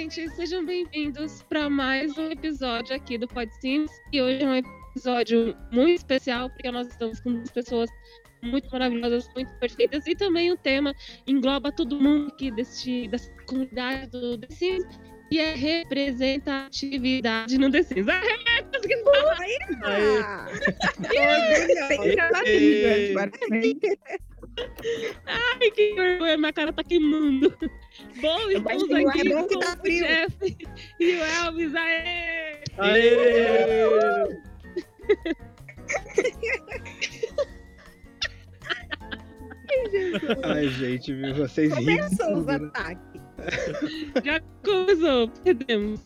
gente, sejam bem-vindos para mais um episódio aqui do Pod Sims. E hoje é um episódio muito especial, porque nós estamos com duas pessoas muito maravilhosas, muito perfeitas. E também o tema engloba todo mundo aqui deste, dessa comunidade do The Sims. E é representatividade no The Sims. Ah, é, consegui falar. Ai, que vergonha, minha cara tá queimando. Bom, estamos não é aqui bom que com tá o frio. Jeff e o Elvis. Aê! Aê! Ai, gente, viu? Vocês riem. de Começam os né? ataques. Já começou, perdemos.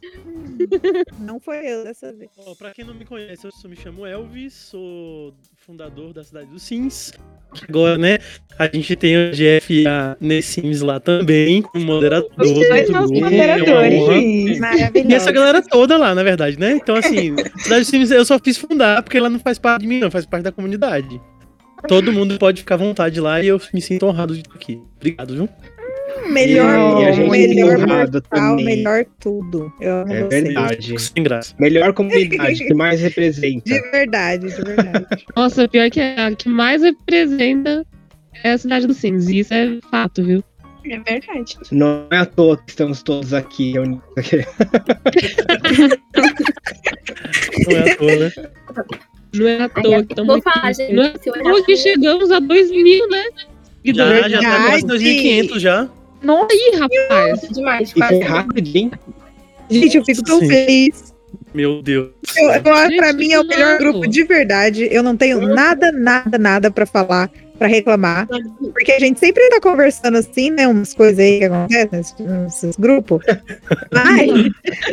Não foi eu dessa vez. Bom, pra quem não me conhece, eu me chamo Elvis, sou fundador da cidade dos Sims. Agora, né, a gente tem o Jeff e a Nessims lá também, como moderador. Os dois são moderadores, é. Maravilhoso. E essa galera toda lá, na verdade, né? Então, assim, Cidade dos Sims eu só fiz fundar porque ela não faz parte de mim, não, faz parte da comunidade. Todo mundo pode ficar à vontade lá e eu me sinto honrado de estar aqui. Obrigado, viu? Melhor, E melhor mortal, também. melhor tudo. Eu amo É vocês. verdade. Sem graça. Melhor comunidade que mais representa. De verdade, de verdade. Nossa, pior que é a que mais representa é a cidade dos Sims. E isso é fato, viu? É verdade. Não é à toa que estamos todos aqui reunidos. Não é à toa, né? Não é à toa que estamos aqui. gente. Não é à toa que chegamos a 2 mil, né? Já, já tá quase 2.500 já. Nossa, aí, rapaz. demais. E rapidinho. Gente, eu fico tão Sim. feliz. Meu Deus. Eu, eu, pra Gente, mim é o melhor não. grupo de verdade. Eu não tenho nada, nada, nada pra falar, pra reclamar. Porque a gente sempre tá conversando assim, né? Umas coisas aí que acontecem nesses, grupos. Mas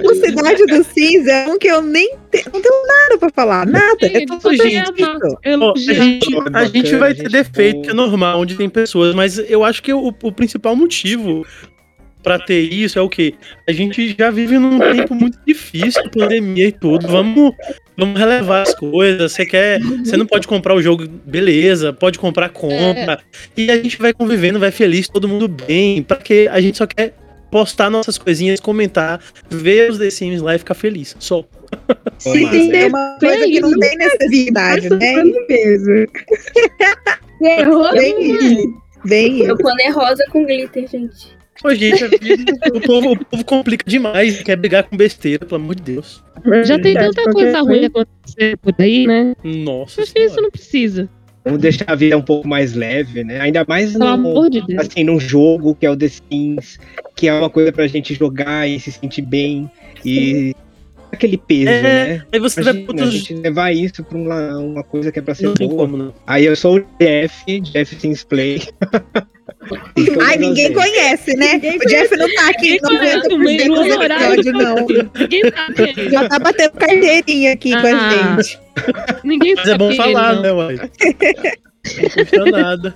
o Cidade do Sims é um que eu nem te- não tenho nada pra falar. Nada. É tudo Gente, a gente, a gente vai ter defeito, que é normal, onde tem pessoas, mas eu acho que o, o principal motivo pra ter isso é o quê? A gente já vive num tempo muito difícil, pandemia e tudo. Vamos, vamos relevar as coisas. Você quer, você não pode comprar o jogo, beleza? Pode comprar, compra. E a gente vai convivendo, vai feliz, todo mundo bem, pra que a gente só quer postar nossas coisinhas, comentar, ver os The Sims lá e ficar feliz. Só. Massa. é uma coisa que não tem necessidade, né? peso. Errou. Bem. Bem pano é rosa com glitter, gente. Ô, gente, o, povo, o povo complica demais, quer brigar com besteira, pelo amor de Deus. Já tem tanta coisa ruim acontecendo por aí, né? Nossa Acho que isso não precisa. Vamos deixar a vida um pouco mais leve, né? Ainda mais Pelo no, amor de Deus. assim, num jogo que é o The Sims, que é uma coisa pra gente jogar e se sentir bem. E aquele peso, É, né? Aí você vai Imagina, pro a gente levar isso pra uma, uma coisa que é pra ser Não tem boa. como, não. Aí eu sou o Jeff, Jeff Sims Play. Ai, ninguém conhece, né? O Jeff não tá aqui Ninguém conhece o 90% meio dos horário. episódios, não. Ninguém sabe. Já tá batendo carteirinha aqui com Ah. a gente. Ninguém Mas é bom falar, não. né, uai? Não custa nada.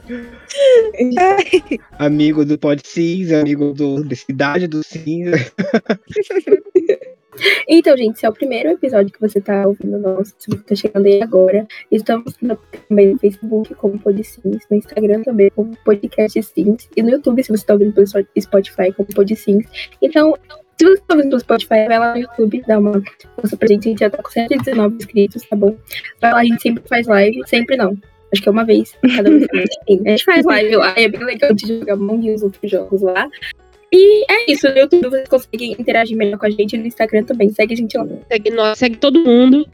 Amigo do Pod Sims, amigo do, da Cidade do Sims. Então, gente, esse é o primeiro episódio que você tá ouvindo nosso. Se você tá chegando aí agora, estamos também no Facebook como Podsims, no Instagram também como Podcast e no YouTube, se você tá ouvindo pelo Spotify, como Podsims. Então, se você tá ouvindo pelo Spotify, vai lá no YouTube, dá uma força pra gente. A gente já tá com 119 inscritos, tá bom? Vai lá, a gente sempre faz live, sempre não. Acho que é uma vez, cada vez que a gente faz live lá, é bem legal de jogar Among os outros jogos lá. E é isso, no YouTube vocês conseguem interagir melhor com a gente, no Instagram também. Segue a gente lá. Segue nós, segue todo mundo. E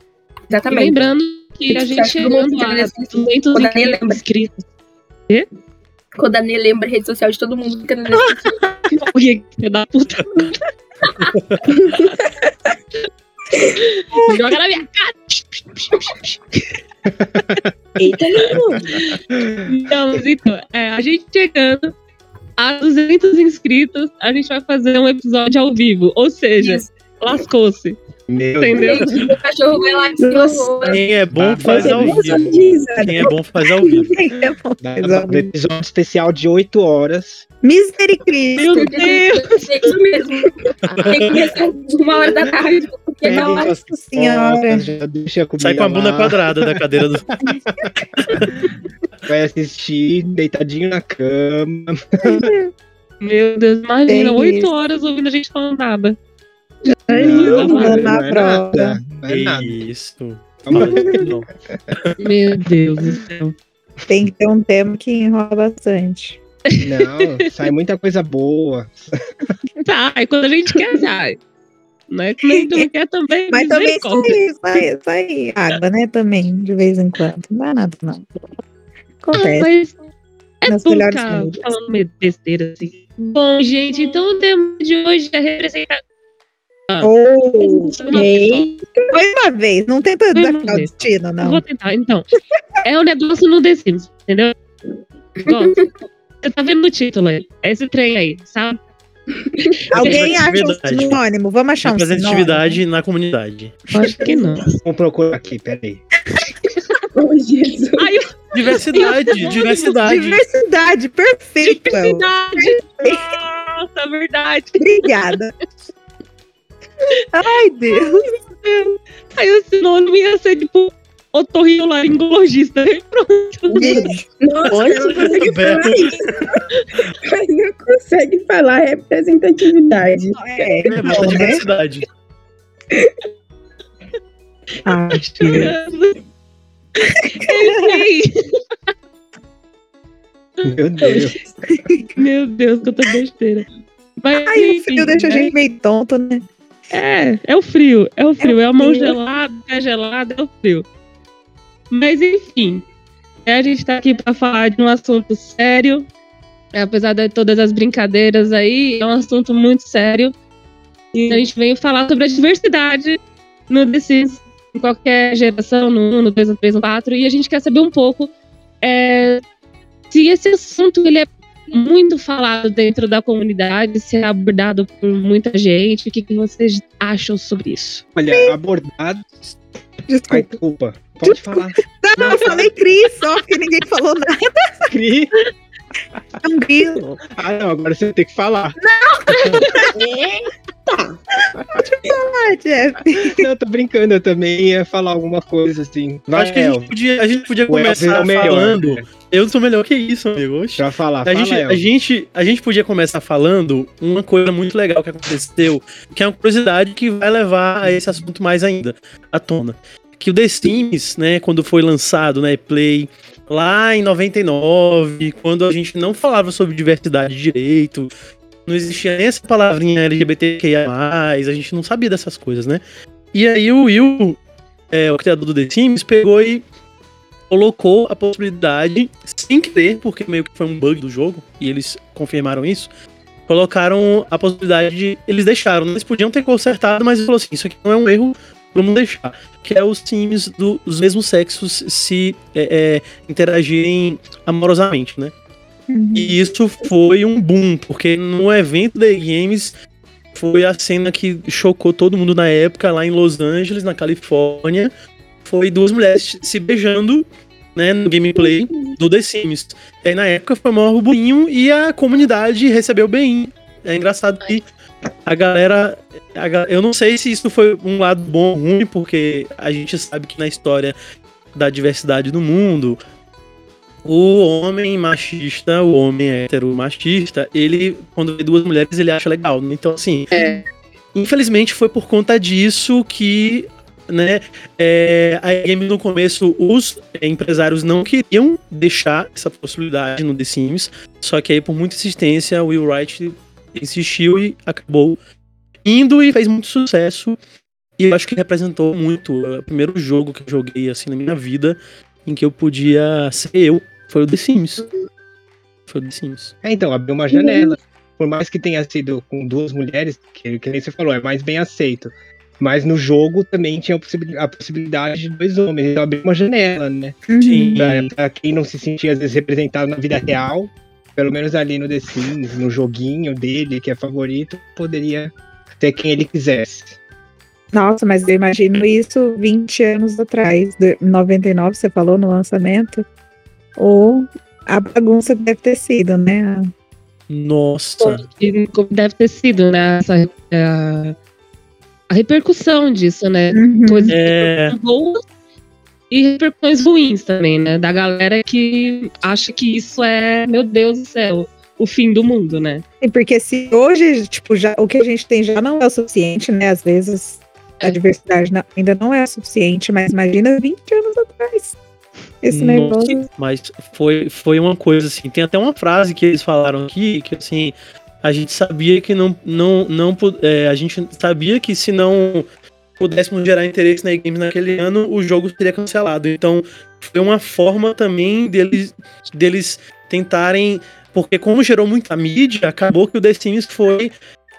Exatamente. lembrando que a gente chegando nesse- 200 quando a Ney lembra. inscritos. Quando a Nê lembra a rede social de todo mundo, fica na Olha, filho da puta. Joga na minha cara. Eita, Então, então é, a gente chegando a 200 inscritos, a gente vai fazer um episódio ao vivo. Ou seja, lascou-se. Meu Entendeu? O cachorro vai lá e. Quem é bom faz você ao não vivo. Quem é bom faz ao vivo. Deus. Do episódio especial de 8 horas. Misericórdia. Meu Deus! É isso mesmo. Tem que começar uma hora da tarde, porque Peguem na hora. senhora. Sai com a bunda lá, quadrada da cadeira do. Vai assistir deitadinho na cama. Meu Deus, imagina, oito horas ouvindo a gente falando nada. Não, Não, não, na é prova. nada. Não é nada. Isso. Não. Meu Deus do céu. Tem que ter um tema que enrola bastante. Não, sai muita coisa boa. Tá, e quando a gente quer, sai. Não é que a gente não quer também. Mas também sai, sai, sai água, né? Também, de vez em quando. Não dá nada, não. Ah, Acontece. mas é Nas bom ficar falando meio besteira assim. Bom, gente, então o tema de hoje é representar. Ou Ei, foi uma vez, não tenta desafiar o destino, Eu não. Vou tentar, então. É um negócio no The Sims, entendeu? Você tá vendo no título aí? É esse trem aí, sabe? Alguém acha um sinônimo? Vamos achar um sinônimo. Representatividade na comunidade. Eu acho que não. Vamos procurar aqui, peraí. oh, Jesus. Diversidade, diversidade. Diversidade, perfeito. El. Verdade! Nossa, verdade! Obrigada. Ai, Deus. Aí o sinônimo ia ser tipo otorrinolaringologista. Pronto. Nossa, Olha, ela consegue falar isso. Mas não consegue falar representatividade. É, É, não, bota né? diversidade. Ah, Enfim. Meu Deus. Meu Deus, quanta besteira. Mas, Ai, o enfim, frio deixa a né? gente meio tonto, né? É, é o frio, é o frio, é, a mão gelada, é gelada, é o frio. Mas enfim, né, a gente tá aqui pra falar de um assunto sério, é, apesar de todas as brincadeiras aí, é um assunto muito sério. E a gente veio falar sobre a diversidade no The Sims, em qualquer geração, no 1, no 2, no 3, no 4, e a gente quer saber um pouco é, se esse assunto ele é muito falado dentro da comunidade, se é abordado por muita gente. O que, que vocês acham sobre isso? Olha, abordado. Ai, Desculpa. desculpa. Pode falar. Não, eu falei Cris, só porque ninguém falou nada. Cri. É um grilo. Ah, não, agora você tem que falar. Ah, Jeff. Não, tô brincando, eu também ia falar alguma coisa assim. Vai, Acho que a gente Elvio. podia, a gente podia é começar melhor. falando. Eu sou melhor que isso, amigo. Pra falar, A fala, gente, a, gente, a gente podia começar falando uma coisa muito legal que aconteceu, que é uma curiosidade que vai levar a esse assunto mais ainda à tona. Que o The Sims, né, quando foi lançado na Play, lá em 99, quando a gente não falava sobre diversidade direito, não existia nem essa palavrinha LGBTQIA+, a gente não sabia dessas coisas, né? E aí o Will, é, o criador do The Sims, pegou e colocou a possibilidade, sem querer, porque meio que foi um bug do jogo, e eles confirmaram isso, colocaram a possibilidade de. Eles deixaram, né? eles podiam ter consertado, mas falou assim: isso aqui não é um erro, vamos deixar. Que é os times do- dos mesmos sexos se é, é, interagirem amorosamente, né? E isso foi um boom, porque no evento da Games foi a cena que chocou todo mundo na época, lá em Los Angeles, na Califórnia. Foi duas mulheres se beijando, né, no gameplay do The Sims. E aí, na época foi o maior burburinho e a comunidade recebeu bem. É engraçado que a galera. a eu não sei se isso foi um lado bom ou ruim, porque a gente sabe que na história da diversidade do mundo, o homem machista, o homem hétero machista, ele, quando vê duas mulheres, ele acha legal. né? Então, assim, infelizmente foi por conta disso que, né, é, a game no começo, os empresários não queriam deixar essa possibilidade no The Sims, só que aí, por muita insistência, o Will Wright insistiu e acabou indo e fez muito sucesso. E eu acho que representou muito. É o primeiro jogo que eu joguei assim na minha vida em que eu podia ser eu. Foi o The Sims. Foi o The Sims. É, então, abriu uma janela. Por mais que tenha sido com duas mulheres, que, que nem você falou, é mais bem aceito. Mas no jogo também tinha a possibil- a possibilidade de dois homens. Então abriu uma janela, né? Sim. Pra, pra quem não se sentia, às vezes, representado na vida real, pelo menos ali no The Sims, no joguinho dele, que é favorito, poderia ter quem ele quisesse. Nossa, mas eu imagino isso 20 anos atrás. De 99, você falou no lançamento. Ou a bagunça que deve ter sido, né? Nossa. Como deve ter sido, né? Essa, a, a repercussão disso, né? Uhum. Coisas É. boas e repercussões ruins também, né? Da galera que acha que isso é, meu Deus do céu, o fim do mundo, né? E porque se hoje, tipo, já, o que a gente tem já não é o suficiente, né? Às vezes a É. diversidade não- ainda não é o suficiente, mas imagina 20 anos atrás. Esse Nossa, negócio. Mas foi, foi uma coisa assim. Tem até uma frase que eles falaram aqui, que assim, a gente sabia que não. não, não é, a gente sabia que se não pudéssemos gerar interesse na games naquele ano, o jogo seria cancelado. Então, foi uma forma também deles, deles tentarem. Porque como gerou muita mídia, acabou que o The Sims foi.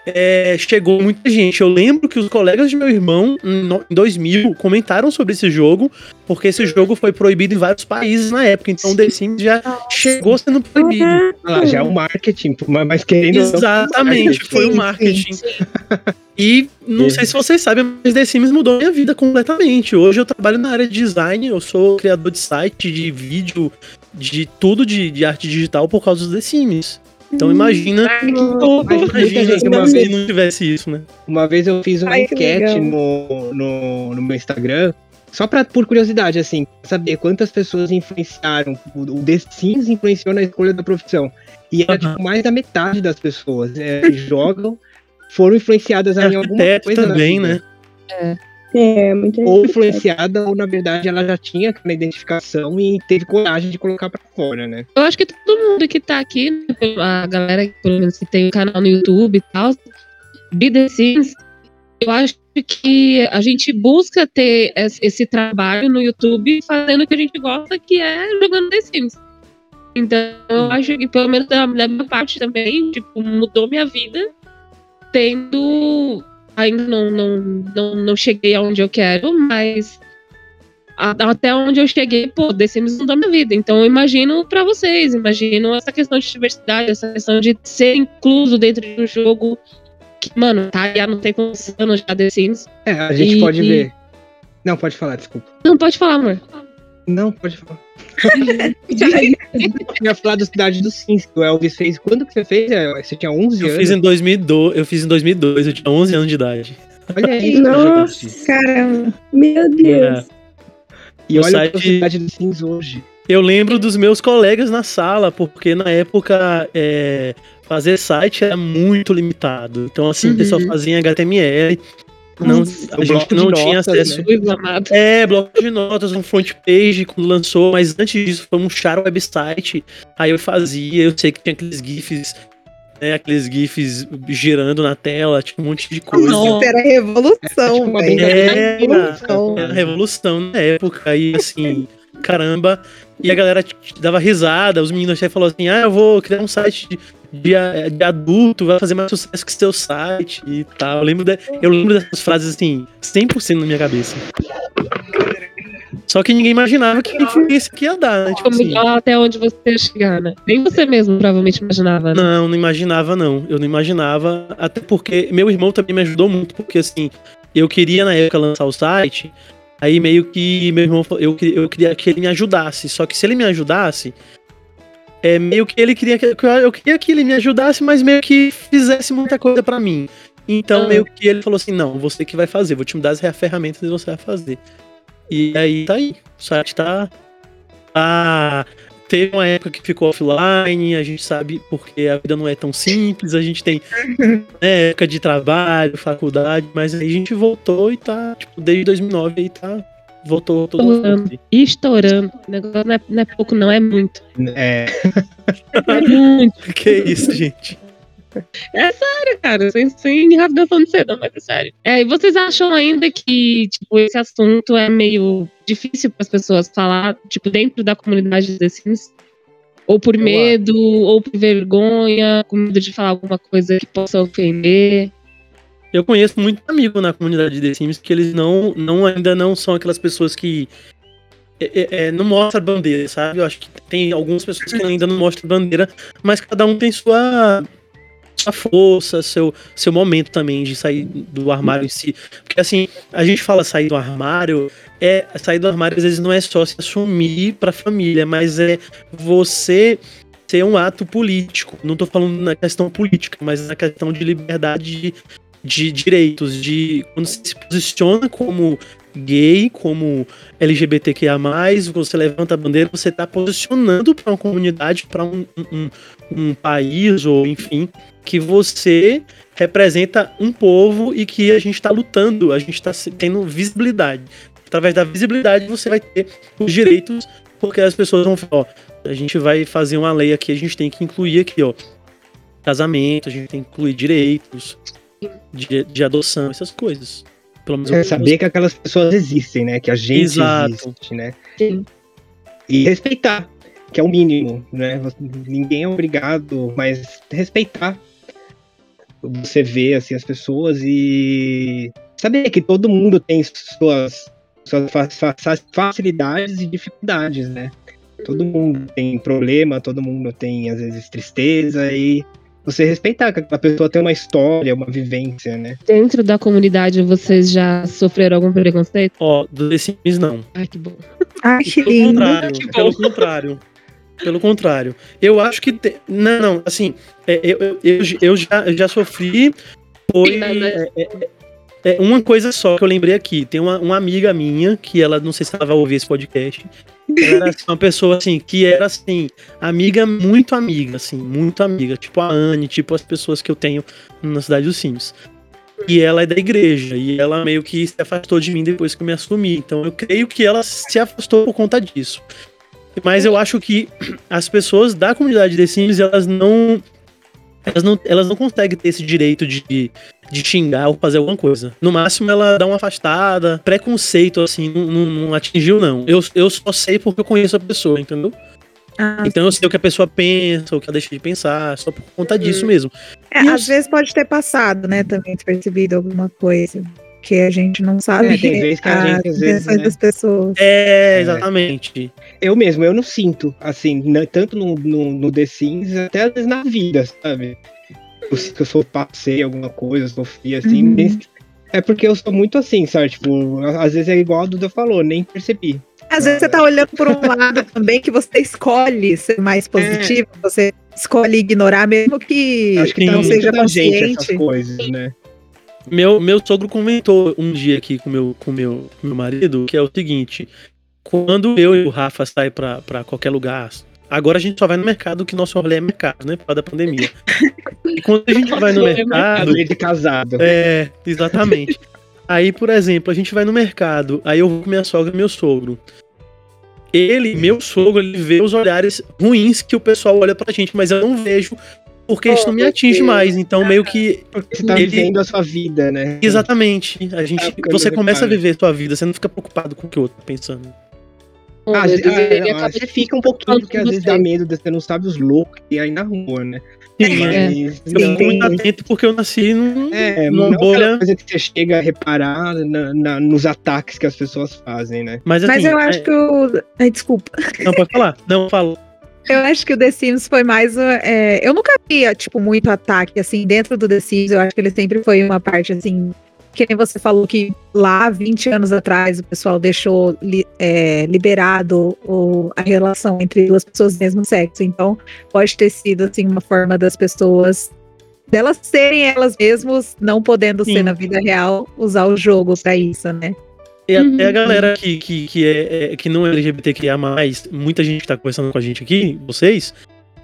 É, chegou muita gente. Eu lembro que os colegas de meu irmão, em no- em 2000, comentaram sobre esse jogo, porque esse jogo foi proibido em vários países na época. Então o The Sims já chegou sendo proibido. Ah, já é o marketing, mas- querendo ou não, Exatamente, foi o Sim, marketing. E não sei se vocês sabem, mas The Sims mudou minha vida completamente. Hoje eu trabalho na área de design, eu sou criador de site, de vídeo, de tudo de, de arte digital por causa dos The Sims. Então imagina, muita imagina gente, se uma vez, não tivesse isso, né? uma vez eu fiz uma Ai, que enquete no, no, no meu Instagram, só pra, por curiosidade, assim, saber quantas pessoas influenciaram, o, o The Sims influenciou na escolha da profissão. E era, tipo, mais da metade das pessoas é, que jogam foram influenciadas em alguma Arquiteto coisa na também, vida. né? É, muita Ou gente. influenciada, ou na verdade ela já tinha aquela identificação e teve coragem de colocar pra fora, né? Eu acho que todo mundo que tá aqui, né, a galera pelo menos, que tem o canal no YouTube e tal, de The Sims, eu acho que a gente busca ter es- esse trabalho no YouTube fazendo o que a gente gosta, que é jogando The Sims. Então, eu acho que, pelo menos da minha parte também, tipo, mudou minha vida, tendo. Ainda não, não, não, não cheguei aonde eu quero, mas até onde eu cheguei, pô, The Sims mudou minha vida. Então eu imagino pra vocês, imagino essa questão de diversidade, essa questão de ser incluso dentro de um jogo que, mano, tá há não tem quantos anos já The Sims. É, a gente E- pode e- ver. Não, pode falar, desculpa. Não pode falar, amor. Não, pode falar. Eu ia falar da Cidade dos Sims, que o Elvis fez. Quando que você fez? É, Você tinha 11 Eu anos? fiz em 2002, eu fiz em 2002, eu tinha 11 anos de idade. Olha isso. Nossa, Caramba. meu Deus. É. E o olha site- a Cidade dos Sims hoje. Eu lembro dos meus colegas na sala, porque na época é, fazer site era muito limitado. Então, assim, o pessoal Uhum. fazia HTML. Não, Nossa, a o gente não tinha notas, acesso. né? É, bloco de notas, um front page quando lançou, mas antes disso foi um char website. Aí eu fazia, eu sei que tinha aqueles GIFs, né? Aqueles GIFs girando na tela, tinha um monte de coisa. Nossa. Isso era É, revolução, uma velho. brincadeira É, de revolução. Era revolução na época, aí assim, caramba. E a galera dava risada, os meninos até falaram assim: ah, eu vou criar um site de, de, de adulto, vai fazer mais sucesso que seu site e tal. Eu lembro, de- eu lembro dessas frases assim, 100% na minha cabeça. Só que ninguém imaginava que influência que ia dar, né? Tipo Como assim, até onde você ia chegar, né? Nem você mesmo provavelmente imaginava. né? Não, não imaginava, não. Eu não imaginava, até porque meu irmão também me ajudou muito, porque assim, eu queria na época lançar o site, aí meio que meu irmão, eu, eu queria que ele me ajudasse, só que se ele me ajudasse, é meio que ele queria que eu, queria que ele me ajudasse, mas meio que fizesse muita coisa pra mim. Então Ah. meio que ele falou assim, não, você que vai fazer, vou te dar as ferramentas e você vai fazer. E aí tá aí, o site tá, tá teve uma época que ficou offline, a gente sabe porque a vida não é tão simples, a gente tem né, época de trabalho, faculdade, mas aí a gente voltou e tá, tipo, desde 2009 aí tá, voltou todo Estourando. E estourando. O negócio não é, não é pouco, não, é muito. É, É muito. Que isso, gente? Sério, cara, sem, sem rasgação de seda, mas é sério. É, e vocês acham ainda que, tipo, esse assunto é meio difícil para as pessoas falar, tipo, dentro da comunidade The Sims? Ou por medo, ou por vergonha, com medo de falar alguma coisa que possa ofender? Eu conheço muito amigo na comunidade de The Sims que eles não, não ainda não são aquelas pessoas que é, é, é, não mostra bandeira, sabe? Eu acho que tem algumas pessoas que ainda não mostram bandeira, mas cada um tem sua sua força, seu, seu momento também de sair do armário em si. Porque assim, a gente fala sair do armário, é sair do armário às vezes não é só se assumir pra família, mas é você ser um ato político. Não tô falando na questão política, mas na questão de liberdade de, direitos, de quando você se posiciona como gay, como LGBTQIA+, você levanta a bandeira, você está posicionando para uma comunidade, para um, um, um país, ou enfim, que você representa um povo e que a gente está lutando, a gente está tendo visibilidade. Através da visibilidade você vai ter os direitos, porque as pessoas vão falar, ó, a gente vai fazer uma lei aqui, a gente tem que incluir aqui, ó, casamento, a gente tem que incluir direitos de, de adoção, essas coisas. Pelo menos É eu- saber que aquelas pessoas existem, né? Que a gente Exato. existe, né? Sim. E respeitar, que é o mínimo, né? Ninguém é obrigado, mas respeitar. Você vê assim as pessoas e saber que todo mundo tem suas, suas fa- fa- fa- facilidades e dificuldades, né? Todo mundo tem problema, todo mundo tem às vezes tristeza e você respeitar que a pessoa tem uma história, uma vivência, né? Dentro da comunidade, vocês já sofreram algum preconceito? Ó, do The Sims não. Ai, que bom. Ai, que Pelo lindo. contrário, Que bom. pelo contrário. Pelo contrário. Eu acho que. te- Não, não, assim, é, eu, eu, eu, eu já, eu já sofri. Foi. Sim, né? é, é, é, uma coisa só que eu lembrei aqui. Tem uma, uma amiga minha, que ela, não sei se ela vai ouvir esse podcast. Ela era assim, uma pessoa assim, que era assim, amiga, muito amiga, assim, muito amiga. Tipo a Anne, tipo as pessoas que eu tenho na cidade dos Sims. E ela é da igreja, e ela meio que se afastou de mim depois que eu me assumi. Então eu creio que ela se afastou por conta disso. Mas eu acho que as pessoas da comunidade The Sims, elas não. Elas não, elas não conseguem ter esse direito de, de xingar ou fazer alguma coisa. No máximo, ela dá uma afastada. Preconceito, assim, não, não, atingiu, não. Eu, eu só sei porque eu conheço a pessoa, entendeu? Ah, Então eu sei o que a pessoa pensa, o que ela deixa de pensar, só por conta disso mesmo. é, às os- vezes pode ter passado, né, também percebido alguma coisa que a gente não sabe É, tem vezes que a gente, às vezes, né? das pessoas. É, É. exatamente. Eu mesmo, eu não sinto, assim, né, tanto no, no, no The Sims, até às vezes na vida, sabe? Eu sinto que eu sou passei alguma coisa, sofri, assim, Uhum. nem- é porque eu sou muito assim, sabe? Tipo, às vezes é igual a Duda falou, nem percebi. Às vezes você tá olhando por um lado também que você escolhe ser mais positivo, você escolhe ignorar, mesmo que Acho que não seja da gente essas consciente. coisas, né? Meu, meu sogro comentou um dia aqui com meu, com meu, com meu marido, que é o seguinte: quando eu e o Rafa saem pra, pra qualquer lugar, agora a gente só vai no mercado, que nosso rolê é mercado, né? Por causa da pandemia. E quando a gente vai no é mercado. de casado. É, exatamente. Aí, por exemplo, a gente vai no mercado, aí eu vou com minha sogra e meu sogro. Ele, meu sogro, ele vê os olhares ruins que o pessoal olha pra gente, mas eu não vejo porque isso não me atinge mais. Então, meio que. Porque você tá Ele- vivendo a sua vida, né? Exatamente. A gente, É, porque você começa a repara. viver a sua vida, você não fica preocupado com o que o outro tá pensando. Oh, Ah, ah, ah, você de- fica um pouquinho, porque às vezes dá medo, de você não sabe os loucos que tem aí na rua, né? Sim, é. Mas, Eu não, fico muito atento porque eu nasci num, É, numa não bolha. aquela coisa que você chega a reparar na- na- nos ataques que as pessoas fazem, né? Mas assim. Mas eu acho é- que o. Ai, desculpa. Não, pode falar. Não, falo. Eu acho que o The Sims foi mais. é, eu nunca via, tipo, muito ataque, assim, dentro do The Sims. Eu acho que ele sempre foi uma parte, assim. Que nem você falou que lá, 20 anos atrás, o pessoal deixou li- é, liberado o- a relação entre duas pessoas do mesmo sexo. Então, pode ter sido, assim, uma forma das pessoas. delas serem elas mesmas, não podendo Sim. ser na vida real, usar o jogo pra isso, né? E Uhum. até a galera que, que, que, é, é- que não é LGBTQIA, muita gente que tá conversando com a gente aqui, vocês,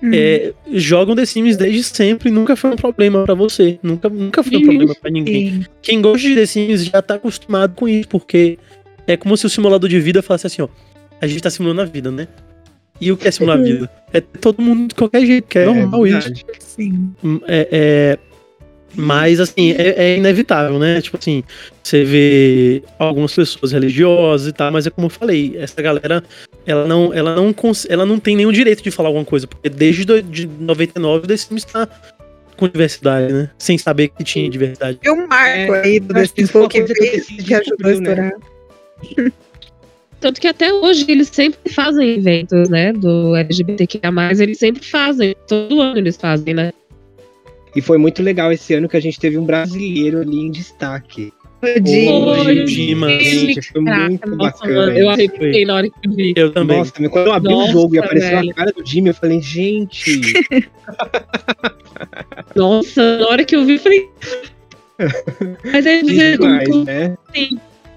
Uhum. é, jogam The Sims desde sempre, nunca foi um problema pra você. Nunca, nunca foi um Uhum. problema pra ninguém. Quem gosta de The Sims já tá acostumado com isso, porque é como se o simulador de vida falasse assim, ó, a gente tá simulando a vida, né? E o que é simular a vida? É todo mundo de qualquer jeito, que é, normal isso. Sim. É, é- mas, assim, é, é inevitável, né? Tipo assim, você vê algumas pessoas religiosas e tal, mas é como eu falei, essa galera, ela não, ela não, cons- ela não tem nenhum direito de falar alguma coisa, porque desde do, de 99 o The Sims tá com diversidade, né? Sem saber que tinha diversidade. E um marco É, aí do The Sims isso foi que, que veio- ajudou a né? estourar. Tanto que até hoje eles sempre fazem eventos, né? Do LGBTQIA, eles sempre fazem. Todo ano eles fazem, né? E foi muito legal esse ano que a gente teve um brasileiro ali em destaque. O Di- Oi, Oi, Dima. Gente, foi muito nossa, bacana. mano, eu arrepiei na hora que eu vi. Eu também. Nossa, quando eu abri Nossa, o jogo e apareceu velho. a cara do Jimmy, eu falei, gente, Nossa, na hora que eu vi, eu falei. Mas aí você, demais, né?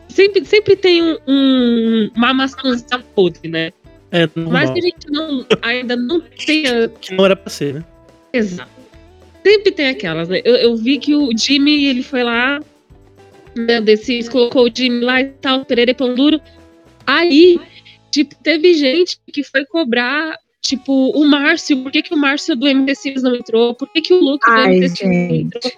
sempre, sempre tem um, um, uma maçãzinha podre, né? É Mas normal. que a gente não, ainda não tenha Que não era pra ser, né? Exato. Sempre tem aquelas, né? Eu, eu vi que o Jimmy, ele foi lá, né, desses, colocou o Jimmy lá e tal, Pereira Pão Duro. Aí, tipo, teve gente que foi cobrar, tipo, o Márcio. Por que, que o Márcio do MD não entrou? Por que, que o Lucas do MD não entrou?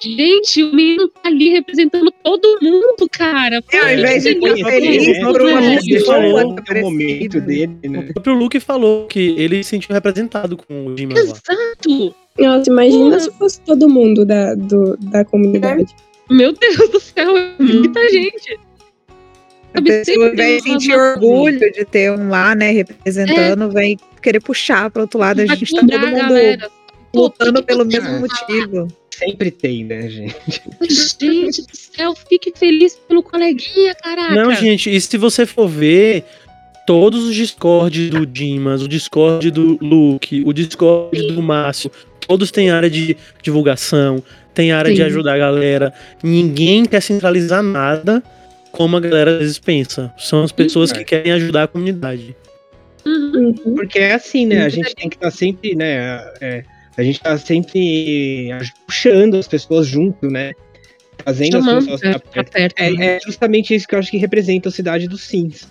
Gente, o menino tá ali representando todo mundo, cara. É, ao invés de ficar feliz por uma pessoa falou É o momento dele, né? O próprio Luke falou que ele se sentiu representado com o Jimmy lá. Exato! Nossa, imagina se fosse todo mundo da, do, da comunidade. Meu Deus do céu, é muita gente. A pessoa, uma sentir orgulho de ter um lá, né, representando, vem querer puxar para outro lado. A Vai gente tá todo mundo galera. Pô, lutando que pelo mesmo motivo. Sempre tem, né, gente? Gente do céu, fique feliz pelo coleguinha, caraca. Não, gente, e se você for ver todos os Discord do Dimas, o Discord do Luke, o Discord do Márcio, todos têm área de divulgação, tem área de Sim. ajudar a galera. Ninguém quer centralizar nada como a galera às vezes pensa. São as pessoas Uhum. que querem ajudar a comunidade. Uhum. Uhum. Porque é assim, né? A gente tem que estar sempre, né? é, a gente tá sempre puxando as pessoas junto, né? Fazendo as Chamando pessoas pra, pra perto. perto. né? É, é justamente isso que eu acho que representa a cidade dos Sims.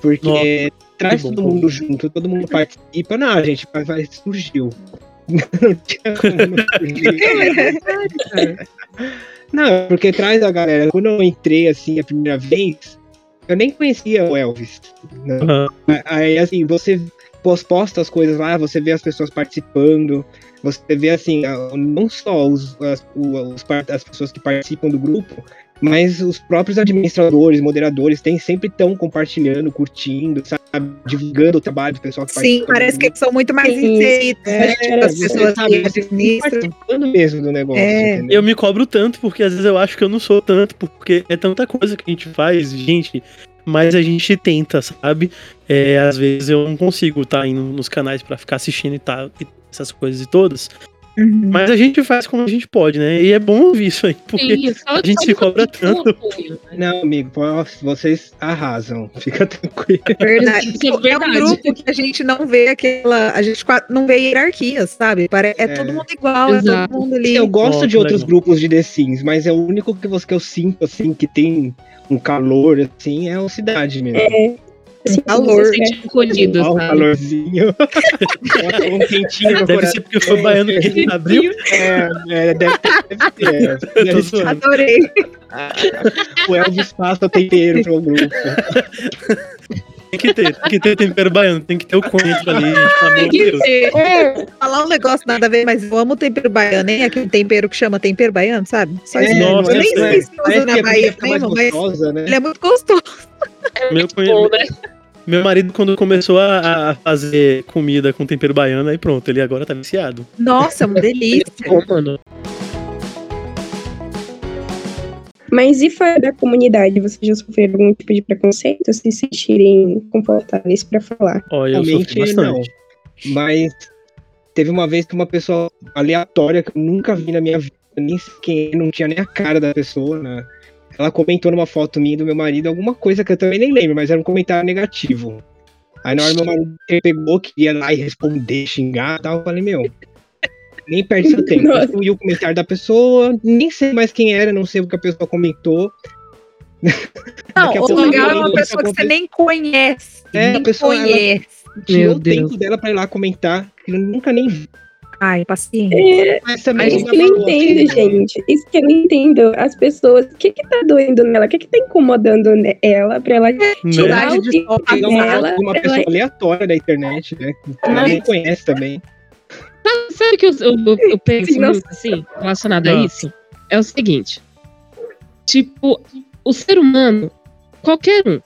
Porque Nossa, traz bom. todo mundo junto, todo mundo participa. Não, gente, vai, vai surgiu. Não tinha como não porque traz a galera. Quando eu entrei assim a primeira vez, eu nem conhecia o Elvis. né? Aham. Aí, assim, você pos- posta as coisas lá, você vê as pessoas participando, você vê, assim, não só os, as, os as pessoas que participam do grupo, mas os próprios administradores, moderadores, tem, sempre estão compartilhando, curtindo, sabe? Divulgando o trabalho do pessoal que Sim, parece que eles são muito mais inseridos, né? É, Tipo, as você pessoas sabe, que tá participando mesmo do negócio, É. Eu me cobro tanto porque às vezes eu acho que eu não sou tanto, porque é tanta coisa que a gente faz, gente, mas a gente tenta, sabe? É, às vezes eu não consigo estar indo nos canais pra ficar assistindo e tal, e essas coisas e todas. Uhum. Mas a gente faz como a gente pode, né? E é bom ouvir isso aí, porque Sim, só- a gente se cobra tanto. apoio, né? Não, amigo, vocês arrasam, fica tranquilo. Verdade. Isso é É um verdade. grupo que a gente não vê aquela. A gente não vê hierarquia, sabe? É, É. todo mundo igual, é Exato. todo mundo ali. Eu gosto Ó, de outros legal. grupos de The Sims, mas é o único que, você, que eu sinto, assim, que tem um calor, assim, é o Cidade mesmo. É. Assim, Calor. você- Sente acolhido, Ó, um calorzinho. Um quentinho no Deve coração. ser porque foi baiano que abriu. É, é, deve, deve ser. Deve ser. Adorei. O Elvis passa tempero pro grupo. Tem que ter, tem que ter tempero baiano, tem que ter o coentro ali, gente, pelo amor Tem de que Deus. ter. É, falar um negócio nada a ver, mas eu amo tempero baiano, hein? Aquele tempero que chama tempero baiano, sabe? Só É, isso. nossa, eu nem sei se usa que na Bahia mesmo, mas gostosa, né? ele é muito gostoso. Meu, Bom, né? meu marido, quando começou a, a fazer comida com tempero baiano, aí pronto, ele agora tá viciado. Nossa, é uma delícia. Bom, mano. Mas e fora da comunidade, vocês já sofreram algum tipo de preconceito? Se sentirem confortáveis pra falar? Ó, eu sofri Realmente não. bastante. Mas teve uma vez que uma pessoa aleatória que eu nunca vi na minha vida, nem sei quem é, não tinha nem a cara da pessoa, né? Ela comentou numa foto minha do meu marido alguma coisa que eu também nem lembro, mas era um comentário negativo. Aí na hora meu marido pegou, queria lá e responder, xingar e tal, eu falei, meu, nem perde seu tempo. Eu Nossa. excluí o comentário da pessoa, nem sei mais quem era, não sei o que a pessoa comentou. Não, a o legal é uma pessoa que você nem conhece. É, a nem pessoa, ela- conhece. Tirou Meu o Deus. tempo dela pra ir lá comentar, que eu nunca nem vi. Ai, paciência. É, Mas também isso que eu não entendo, gente. Isso que eu não entendo. As pessoas, o que que tá doendo nela? O que que tá incomodando ela pra ela Né? tirar o de pegar uma dela? foto de uma pra pessoa ela- aleatória da internet, né? Que ela nem conhece também. Sabe o que eu, eu, eu penso Sim, muito assim, relacionado a Ah. isso? É o seguinte. Tipo, o ser humano, qualquer um,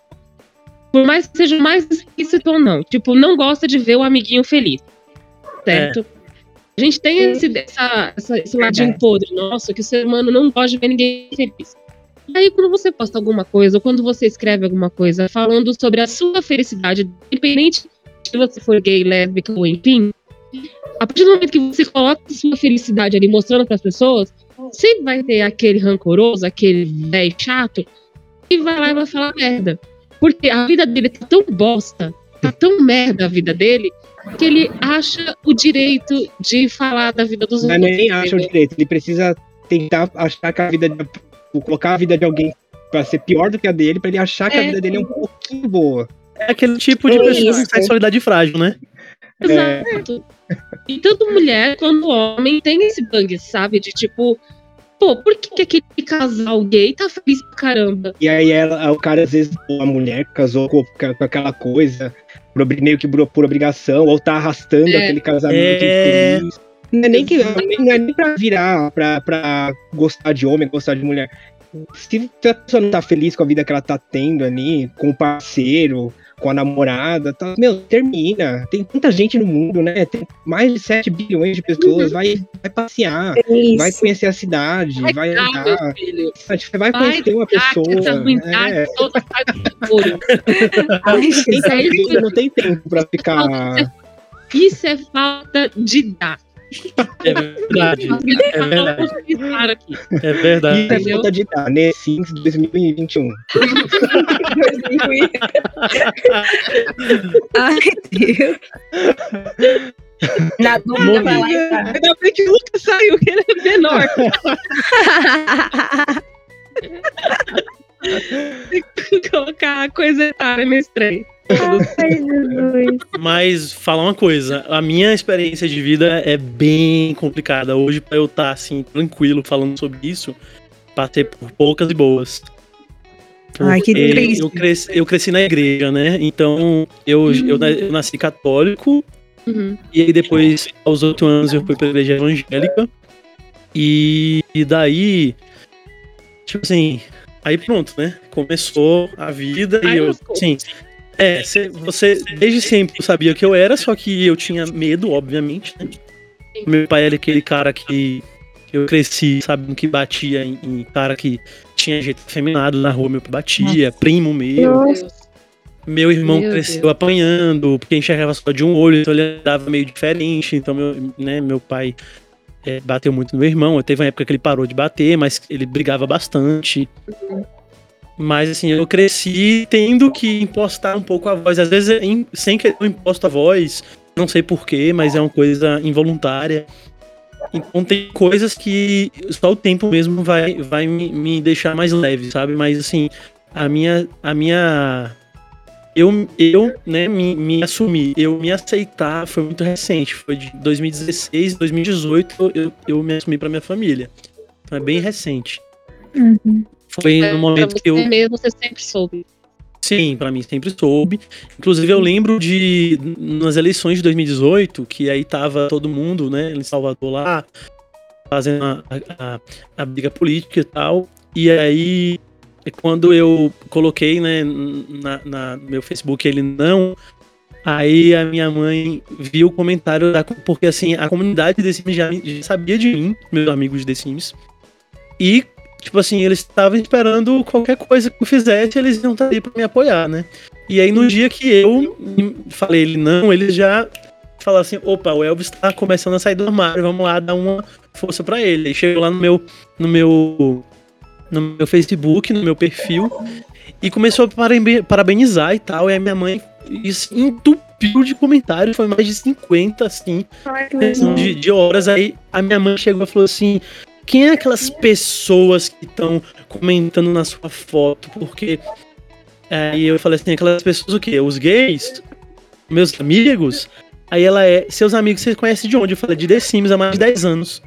por mais que seja mais explícito ou não, tipo, não gosta de ver o amiguinho feliz. Certo? A gente tem esse, essa, essa- esse ladinho Verdade. podre, nossa, que o ser humano não gosta de ver ninguém feliz. E aí, quando você posta alguma coisa, ou quando você escreve alguma coisa falando sobre a sua felicidade, independente se você for gay, lésbica ou enfim, a partir do momento que você coloca a sua felicidade ali mostrando para as pessoas, sempre vai ter aquele rancoroso, aquele velho chato, e vai lá e vai falar merda. Porque a vida dele tá tão bosta, tá tão merda a vida dele, que ele acha o direito de falar da vida dos Mas outros. nem acha o direito. Ele precisa tentar achar que a vida de, colocar a vida de alguém pra ser pior do que a dele, pra ele achar que a É. vida dele é um pouquinho boa. É aquele tipo de É pessoa isso. com sexualidade frágil, né? Exato. E tanto mulher quanto homem tem esse bang, sabe? De tipo, pô, por que, que aquele casal gay tá feliz pra caramba? E aí ela, o cara, às vezes, ou a mulher casou com, com aquela coisa, meio que por, por obrigação, ou tá arrastando É. aquele casamento É. infeliz. Não é nem que não é nem pra virar, pra, pra gostar de homem, gostar de mulher. Se a pessoa não tá feliz com a vida que ela tá tendo ali, com o parceiro, com a namorada, tá, meu, termina. Tem tanta gente no mundo, né? Tem mais de 7 bilhões de pessoas. Vai, vai passear, É vai conhecer a cidade, vai, Vai andar. filho. Vai Vai conhecer uma essa pessoa. ruindade é. toda sai do couro. Ai, Tem Jesus. tempo, não tem tempo pra ficar. Isso é falta de dar. É verdade. É verdade. Claro aqui. É verdade. Isso é Entendeu? falta de dar, né? Sims 2021. Ai, Deus. Na dúvida, vai lá e tá. Ainda bem que o Lucas saiu, que ele é menor. Tem que colocar a coisa etária nesse trem. Ai. Mas falar uma coisa, a minha experiência de vida é bem complicada. Hoje, pra eu estar assim, tranquilo falando sobre isso, passei por poucas e boas. Ai, que triste. Eu cresci, eu cresci na igreja, né? Então, eu, eu, na- eu nasci católico, Uhum. e aí depois, aos oito anos, eu fui pra igreja evangélica. E, e daí, tipo assim, aí pronto, né? Começou a vida e Aí eu, sim. É, cê- você desde sempre sabia que eu era, só que eu tinha medo, obviamente, né? Meu pai era aquele cara que eu cresci sabendo que batia em, em cara que tinha jeito afeminado na rua, meu pai batia, primo meu. Nossa. Meu irmão Meu cresceu Deus. apanhando, porque enxergava só de um olho, então ele andava meio diferente. Então, meu, né, meu pai é, bateu muito no meu irmão. Teve uma época que ele parou de bater, mas ele brigava bastante. Mas, assim, eu cresci tendo que impostar um pouco a voz. Às vezes, em- sem que eu imposto a voz, não sei porquê, mas é uma coisa involuntária. Então, tem coisas que só o tempo mesmo vai, vai me, me deixar mais leve, sabe? Mas, assim, a minha. A minha eu, eu né, me, me assumir, eu me aceitar foi muito recente. Foi de 2016, 2018 eu, eu, me assumi pra minha família. Então é bem recente. Uhum. Foi no momento que eu. você mesmo, você sempre soube. Sim, pra mim sempre soube. Inclusive eu lembro de nas eleições de 2018, que aí tava todo mundo, né, em Salvador lá, fazendo a, a, a briga política e tal. E aí, quando eu coloquei, né, na, na- no meu Facebook ele não, aí a minha mãe viu o comentário, da, porque assim, a comunidade de Sims já, já sabia de mim, meus amigos de The Sims. E Tipo assim, eles estavam esperando qualquer coisa que eu fizesse, eles iam estar ali pra me apoiar, né? E aí no dia que eu falei ele não, eles já falaram assim, opa, o Elvis tá começando a sair do armário, vamos lá dar uma força pra ele. Aí chegou lá no meu no meu no meu Facebook, no meu perfil e começou a paraben- parabenizar e tal, e a minha mãe isso entupiu de comentários, foi mais de 50 assim, Ai, de, de horas. Aí a minha mãe chegou e falou assim: quem é aquelas pessoas que estão comentando na sua foto? Porque. Aí eu falei assim: aquelas pessoas o quê? Os gays? Meus amigos? Aí ela é: seus amigos você conhece de onde? Eu falei: de The Sims há mais de 10 anos.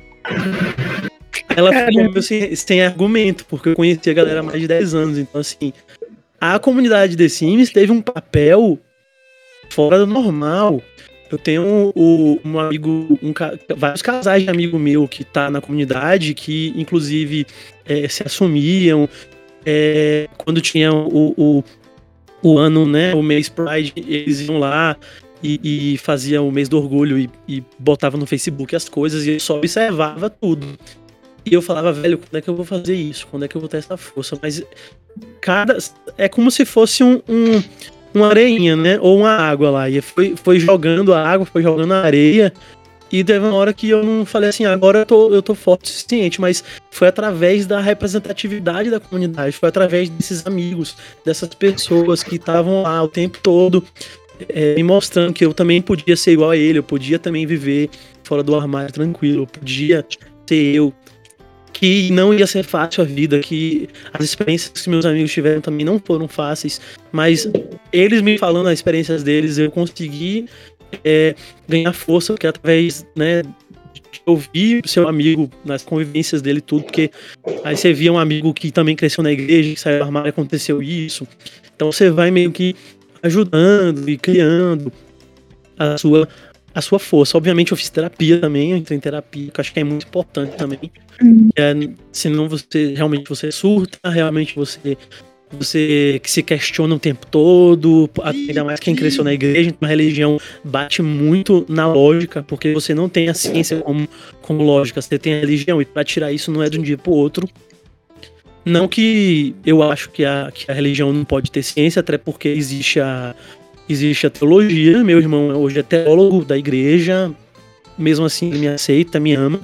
Ela ficou sem, sem argumento, porque eu conheci a galera há mais de 10 anos. Então, assim, a comunidade The Sims teve um papel fora do normal. Eu tenho o- um amigo, um vários casais de amigo meu que tá na comunidade, que inclusive é, se assumiam. é, quando tinha o, o, o ano, né, o mês Pride, eles iam lá e, e faziam o mês do orgulho e, e botavam no Facebook as coisas e eu só observava tudo. E eu falava, velho, quando é que eu vou fazer isso? Quando é que eu vou ter essa força? Mas cada. É como se fosse um, um uma areinha, né? Ou uma água lá. E foi, foi jogando a água, foi jogando a areia. E teve uma hora que eu não falei assim, agora eu tô, eu tô forte o suficiente, mas foi através da representatividade da comunidade, foi através desses amigos, dessas pessoas que estavam lá o tempo todo é, me mostrando que eu também podia ser igual a ele, eu podia também viver fora do armário tranquilo, eu podia ser eu, que não ia ser fácil a vida, que as experiências que meus amigos tiveram também não foram fáceis, mas eles me falando as experiências deles, eu consegui é, ganhar força, porque através, né, de ouvir seu amigo nas convivências dele tudo, porque aí você via um amigo que também cresceu na igreja, que saiu do armário aconteceu isso. Então você vai meio que ajudando e criando a sua a sua força. Obviamente eu fiz terapia também, eu entrei em terapia, que eu acho que é muito importante também. Uhum. É, senão você realmente você surta, realmente você você que se questiona o tempo todo, ainda mais quem cresceu na igreja, então a religião bate muito na lógica, porque você não tem a ciência como, como lógica, você tem a religião, e para tirar isso não é de um dia pro outro. Não que eu acho que a, que a religião não pode ter ciência, até porque existe a, existe a teologia, meu irmão hoje é teólogo da igreja, mesmo assim ele me aceita, me ama,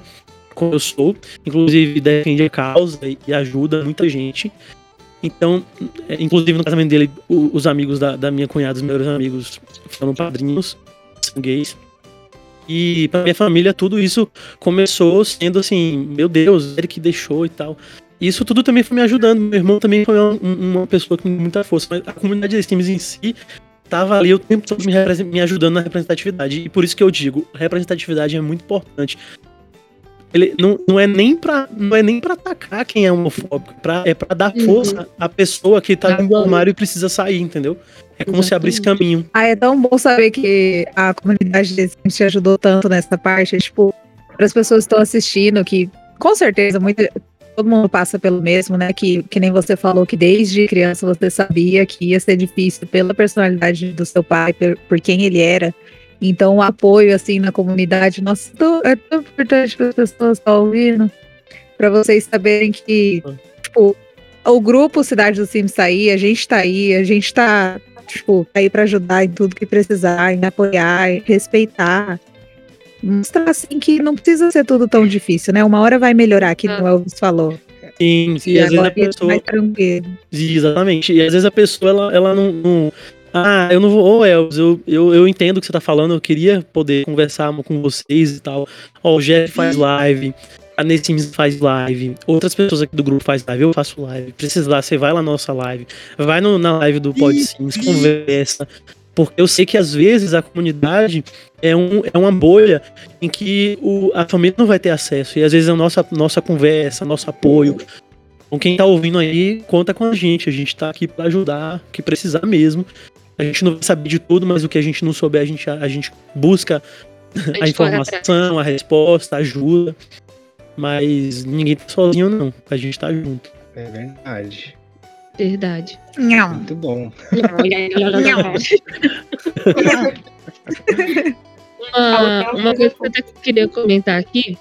como eu sou, inclusive defende a causa e ajuda muita gente. Então, é, inclusive no casamento dele, os amigos da, da minha cunhada, os melhores amigos, foram padrinhos, são gays. E pra minha família, tudo isso começou sendo assim, meu Deus, ele que deixou e tal. Isso tudo também foi me ajudando. Meu irmão também foi uma, uma pessoa com muita força. Mas a comunidade de streams em si tava ali o tempo todo me, me ajudando na representatividade. E por isso que eu digo, representatividade é muito importante. Ele não, não é nem pra não é nem para atacar quem é homofóbico, é pra, é para dar uhum. força à pessoa que tá no armário e precisa sair, entendeu? É como Exatamente. se abrisse caminho. Ah, é tão bom saber que a comunidade te ajudou tanto nessa parte, tipo, para as pessoas que estão assistindo que com certeza muita todo mundo passa pelo mesmo, né? Que, que nem você falou que desde criança você sabia que ia ser difícil pela personalidade do seu pai, por, por quem ele era. Então, o apoio, assim, na comunidade, nossa, é tão importante para as pessoas estar ouvindo, para vocês saberem que, tipo, o grupo Cidade do Sims tá aí, a gente tá aí, a gente tá, tipo, tá aí para ajudar em tudo que precisar, em apoiar, em respeitar. Mostrar, assim, que não precisa ser tudo tão difícil, né? Uma hora vai melhorar, que ah. o Elvis falou. Sim, sim. E, e às vezes a pessoa. Exatamente. E às vezes a pessoa, ela, ela não, não ah, eu não vou. Ô, Elvis, eu, eu, eu entendo o que você tá falando, eu queria poder conversar com vocês e tal. Ó, o Jeff faz live, a Nessims faz live, outras pessoas aqui do grupo faz live, eu faço live. Precisar, você vai lá na nossa live, vai no, na live do PodSims, conversa. Porque eu sei que às vezes a comunidade é, um, é uma bolha em que o, a família não vai ter acesso. E às vezes a nossa, nossa conversa, nosso apoio. Então quem tá ouvindo aí, conta com a gente. A gente tá aqui para ajudar, que precisar mesmo. A gente não vai saber de tudo, mas o que a gente não souber, a gente, a gente busca a, gente a informação, a resposta, a ajuda. Mas ninguém tá sozinho, não. A gente tá junto. É verdade. Verdade. Não. Muito bom. uma, uma coisa que eu até queria comentar aqui,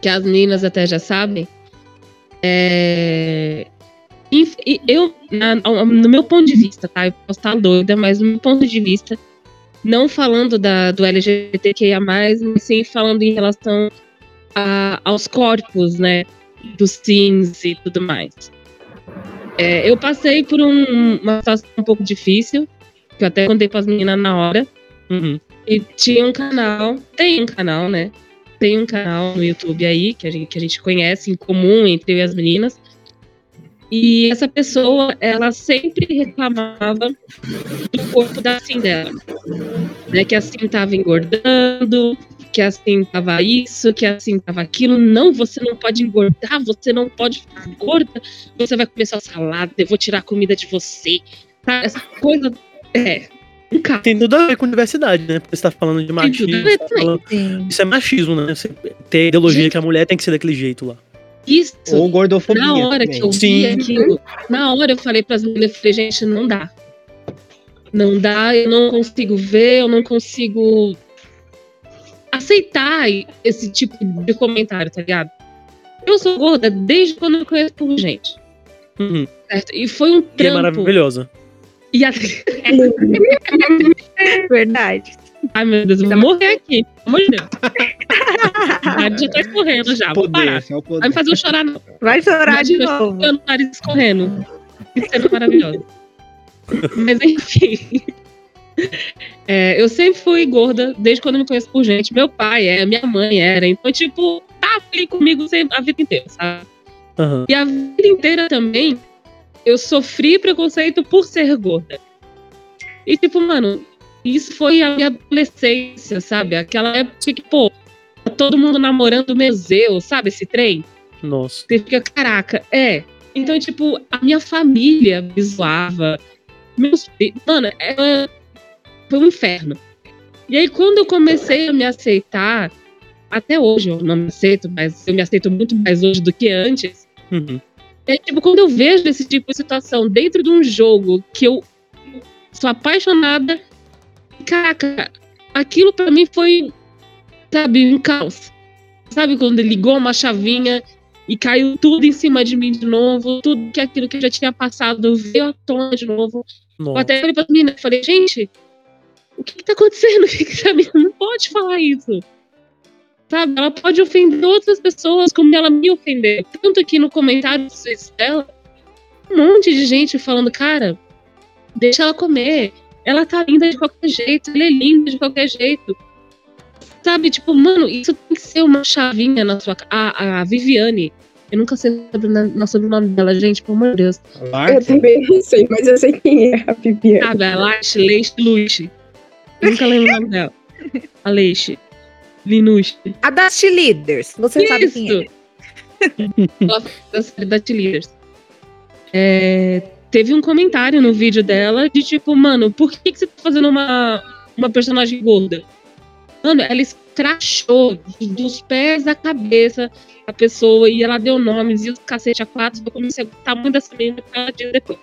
que as meninas até já sabem, é, eu, na, no meu ponto de vista, tá? Eu posso estar doida, mas no meu ponto de vista, não falando da, do LGBTQIA, mas sim falando em relação a, aos corpos, né? Dos sims e tudo mais. É, eu passei por um, uma situação um pouco difícil, que eu até contei para as meninas na hora. Uhum. E tinha um canal, tem um canal, né? Tem um canal no YouTube aí que a gente, que a gente conhece em comum entre eu e as meninas, e essa pessoa, ela sempre reclamava do corpo da assim dela. Né? Que assim estava engordando, que assim estava isso, que assim estava aquilo. Não, você não pode engordar, você não pode ficar gorda, você vai comer sua salada, eu vou tirar a comida de você. Tá? Essa coisa é. Tem tudo a ver com diversidade, né? Porque você tá falando de machismo. Tá falando... Isso é machismo, né? Você tem a ideologia Gente, que a mulher tem que ser daquele jeito lá. Isso. Ou gordofobia. Na hora também. que eu vi Sim. aquilo, na hora eu falei para as meninas, eu falei, gente, não dá. Não dá, eu não consigo ver, eu não consigo aceitar esse tipo de comentário, tá ligado? Eu sou gorda desde quando eu conheço por gente. Uhum. Certo? E foi um trampo. E é maravilhosa. E a... Verdade. Ai, meu Deus, eu vou morrer aqui. Pelo amor de Deus. A já tá escorrendo já. Vou parar. É o Vai me fazer eu chorar, não. Vai chorar de novo. eu no nariz escorrendo. Isso é maravilhoso. Mas enfim. É, eu sempre fui gorda, desde quando eu me conheço por gente. Meu pai é, minha mãe era. Então, tipo, tá ali comigo a vida inteira, sabe? Aham. E a vida inteira também, eu sofri preconceito por ser gorda. E, tipo, mano, isso foi a minha adolescência, sabe? Aquela época que, pô, tá todo mundo namorando o museu, sabe? Esse trem. Nossa. Você fica, caraca, é. Então, tipo, a minha família me zoava. Meus filhos. Mano, era... foi um inferno. E aí, quando eu comecei a me aceitar, até hoje eu não me aceito, mas eu me aceito muito mais hoje do que antes. Uhum. É tipo, quando eu vejo esse tipo de situação dentro de um jogo que eu sou apaixonada, caraca, aquilo pra mim foi, sabe, um caos. Sabe quando ligou uma chavinha e caiu tudo em cima de mim de novo, tudo que aquilo que eu já tinha passado veio à tona de novo. Eu Nossa. até falei pra menina, falei, gente, o que, que tá acontecendo? Menina não pode falar isso? Sabe, ela pode ofender outras pessoas como ela me ofendeu. Tanto que no comentário dela, um monte de gente falando, cara, deixa ela comer. Ela tá linda de qualquer jeito, ela é linda de qualquer jeito. Sabe, tipo, mano, isso tem que ser uma chavinha na sua. A, a Viviane. Eu nunca sei o sobrenome- o sobrenome dela, gente, pelo amor de Deus. Eu Larte, também não sei, mas eu sei quem é a Viviane. Sabe, a Lash, Leixe, Luxe. Nunca lembro o nome dela. A Leixe. A das Leaders. Você sabe quem é. Faz da série da Leaders. É, teve um comentário no vídeo dela de tipo, mano, por que, que você tá fazendo uma, uma personagem gorda? Mano, ela escrachou dos pés à cabeça a pessoa e ela deu nomes e os cacete a quatro. Eu comecei a gostar muito dessa menina que ela dias depois.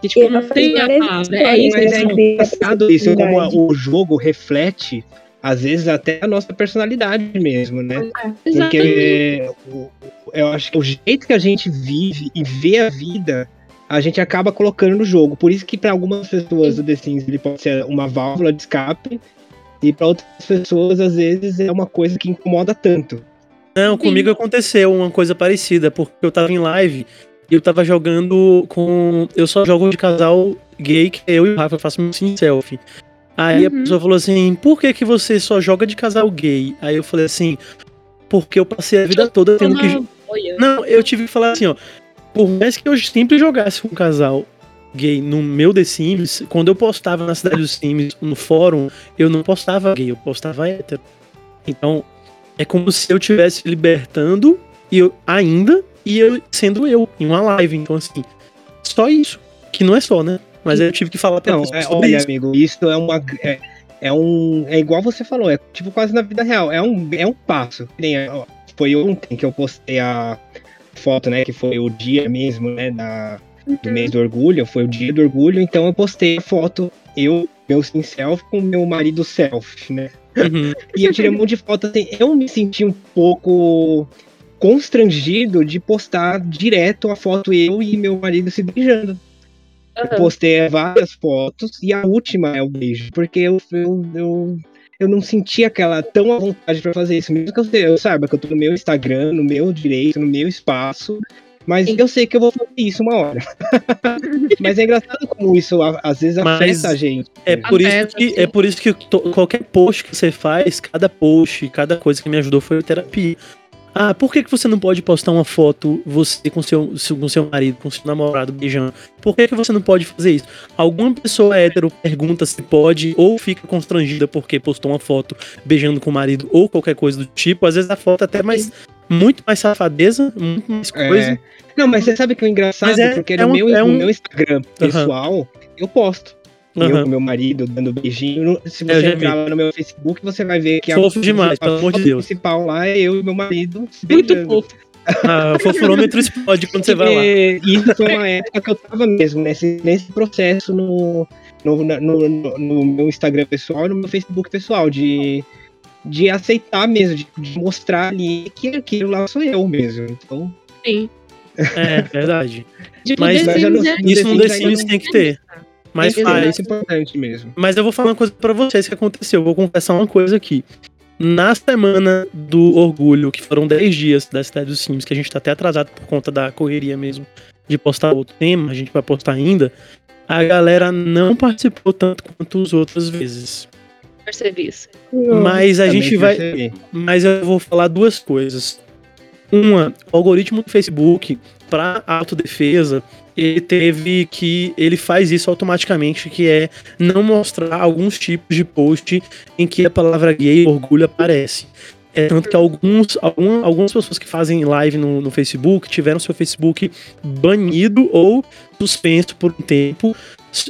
Que, tipo, não tem a palavra. É isso, Mas é assim, engraçado isso, como a- o jogo reflete, às vezes, até a nossa personalidade mesmo, né? exatamente. Porque eu acho que o jeito que a gente vive e vê a vida, a gente acaba colocando no jogo. Por isso que para algumas pessoas o The Sims ele pode ser uma válvula de escape e para outras pessoas às vezes é uma coisa que incomoda tanto. Não, comigo aconteceu uma coisa parecida, porque eu tava em live eu tava jogando com. Eu só jogo de casal gay, que é eu e o Rafa, faço meu sim selfie. Aí a Uhum. pessoa falou assim: por que, que você só joga de casal gay? Aí eu falei assim: porque eu passei a vida toda tendo que. Boia. Não, eu tive que falar assim, ó. Por mais que eu sempre jogasse com um casal gay no meu The Sims, quando eu postava na cidade dos Sims, no fórum, eu não postava gay, eu postava hétero. Então, é como se eu estivesse libertando e eu ainda e eu sendo eu em uma live. Então, assim, só isso. Que não é só, né? Mas eu tive que falar pra Não, é, sobre olha, isso. amigo, isso é uma. É, é um. É igual você falou, é tipo quase na vida real. É um, é um passo. Foi ontem que eu postei a foto, né? Que foi o dia mesmo, né? Da, do mês do orgulho. Foi o dia do orgulho. Então eu postei a foto, eu, meu sim self, com meu marido self, né? Uhum. E eu tirei um monte de foto assim. Eu me senti um pouco constrangido de postar direto a foto eu e meu marido se beijando. Eu Aham. postei várias fotos e a última é o beijo, porque eu, eu, eu, eu não senti aquela tão à vontade pra fazer isso, mesmo que eu, eu saiba que eu tô no meu Instagram, no meu direito, no meu espaço, mas Sim. eu sei que eu vou fazer isso uma hora. mas é engraçado como isso às vezes Mas afeta a gente. É por, isso Afeta, que, sim. é por isso que to- qualquer post que você faz, cada post, cada coisa que me ajudou foi terapia. Ah, por que, que você não pode postar uma foto você com seu, com seu marido, com seu namorado beijando? Por que, que você não pode fazer isso? Alguma pessoa hétero pergunta se pode ou fica constrangida porque postou uma foto beijando com o marido ou qualquer coisa do tipo. Às vezes a foto é até mais, muito mais safadeza, muito mais coisa. É. Não, mas você sabe que o engraçado, Mas é- porque é no, um- meu, é um- no meu Instagram pessoal, eu posto. Eu Aham. com meu marido dando beijinho. Se Eu você entrar lá no meu Facebook, você vai ver que Fofo demais, pelo amor de foto Deus. principal lá é eu e meu marido se Muito beijando. fofo. Ah, o fofurômetro explode quando você vai lá. Porque Isso foi uma época que eu tava mesmo nesse, nesse processo no, no, no, no- no meu Instagram pessoal e no meu Facebook pessoal, de, de aceitar mesmo, de, de mostrar ali que aquilo lá sou eu mesmo. Então, Sim. É, verdade. Tipo, Mas- mas não- é- No Isso no The Sims tem que ter. Mas é importante mesmo. Mas eu vou falar uma coisa pra vocês que aconteceu. Eu vou confessar uma coisa aqui. Na semana do orgulho, que foram 10 dias da cidade dos Sims, que a gente tá até atrasado por conta da correria mesmo de postar outro tema, a gente vai postar ainda. A galera não participou tanto quanto as outras vezes. Percebi isso. Mas a Também gente vai. percebi. Mas eu vou falar duas coisas. Uma, o algoritmo do Facebook para autodefesa, ele teve que ele faz isso automaticamente, que é não mostrar alguns tipos de post em que a palavra gay orgulho aparece. É tanto que alguns, algum- algumas pessoas que fazem live no, no Facebook tiveram seu Facebook banido ou suspenso por um tempo.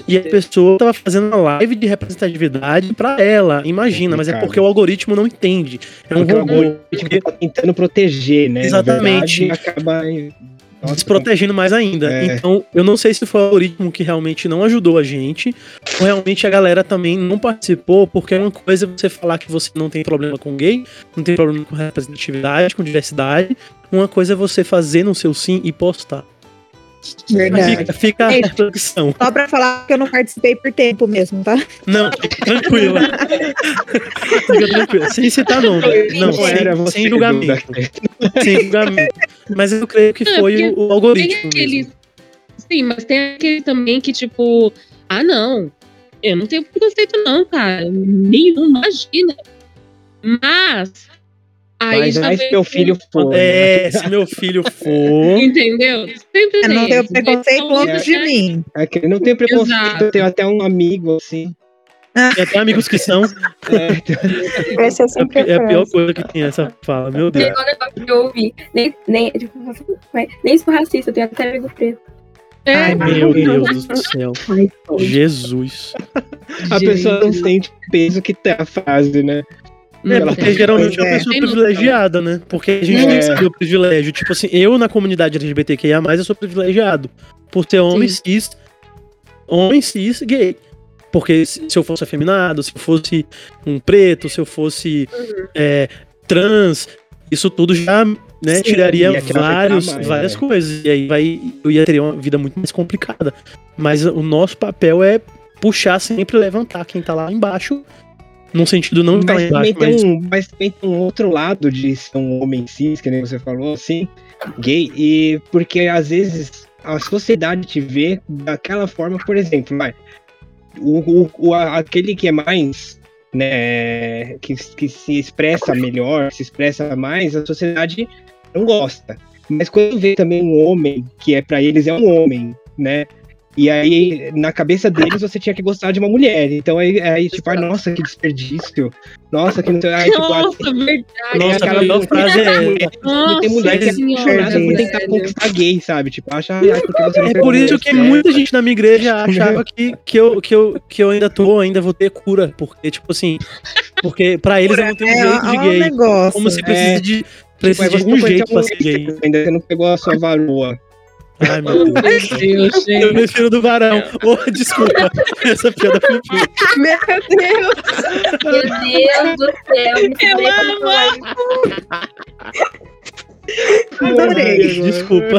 E a pessoa tava fazendo uma live de representatividade pra ela, imagina, mas é porque o algoritmo não entende. É um Porque o robô. algoritmo tá tentando proteger, né? Exatamente. verdade, acaba. Desprotegendo mais ainda. É. Então, eu não sei se foi o algoritmo que realmente não ajudou a gente, ou realmente a galera também não participou, porque é uma coisa você falar que você não tem problema com gay, não tem problema com representatividade, com diversidade. Uma coisa é você fazer no seu sim e postar. Verdade. Fica, fica a Ei. reflexão. Só pra falar que eu não participei por tempo mesmo, tá? Não, tranquila. fica tranquila. Sem citar nome. Não, Não era sem, você, sem julgamento. Sem julgamento. Mas eu creio que Não, foi porque o, algoritmo. aqueles. mesmo. Sim, mas tem aquele também que, tipo, ah, não. Eu não tenho preconceito, não, cara. Nenhum, imagina. Mas. Aí Mas aí se meu filho for. É, né? se meu filho for. Entendeu? Sempre Eu não tem tenho esse. preconceito Então, longe de é- mim. É que ele não tem preconceito, Exato. eu tenho até um amigo assim. Tem até amigos que são. É, Essa é É, a é a pior coisa que tem essa fala, meu Deus. Chegou um negócio que eu ouvi. Nem, nem, tipo, mas nem sou racista, eu tenho até amigo preto. É, Ai, Meu Deus do céu. Ai. Jesus. a pessoa não sente o peso que tem a frase, né? É porque geralmente é uma é. pessoa privilegiada, né? Porque a gente É. tem que saber o privilégio. Tipo assim, eu na comunidade LGBTQIA, eu sou privilegiado. Por ser homem cis. Homem cis gay. Porque se eu fosse afeminado, se eu fosse um preto, se eu fosse é, trans, isso tudo já né, Sim. tiraria vários, mais, várias né? coisas. E aí vai, eu ia ter uma vida muito mais complicada. Mas o nosso papel é puxar sempre levantar quem tá lá embaixo. Num sentido não Mas também, mas tem um, mas tem um outro lado de ser um homem cis, que nem você falou, assim, gay, e porque às vezes a sociedade te vê daquela forma, por exemplo, vai, o, o, o- aquele que é mais, né, que, que se expressa melhor, se expressa mais, a sociedade não gosta. Mas quando vê também um homem, que é pra eles é um homem, né, e aí, na cabeça deles, você tinha que gostar de uma mulher. Então aí, aí tipo, ai, nossa, que desperdício. Nossa, que não sei. Aí, tipo, Nossa, verdade. Nossa, aquela a melhor frase é. Nossa, tem mulher que é apaixonada por tentar conquistar gay, sabe? Tipo, acha, não É por isso que muita gente na minha igreja achava que, que, eu, que, eu, que eu ainda tô, ainda vou ter cura. Porque, tipo assim, porque pra eles eu não tenho um É, jeito de é um gay. negócio. Como se precisa É. de, Tipo, precisa de algum não jeito pra a ser gay. Ainda você não pegou a sua varoa. Ai, meu Deus. Meu Deus, Eu gente. me filho do varão. Oh, desculpa. Essa piada foi. Meu Deus! Meu Deus do céu. Eu amo. Adorei. Desculpa.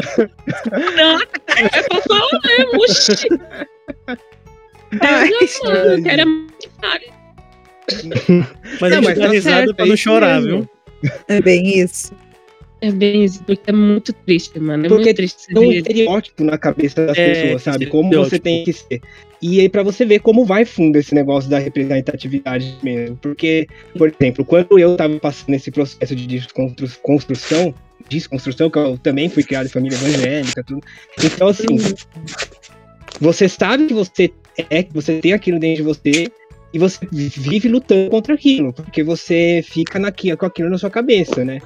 Não, é pra falar mesmo. Oxi. Ai, Eu quero é. Mas Não, a gente tá risada pra não chorar, mesmo. viu? É bem isso. É bem isso, porque é muito triste, mano. É Porque muito triste Tem um estereótipo na cabeça das É, pessoas, sabe? Como você tem que ser. E aí, pra você ver como vai fundo esse negócio da representatividade mesmo. Porque, por exemplo, quando eu tava passando esse processo de desconstru- construção, desconstrução, que eu também fui criado em família evangélica, tudo. Então, assim, você sabe que você é, que você tem aquilo dentro de você e você vive lutando contra aquilo, porque você fica naqui, com aquilo na sua cabeça, né?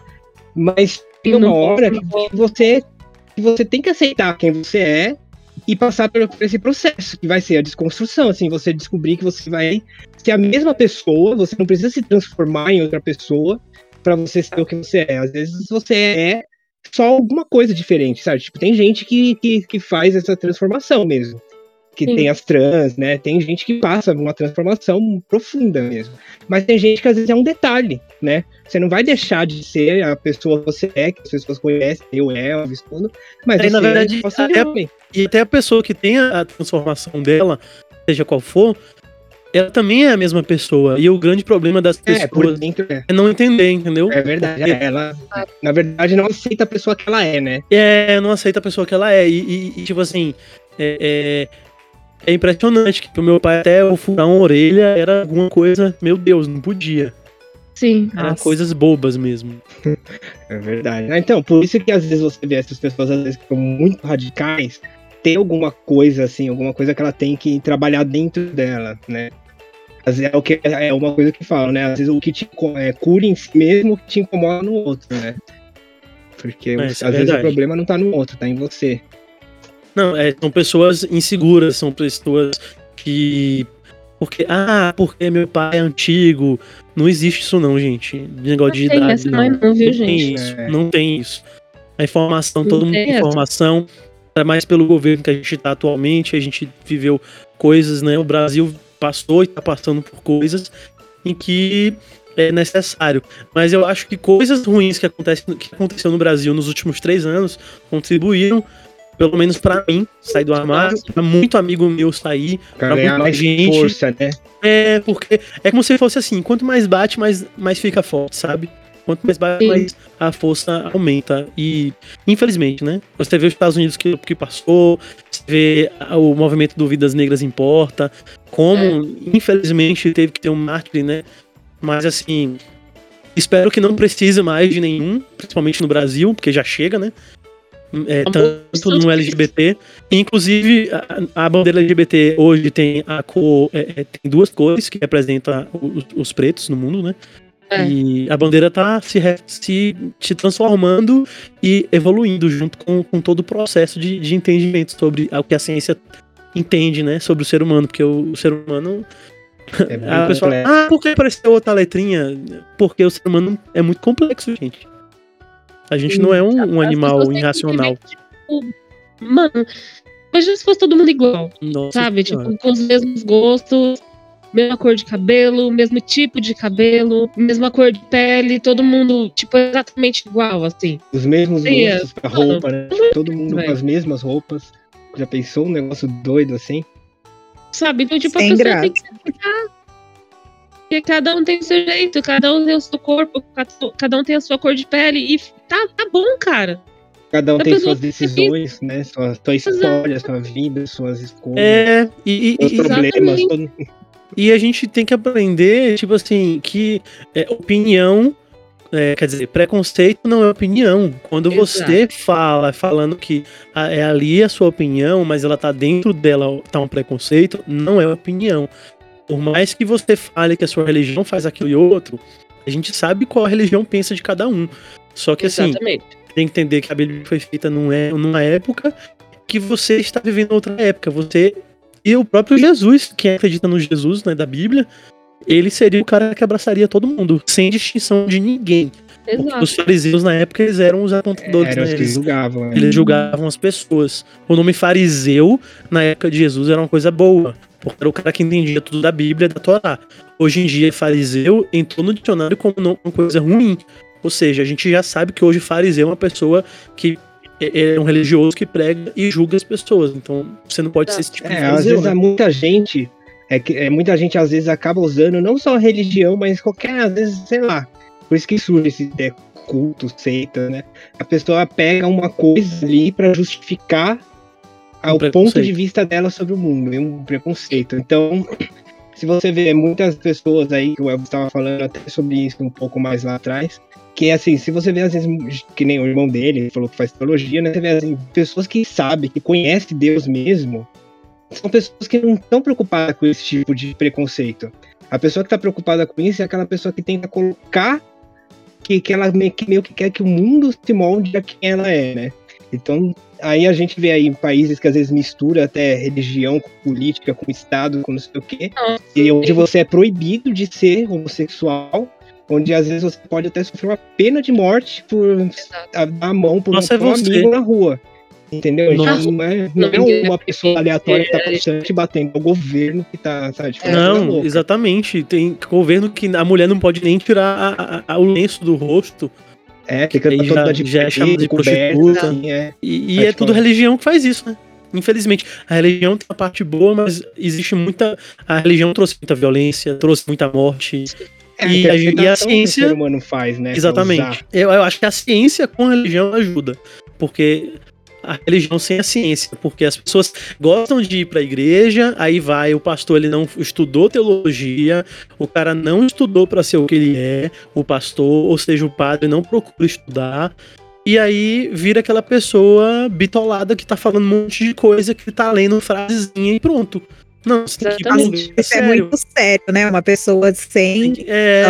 Mas tem uma hora que você, que você tem que aceitar quem você é e passar por, por esse processo, que vai ser a desconstrução, assim, você descobrir que você vai ser a mesma pessoa, você não precisa se transformar em outra pessoa para você ser o que você é. Às vezes você é só alguma coisa diferente, sabe? Tipo, tem gente que, que, que faz essa transformação mesmo. Que Sim. tem as trans, né? Tem gente que passa uma transformação profunda mesmo. Mas tem gente que às vezes é um detalhe, né? Você não vai deixar de ser a pessoa que você é, que as pessoas conhecem, eu, Elvis, tudo. Mas Aí, na verdade, até-. E até a pessoa que tem a, transformação dela, seja qual for, ela também é a mesma pessoa. E o grande problema das É, por pessoas dentro é. é não entender, entendeu? É verdade. É, Ela, na verdade, não aceita a pessoa que ela é, né? É, não aceita a pessoa que ela é. E, e- e, tipo assim, é, é, é impressionante que o meu pai até eu furar uma orelha era alguma coisa, meu Deus, não podia. Sim. Era Nossa. coisas bobas mesmo. É verdade. Ah, Então, por isso que às vezes você vê essas pessoas, às vezes, que são muito radicais, tem alguma coisa, assim, alguma coisa que ela tem que trabalhar dentro dela, né? Às vezes é, o que, é uma coisa que falam, né? Às vezes o que te é, cura em si mesmo o que te incomoda no outro, né? Porque É, o- é às vezes o problema não tá no outro, tá em você. Não, é, são pessoas inseguras, são pessoas que. Porque, ah, porque meu pai é antigo. Não existe isso, não, gente. Negócio de Não tem idade. essa não. não, viu, Não tem gente? isso, É. não tem isso. A informação, Não todo mundo tem informação. Ainda mais pelo governo que a gente está atualmente, a gente viveu coisas, né? O Brasil passou e está passando por coisas em que é necessário. Mas eu acho que coisas ruins que, acontecem, que aconteceu no Brasil nos últimos três anos contribuíram, pelo menos para mim, sair do armário, pra muito amigo meu sair. Pra Pra ganhar muita mais gente- força, né? É, porque é como se fosse assim, quanto mais bate, mais, mais fica forte, sabe? Quanto mais bate, Sim. mais a força aumenta. E, infelizmente, né? Você vê os Estados Unidos que, que passou, você vê o movimento do Vidas Negras Importa, como, infelizmente, teve que ter um mártir, né? Mas, assim, espero que não precise mais de nenhum, principalmente no Brasil, porque já chega, né? É, tanto no LGBT. Inclusive, a, a bandeira LGBT hoje tem a cor. é, é, tem duas cores que representam os, os pretos no mundo, né? É. E a bandeira tá se, se, se transformando e evoluindo junto com, com todo o processo de, de entendimento sobre o que a ciência entende, né? Sobre o ser humano, porque o, o ser humano. É A pessoa, ah, por que apareceu outra letrinha? Porque o ser humano é muito complexo, gente. A gente não é um, um animal irracional. tipo, mano, imagina se fosse todo mundo igual, Nossa sabe? Senhora. Tipo, com os mesmos gostos, mesma cor de cabelo, mesmo tipo de cabelo, mesma cor de pele, todo mundo, tipo, exatamente igual, assim. Os mesmos Sim, é. gostos pra roupa, né? Todo mundo Velho. com as mesmas roupas. Já pensou um negócio doido assim? Sabe? Então, tipo, Sem a pessoa graça. tem que se. Porque cada um tem o seu jeito, cada um tem o seu corpo, cada- um tem a sua cor de pele. E tá, tá bom, cara. Cada um A tem suas tem decisões, né? Sua, sua história, sua vida, suas escolhas, É, e, e- seus e- problemas. todo- E a gente tem que aprender, tipo assim, que é, opinião, é, quer dizer, preconceito não é opinião. Quando você fala, falando que a- é ali a sua opinião, mas ela tá dentro dela, tá um preconceito, não é opinião. Por mais que você fale que a sua religião faz aquilo e outro, a gente sabe qual a religião pensa de cada um. Só que assim, Exatamente. tem que entender que a Bíblia foi feita é- numa época que você está vivendo outra época. Você e o próprio Jesus, quem acredita no Jesus, né, da Bíblia, ele seria o cara que abraçaria todo mundo, sem distinção de ninguém. Porque Exato. os fariseus na época eles eram os apontadores, Eram né? Eles, julgavam. né? eles julgavam as pessoas. O nome fariseu na época de Jesus era uma coisa boa, porque era o cara que entendia tudo da Bíblia, da Torá. Hoje em dia, fariseu entrou no dicionário como uma coisa ruim. Ou seja, a gente já sabe que hoje fariseu é uma pessoa que é é um religioso que prega e julga as pessoas. Então, você não pode ser esse tipo de É, às fariseu, vezes né? há muita gente, é que é, muita gente às vezes acaba usando não só a religião, mas qualquer, às vezes, sei lá. Por isso que surge esse é, culto, seita, né? A pessoa pega uma coisa ali pra justificar Um o ponto de vista dela sobre o mundo, e um preconceito. Então, se você vê muitas pessoas aí, que o Elvis estava falando até sobre isso um pouco mais lá atrás, que assim, se você vê às vezes, que nem o irmão dele, ele falou que faz teologia, né? Você vê assim, pessoas que sabem, que conhecem Deus mesmo, são pessoas que não estão preocupadas com esse tipo de preconceito. A pessoa que está preocupada com isso é aquela pessoa que tenta colocar que, que ela meio que, meio que quer que o mundo se molde a quem ela é, né? Então, aí a gente vê aí países que às vezes mistura até religião com política, com Estado, com não sei o quê, Nossa, e onde você é proibido de ser homossexual, onde às vezes você pode até sofrer uma pena de morte por a- dar a mão por um, Nossa, é por um amigo na rua. Entendeu? Não é, não é Não, uma pessoa aleatória que tá é, passando te batendo, é o governo que tá, sabe? Tipo, Não, exatamente. Tem governo que a mulher não pode nem tirar a- a- a- o lenço do rosto. É, fica toda já- de já é preto, chamado de prostituta. assim, é. E, e é tudo religião que faz isso, né? Infelizmente, a religião tem uma parte boa, mas existe muita. A religião trouxe muita violência, trouxe muita morte. É, E que a- e a aceitação que o ciência- ser humano faz, né? Exatamente. Eu, eu acho que a ciência com a religião ajuda. Porque a religião sem a ciência. Porque as pessoas gostam de ir pra igreja, aí vai, o pastor ele não estudou teologia, o cara não estudou pra ser o que ele é, o pastor, ou seja, o padre não procura estudar. E aí vira aquela pessoa bitolada que tá falando um monte de coisa, que tá lendo frasezinha e pronto. Não, você tem que Exatamente. lugar Isso é sério. muito sério, né? Uma pessoa sem É,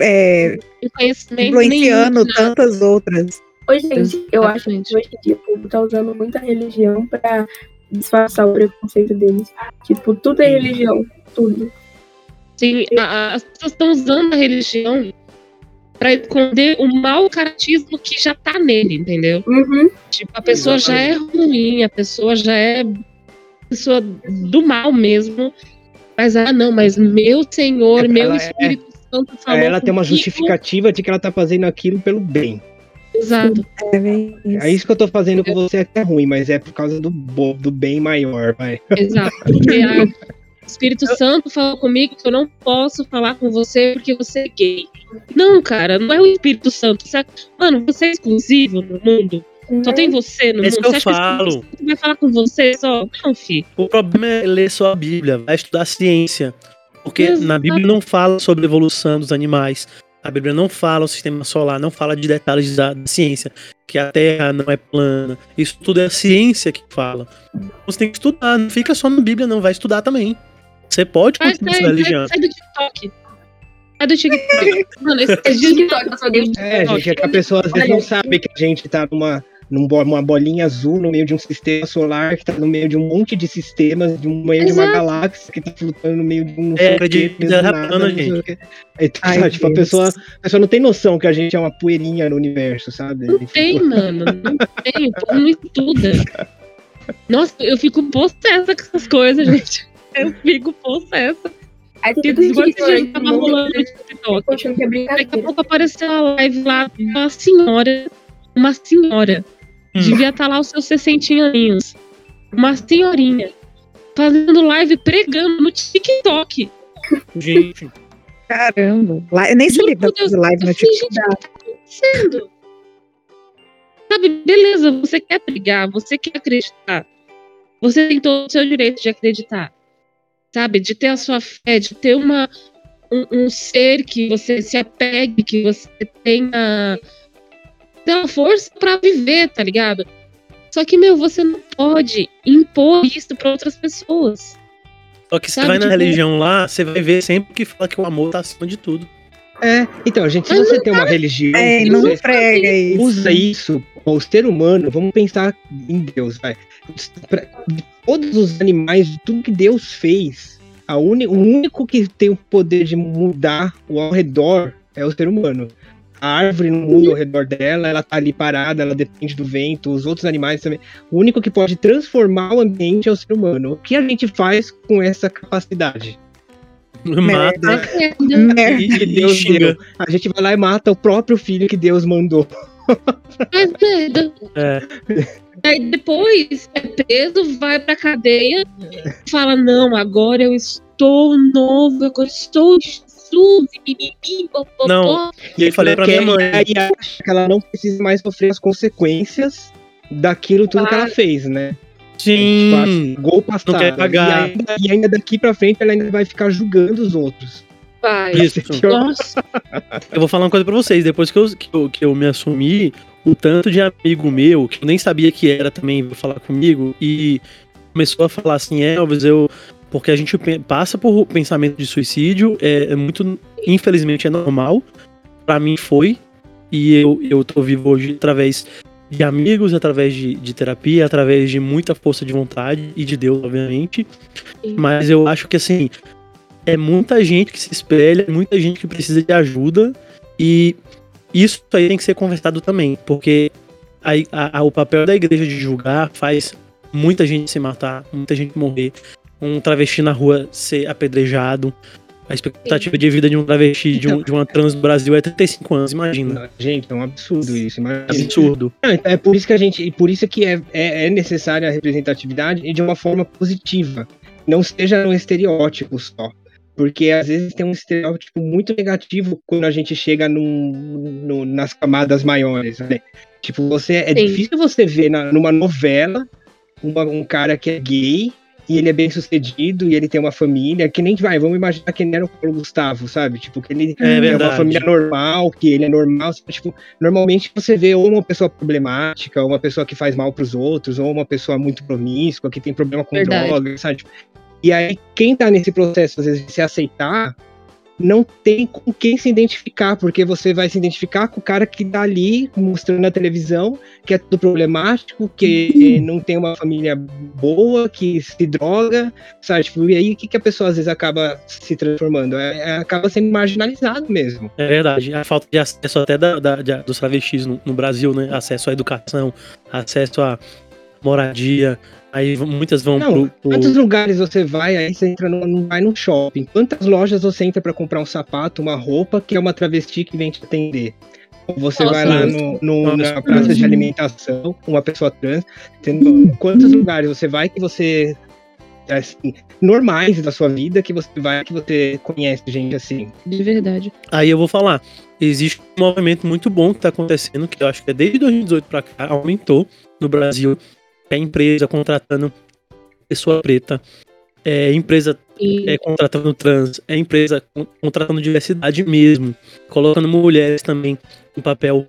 é, Não conhecimento influenciando nenhum, tantas outras. Ô, gente, eu acho que Exatamente. hoje em dia o povo tá usando muita religião pra disfarçar o preconceito deles. Tipo, tudo é religião, tudo. Sim, a- a- as pessoas estão usando a religião pra esconder o mau caratismo que já tá nele, entendeu? Uhum. Tipo, a pessoa já é ruim, a pessoa já é pessoa do mal mesmo. Mas, ah, não, mas meu Senhor, É, meu ela é- Espírito Santo falou. Ela tem uma comigo. justificativa de que ela tá fazendo aquilo pelo bem. Exato. É isso. É isso que eu tô fazendo com você que é ruim, mas é por causa do, do bem maior, vai. Exato. Porque o Espírito Santo falou comigo que eu não posso falar com você porque você é gay. Não, cara, não é o Espírito Santo. É- Mano, você é exclusivo no mundo. Só tem você no É isso mundo. que eu você que falo. Santo vai falar com você só? Não, filho. O problema é ler só a Bíblia, vai estudar ciência. Porque Exato. na Bíblia não fala sobre a evolução dos animais. A Bíblia não fala o sistema solar, não fala de detalhes da, da ciência, que a Terra não é plana. Isso tudo é a ciência que fala. Você tem que estudar, não fica só na Bíblia, não, vai estudar também. Você pode continuar sai, sua sai, religião. sai do TikTok. Sai do TikTok. Mano, esse TikTok eu só dei É, gente, é que a pessoa às vezes não sabe que a gente tá numa, num bo- uma bolinha azul no meio de um sistema solar, que tá no meio de um monte de sistemas, de um meio de uma Exato. galáxia que tá flutuando no meio de um. É, tá nada, gente. Aí, tá, Ai, tipo, a pessoa, a pessoa não tem noção que a gente é uma poeirinha no universo, sabe? Não tem, mano. Não tem. O povo não estuda. Nossa, eu fico possessa com essas coisas, gente. Eu fico possessa. Aí tem que tava rolando no TikTok. tô achando que é Daqui a pouco apareceu a live lá de uma senhora. Uma senhora. Hum. Devia estar lá os seus 60 aninhos. Uma senhorinha. Fazendo live pregando no TikTok. Gente, Caramba. Eu nem sabia que fazer live no TikTok. gente, o que tá acontecendo? Sabe, beleza, você quer brigar, você quer acreditar. Você tem todo o seu direito de acreditar. Sabe, de ter a sua fé, de ter uma, um, um ser que você se apegue, que você tenha, tenha força pra viver, tá ligado? Só que, meu, você não pode impor isso pra outras pessoas. só que você vai na tipo- religião lá, você vai ver sempre que fala que o amor tá acima de tudo. É, então, gente, se você tem uma religião, É, não você prega isso. usa isso, o ser humano, vamos pensar em Deus, vai. Pra- De todos os animais, de tudo que Deus fez, a uni, o único que tem o poder de mudar o ao redor é o ser humano. A árvore não muda ao redor dela, ela tá ali parada, ela depende do vento, os outros animais também. O único que pode transformar o ambiente é o ser humano. O que a gente faz com essa capacidade? Mata Merda. e, Que e Deus deu. A gente vai lá e mata o próprio filho que Deus mandou. Faz merda. É. Aí depois é preso, vai pra cadeia, fala: Não, agora eu estou novo, agora eu estou Mimimi, popopó. Não. E aí falei pra minha mãe. E aí acha que ela não precisa mais sofrer as consequências daquilo tudo que ela fez, né? Sim. Gol passado. quer pagar. E ainda, e ainda daqui pra frente ela ainda vai ficar julgando os outros. Vai. Isso. Nossa, Eu vou falar uma coisa pra vocês. Depois que eu, que eu, que eu me assumi, o tanto de amigo meu, que eu nem sabia que era também, veio falar comigo e começou a falar assim, Elvis, eu. Porque a gente passa por pensamento de suicídio, é, é muito. Infelizmente é normal. Pra mim foi. E eu, eu tô vivo hoje através de amigos, através de, de terapia, através de muita força de vontade e de Deus, obviamente. Mas eu acho que assim, é muita gente que se espelha, muita gente que precisa de ajuda e isso aí tem que ser conversado também, porque a- a- o papel da igreja de julgar faz muita gente se matar, muita gente morrer, um travesti na rua ser apedrejado, A expectativa de vida de um travesti, de, um- de uma trans no Brasil é 35 anos, imagina. Gente, é um absurdo isso. Imagina. Absurdo. Não, É por isso que a gente, e por isso que é, é, é necessária a representatividade e de uma forma positiva. Não seja um estereótipo só. Porque às vezes tem um estereótipo muito negativo quando a gente chega num, no- nas camadas maiores. Né? Tipo, você é Sim. difícil você ver na- numa novela uma- um cara que é gay e ele é bem sucedido e ele tem uma família, que nem vai, vamos imaginar que ele era o Paulo Gustavo, sabe? Tipo, que ele É é uma família normal, que ele é normal, sabe? tipo, normalmente você vê ou uma pessoa problemática, ou uma pessoa que faz mal pros outros, ou uma pessoa muito promíscua, que tem problema com Verdade. droga, sabe? E aí, quem tá nesse processo, às vezes, de se aceitar, não tem com quem se identificar, porque você vai se identificar com o cara que tá ali mostrando na televisão, que é tudo problemático, que não tem uma família boa, que se droga, sabe? Tipo, e aí o que, que a pessoa às vezes acaba se transformando? É, é- acaba sendo marginalizado mesmo. É verdade. A falta de acesso até da, da- de- dos travestis no, no Brasil, né? Acesso à educação, acesso à moradia. Aí muitas vão Não, pro. pro- Quantos lugares você vai, aí você entra no, no- vai no shopping? Quantas lojas você entra pra comprar um sapato, uma roupa, que é uma travesti que vem te atender? Você Nossa, vai lá no, no- na praça de alimentação, uma pessoa trans. Entendeu? Quantos lugares você vai que você. Assim, normais da sua vida que você vai que você conhece gente assim. De verdade. Aí eu vou falar. Existe um movimento muito bom que tá acontecendo, que eu acho que é desde 2018 pra cá, aumentou no Brasil. É empresa contratando pessoa preta. É empresa é, contratando trans, é empresa con- contratando diversidade mesmo, colocando mulheres também em papel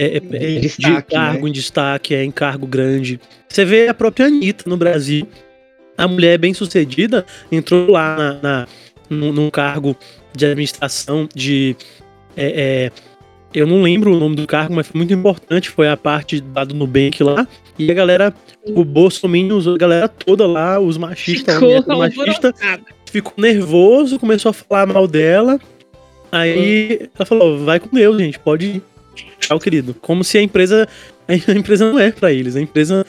é, é, De é, de destaque, cargo né? em destaque, é em cargo grande. Você vê a própria Anitta no Brasil, a mulher bem sucedida entrou lá na, na- num, num cargo de administração de é, é, eu não lembro o nome do cargo, mas foi muito importante. Foi a parte do Nubank lá. E a galera, o Bolsonaro usou a galera toda lá, os machistas, ficou alvoroçada. ficou nervoso, começou a falar mal dela. Aí ela falou: vai com Deus, gente, pode ir. Tchau, querido. Como se a empresa. A empresa não é pra eles. A empresa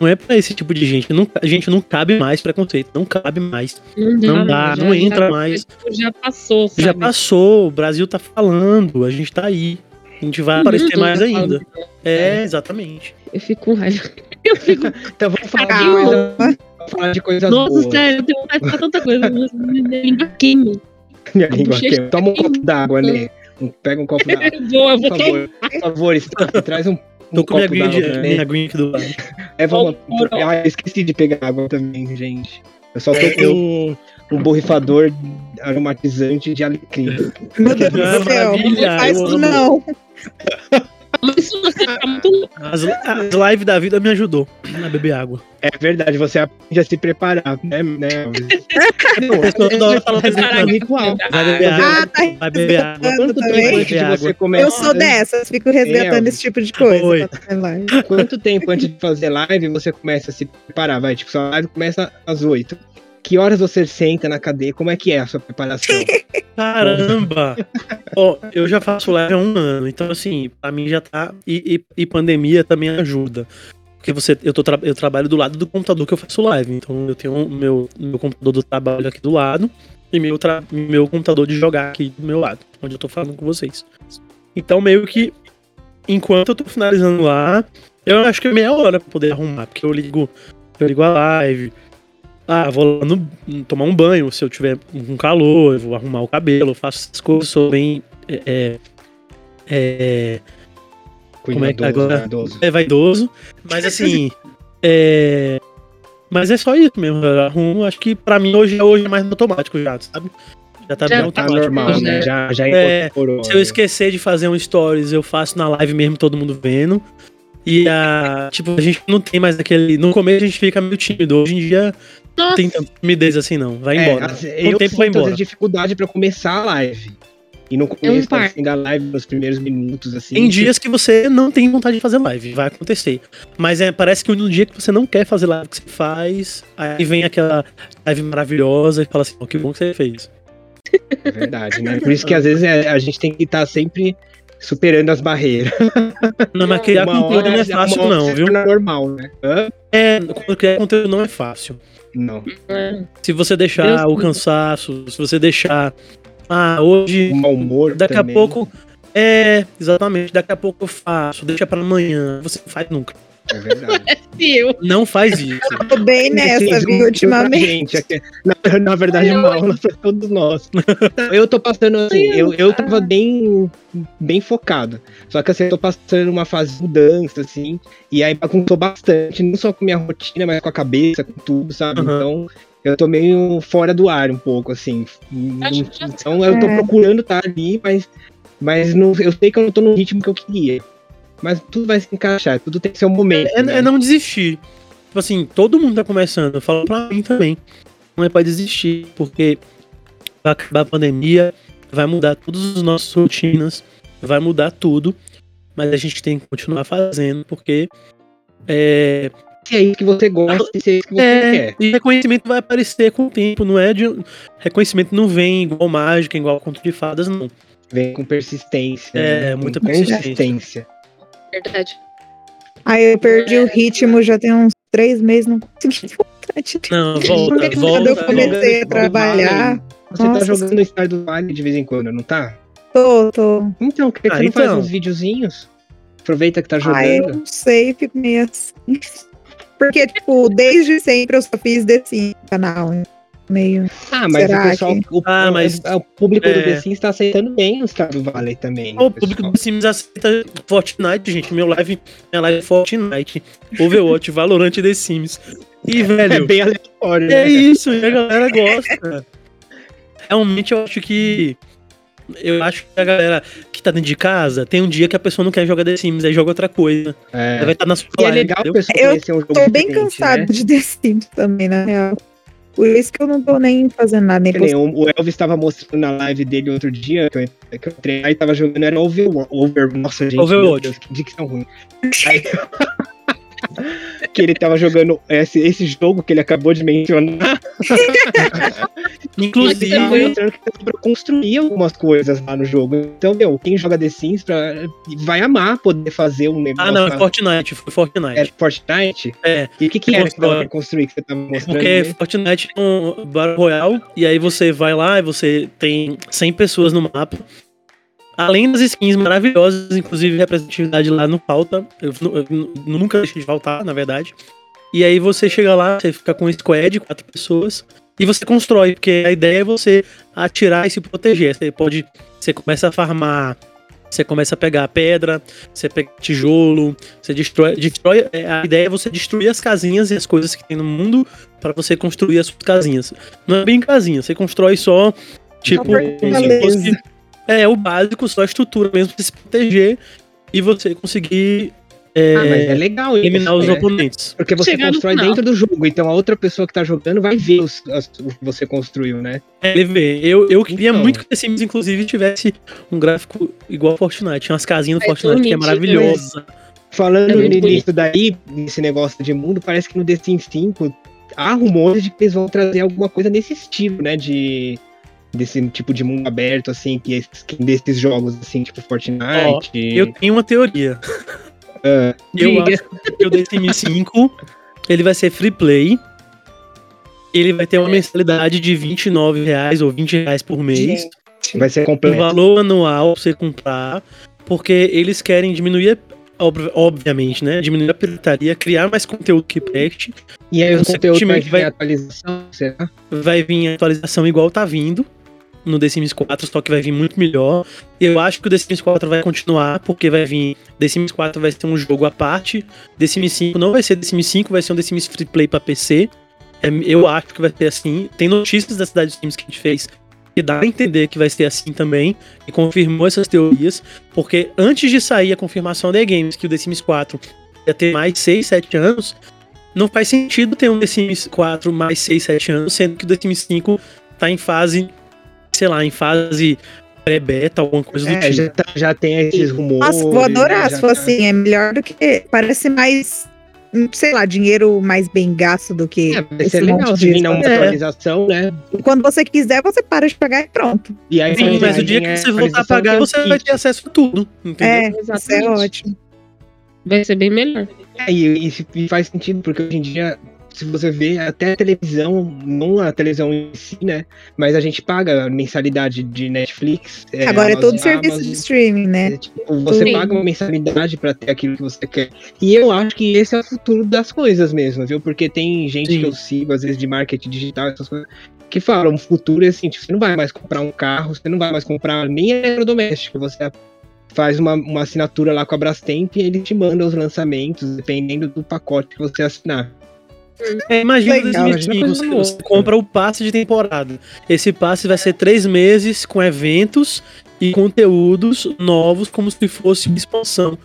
não é pra esse tipo de gente. Não, a gente não cabe mais preconceito. Não cabe mais. Não dá, Não dá, não entra mais. Já passou, sabe? Já passou. O Brasil tá falando. A gente tá aí. A gente vai aparecer Uhum, mais ainda. É, exatamente. Eu fico com raiva. Eu fico. Então vamos falar de, coisa, vamos falar de coisas Nossa, boas. sério, eu tenho vontade de falar tanta coisa. Minha língua queima. Minha língua queima. Toma um copo d'água, né? Pega um copo d'água. Boa, Por vou favor, por favor, traz um, um Tô com minha aguinha, de, minha aguinha aqui do lado. É, vamos, ah, eu esqueci de pegar água também, gente. Eu só tô É, com um borrifador aromatizante de alecrim. Meu Deus do céu, maravilha, não faz eu isso não. Tá. As, as lives da vida me ajudou a beber água. É verdade, você aprende a se preparar, né? né? É um vai beber água, vai beber água. Quanto tempo antes de você começar? Eu sou dessas, fico resgatando É, esse tipo de coisa. Quanto tempo antes de fazer live você começa a se preparar? Vai, tipo, sua live começa às 8. Que horas você senta na cadeia? Como é que é a sua preparação? Caramba! Ó, eu já faço live há um ano, então assim, pra mim já tá. E, e- e pandemia também ajuda. Porque você, eu, tô, eu trabalho do lado do computador que eu faço live. Então eu tenho meu, meu computador do trabalho aqui do lado e meu, tra- meu computador de jogar aqui do meu lado, onde eu tô falando com vocês. Então meio que enquanto eu tô finalizando lá, eu acho que é meia hora pra poder arrumar, porque eu ligo, eu ligo a live. Ah, vou lá no, tomar um banho se eu tiver com calor, eu vou arrumar o cabelo, eu faço essas coisas, sou bem. É, é, é, Como é que agora- cuidadoso. é vaidoso, mas assim. é, mas é só isso mesmo. Eu arrumo, acho que pra mim hoje, hoje é mais automático já, sabe? Já tá Já bem Tá automático. normal, né? né? Já, já É, incorporou. Se eu esquecer de fazer um stories, eu faço na live mesmo, todo mundo vendo. E a. Tipo, a gente não tem mais aquele. No começo a gente fica meio tímido. Hoje em dia não Nossa, tem tanta timidez assim, não. Vai É, embora. o eu tempo vai embora. dificuldade pra começar a live. E no É um começo assim, da live, nos primeiros minutos, assim. Tem dias que você não tem vontade de fazer live, vai acontecer. Mas é, parece que no dia que você não quer fazer live, que você faz, aí vem aquela live maravilhosa e fala assim, oh, que bom que você fez. É verdade, né? Por isso que às vezes é, a gente tem que estar sempre superando as barreiras. Não, mas criar Uma conteúdo não é fácil não, viu? normal, né? Hã? É, quando criar conteúdo não é fácil. Não. Se você deixar Deus o cansaço, se você deixar Ah, hoje. O mau humor. Daqui também. a pouco. É, exatamente. Daqui a pouco eu faço. Deixa pra amanhã. Você não faz nunca. É verdade. Eu. Não faz isso. Tô bem nessa, viu, ultimamente. na, na verdade, é uma aula pra todos nós. Eu tô passando assim, eu, eu tava bem, bem focado. Só que assim, eu tô passando uma fase de mudança, assim, e aí bagunçou bastante, não só com minha rotina, mas com a cabeça, com tudo, sabe? Uhum. Então, eu tô meio fora do ar um pouco, assim. Então eu tô É. procurando estar ali, mas, mas não, eu sei que eu não tô no ritmo que eu queria. Mas tudo vai se encaixar, tudo tem seu momento. É, né? é não desistir. Tipo assim, todo mundo tá começando. Eu falo pra mim também. Não é pra desistir, porque vai acabar a pandemia, vai mudar todas as nossas rotinas, vai mudar tudo. Mas a gente tem que continuar fazendo, porque é, Se é isso que você gosta, se é isso que você é, quer. e reconhecimento vai aparecer com o tempo, não é de. Reconhecimento não vem igual mágica, igual conto de fadas, não. Vem com persistência. É, né? Com muita persistência. persistência. Verdade. Aí eu perdi o ritmo já tem uns três meses, não consegui voltar. de- Não, volta, eu comecei a trabalhar, Você tá Nossa. jogando Star do Vale de vez em quando, não tá? tô, tô. Então, por que Ah, você não faz então. uns videozinhos? Aproveita que tá Ah, eu jogando. não sei, fico meio assim. Porque, tipo, desde sempre eu só fiz desse canal. Meio. Ah, mas Será o pessoal. O, Ah, mas- o, público é. do The Sims tá aceitando bem o Star do Valley também. O público pessoal. do Sims aceita Fortnite, gente. Meu live, minha live é Fortnite, Overwatch, Valorant e The Sims. E, É velho, bem aleatório, é né? isso, e a galera gosta. Realmente eu acho que. Eu acho que a galera que tá dentro de casa tem um dia que a pessoa não quer jogar The Sims, aí joga outra coisa. É. Aí vai estar na sua E é live, legal a entendeu? pessoa Eu um jogo Tô bem cansado né? de The Sims também, na real. Por isso que eu não tô nem fazendo nada, nem nem o Elvis tava mostrando na live dele outro dia, que eu, que eu entrei e tava jogando, era Over, over Nossa, gente, Overwatch. meu Deus, que dicção ruim. Aí- que ele tava jogando esse, esse jogo que ele acabou de mencionar. Ele tava Inclusive, mostrando que dá pra construir algumas coisas lá no jogo. Então, meu, quem joga The Sims pra, vai amar poder fazer um negócio. ah não, é. Fortnite, foi Fortnite. Era Fortnite? É, E o que, que era que pra construir que você tava mostrando? Porque né? Fortnite é um Battle Royale, e aí você vai lá e você tem 100 pessoas no mapa. Além das skins maravilhosas, inclusive representatividade lá não falta. Eu, eu nu- nunca deixei de faltar, na verdade. E aí você chega lá, você fica com um squad, quatro pessoas, e você constrói, porque a ideia é você atirar e se proteger. Você pode. Você começa a farmar. Você começa a pegar pedra, você pega tijolo, você destrói. destrói é, a ideia é você destruir as casinhas e as coisas que tem no mundo para você construir as suas casinhas. Não é bem casinha, você constrói só, tipo, como se fosse- é o básico, só a estrutura mesmo pra se proteger e você conseguir é, Ah, mas é legal isso, eliminar os né? oponentes. Porque você Chegar no constrói dentro do jogo, então a outra pessoa que tá jogando vai ver os- as- o que você construiu, né? É, ele vê. Eu, eu queria Então. muito que o The Sims, inclusive, tivesse um gráfico igual ao Fortnite. Tinha umas casinhas no É Fortnite que é bonito, maravilhosa. Falando É nisso daí, nesse negócio de mundo, parece que no The Sims 5 há rumores de que eles vão trazer alguma coisa nesse estilo, né? De. Desse tipo de mundo aberto, assim, que é- desses jogos, assim, tipo Fortnite. Eu tenho uma teoria. Ah, Eu diga. acho que o Sims 5 ele vai ser free play. Ele vai ter uma mensalidade de 29 reais ou 20 reais por mês. vai ser Um completo. valor anual pra você comprar. Porque eles querem diminuir, ob- obviamente, né? Diminuir a pirataria, criar mais conteúdo que preste. E aí o conteúdo vai vir vai- atualização, será? vai vir atualização igual tá vindo no The Sims 4, só que vai vir muito melhor. Eu acho que o The Sims 4 vai continuar, porque vai vir. The Sims 4 vai ser um jogo à parte. The Sims 5 não vai ser The Sims 5, vai ser um The Sims Free Play pra PC. É, eu acho que vai ser assim. Tem notícias da cidade dos Sims que a gente fez que dá a entender que vai ser assim também, e confirmou essas teorias, porque antes de sair a confirmação da Games que o The Sims 4 ia ter mais 6, 7 anos, não faz sentido ter um The Sims 4 mais 6, 7 anos, sendo que o The Sims 5 tá em fase, sei lá, em fase pré-beta, alguma coisa do É, tipo. já, tá- já tem esses rumores. Nossa, vou adorar né, se for tá- assim. É melhor do que. Parece mais. hum, Sei lá, dinheiro mais bem gasto do que. É, vai ser esse legal monte se de vir na uma É. atualização, né? Quando você quiser, você para de pagar e pronto. E aí, Sim, mas o dia que você voltar a pagar, os você vai ter acesso a tudo, entendeu? É, isso é ótimo. Vai ser bem melhor. É, e- e faz sentido, porque hoje em dia se você vê, até a televisão, não a televisão em si, né? Mas a gente paga mensalidade de Netflix. é, Agora é todo Amazon- serviço Amazon, de streaming, né? é, tipo, você Sim. paga uma mensalidade pra ter aquilo que você quer. E eu acho que esse é o futuro das coisas mesmo, viu? Porque tem gente Sim. que eu sigo, às vezes, de marketing digital, essas coisas, que falam, o futuro é assim, tipo, você não vai mais comprar um carro, você não vai mais comprar nem eletrodoméstico, você faz uma, uma assinatura lá com a Brastemp e ele te manda os lançamentos, dependendo do pacote que você assinar. É, imagina Legal, 2005, imagina você, compra o passe de temporada. Esse passe vai ser três meses com eventos e conteúdos novos, como se fosse uma expansão.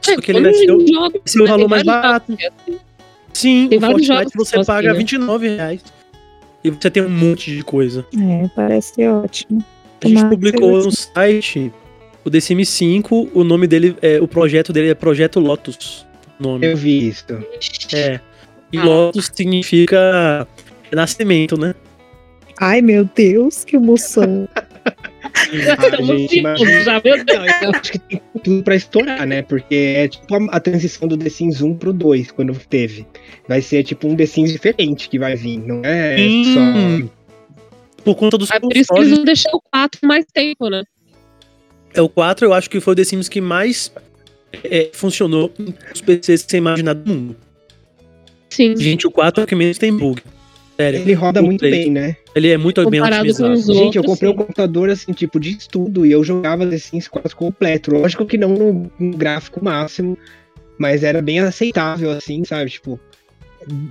Só que ele vai ser, o- jogo, vai ser o valor mais barato. Sim, Tem o vários Fortnite jogos você são paga assim, né? 29 reais. E você tem um monte de coisa. É, parece ótimo. A gente publicou no site o The Sims 5, o nome dele, é, o projeto dele é Projeto Lotus. o Nome. Eu vi isso. É. E Lotus significa nascimento, né? Ai, meu Deus, que emoção. Ah, gente, já, meu Deus. Eu acho que tem tudo pra estourar, né? Porque é tipo a, a transição do The Sims 1 pro 2, quando teve. Vai ser tipo um The Sims diferente que vai vir, não é Sim. só. Por conta dos É por isso que eles não deixaram o 4 mais tempo, né? É o 4, eu acho que foi o The Sims que mais é, funcionou nos PCs que você imaginar do mundo. Sim. Gente, o 4 é o que menos tem bug. Sério. Ele roda O muito bem, né? Ele é muito bem Comparado com otimizado. Gente, eu outros, comprei um sim. computador assim, tipo, de estudo, e eu jogava The Sims 4 completo. Lógico que não no, no gráfico máximo, mas era bem aceitável, assim, sabe? Tipo,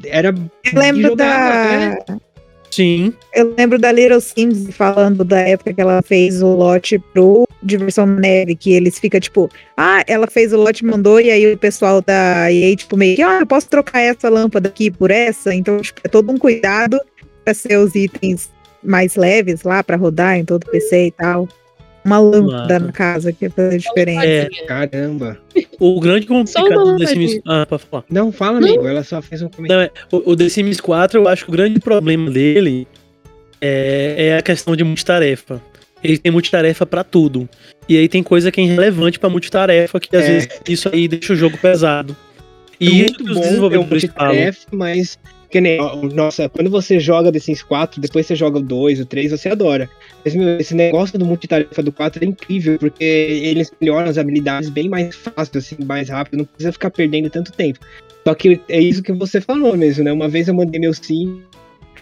era. Eu lembro jogava, da. né? Sim. Eu lembro da Little Sims falando da época que ela fez o lote pro Diversão Neve, que eles ficam tipo, ah, ela fez o lote mandou, e aí o pessoal da EA, tipo, meio que, ah, eu posso trocar essa lâmpada aqui por essa? Então, tipo, é todo um cuidado pra ser os itens mais leves lá, pra rodar em todo o PC e tal. Uma lâmpada Massa. na casa que ia fazer diferença. É. Caramba. O grande complicado do The Sims. Ah, pode falar. Não, fala, Não. amigo. Ela só fez um comentário. Não, é, o, o The Sims 4, eu acho que o grande problema dele é, é a questão de multitarefa. Ele tem multitarefa pra tudo. E aí tem coisa que é irrelevante pra multitarefa, que às É. vezes isso aí deixa o jogo pesado. É E muito isso que os bom, é desenvolvedores falam. multitarefa, mas. Que nem, nossa, quando você joga The Sims 4, depois você joga o 2, o 3, você adora. Mas, meu, esse negócio do multitarefa do 4 é incrível, porque eles melhoram as habilidades bem mais fácil, assim, mais rápido, não precisa ficar perdendo tanto tempo. Só que é isso que você falou mesmo, né? Uma vez eu mandei meu sim,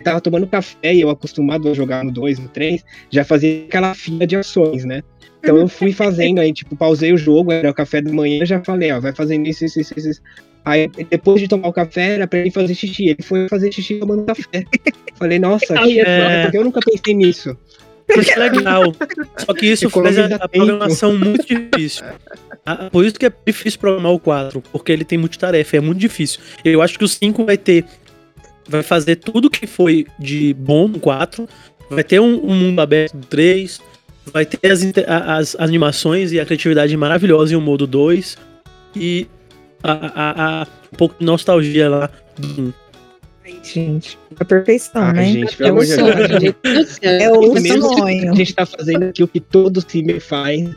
tava tomando café e eu acostumado a jogar no 2, no 3, já fazia aquela fila de ações, né? Então eu fui fazendo aí, tipo, pausei o jogo, era o café da manhã, já falei, ó, vai fazendo isso, isso, isso, isso. Aí, depois de tomar o café, era pra ele fazer xixi. Ele foi fazer xixi tomando café. Falei, nossa, que- é. porque eu nunca pensei nisso. Isso é legal. Só que isso faz a, Economiza a programação muito difícil. Ah, Por isso que é difícil programar o 4, porque ele tem multitarefa, é muito difícil. Eu acho que o 5 vai ter. Vai fazer tudo que foi de bom no 4. Vai ter um, um mundo aberto no 3. Vai ter as, inte- a- as animações e a criatividade maravilhosa em um modo 2. E a, a- a- um pouco de nostalgia lá do 1. Ai, gente, a perfeição, Ah, né? gente, É um de sonho, gente. É o sonho. A gente tá fazendo aqui o que todo time faz,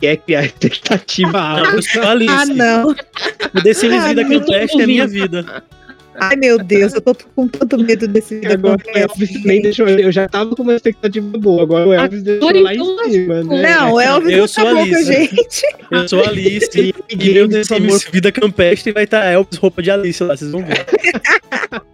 que é criar expectativa alta. eu a. Ah, não. O Sims Ah, Vida não. Campestre é minha vida. Ai, meu Deus, eu tô com tanto medo desse vida agora o Elvis nem gente. deixou. Eu já tava com uma expectativa boa, agora o Elvis deixou lá então, em cima, né? Não, o Elvis Eu não sou acabou com a Alice. gente. Eu sou a Alice. E, E meu favor, Sims Vida Campestre vai estar Elvis roupa de Alice lá, vocês vão ver.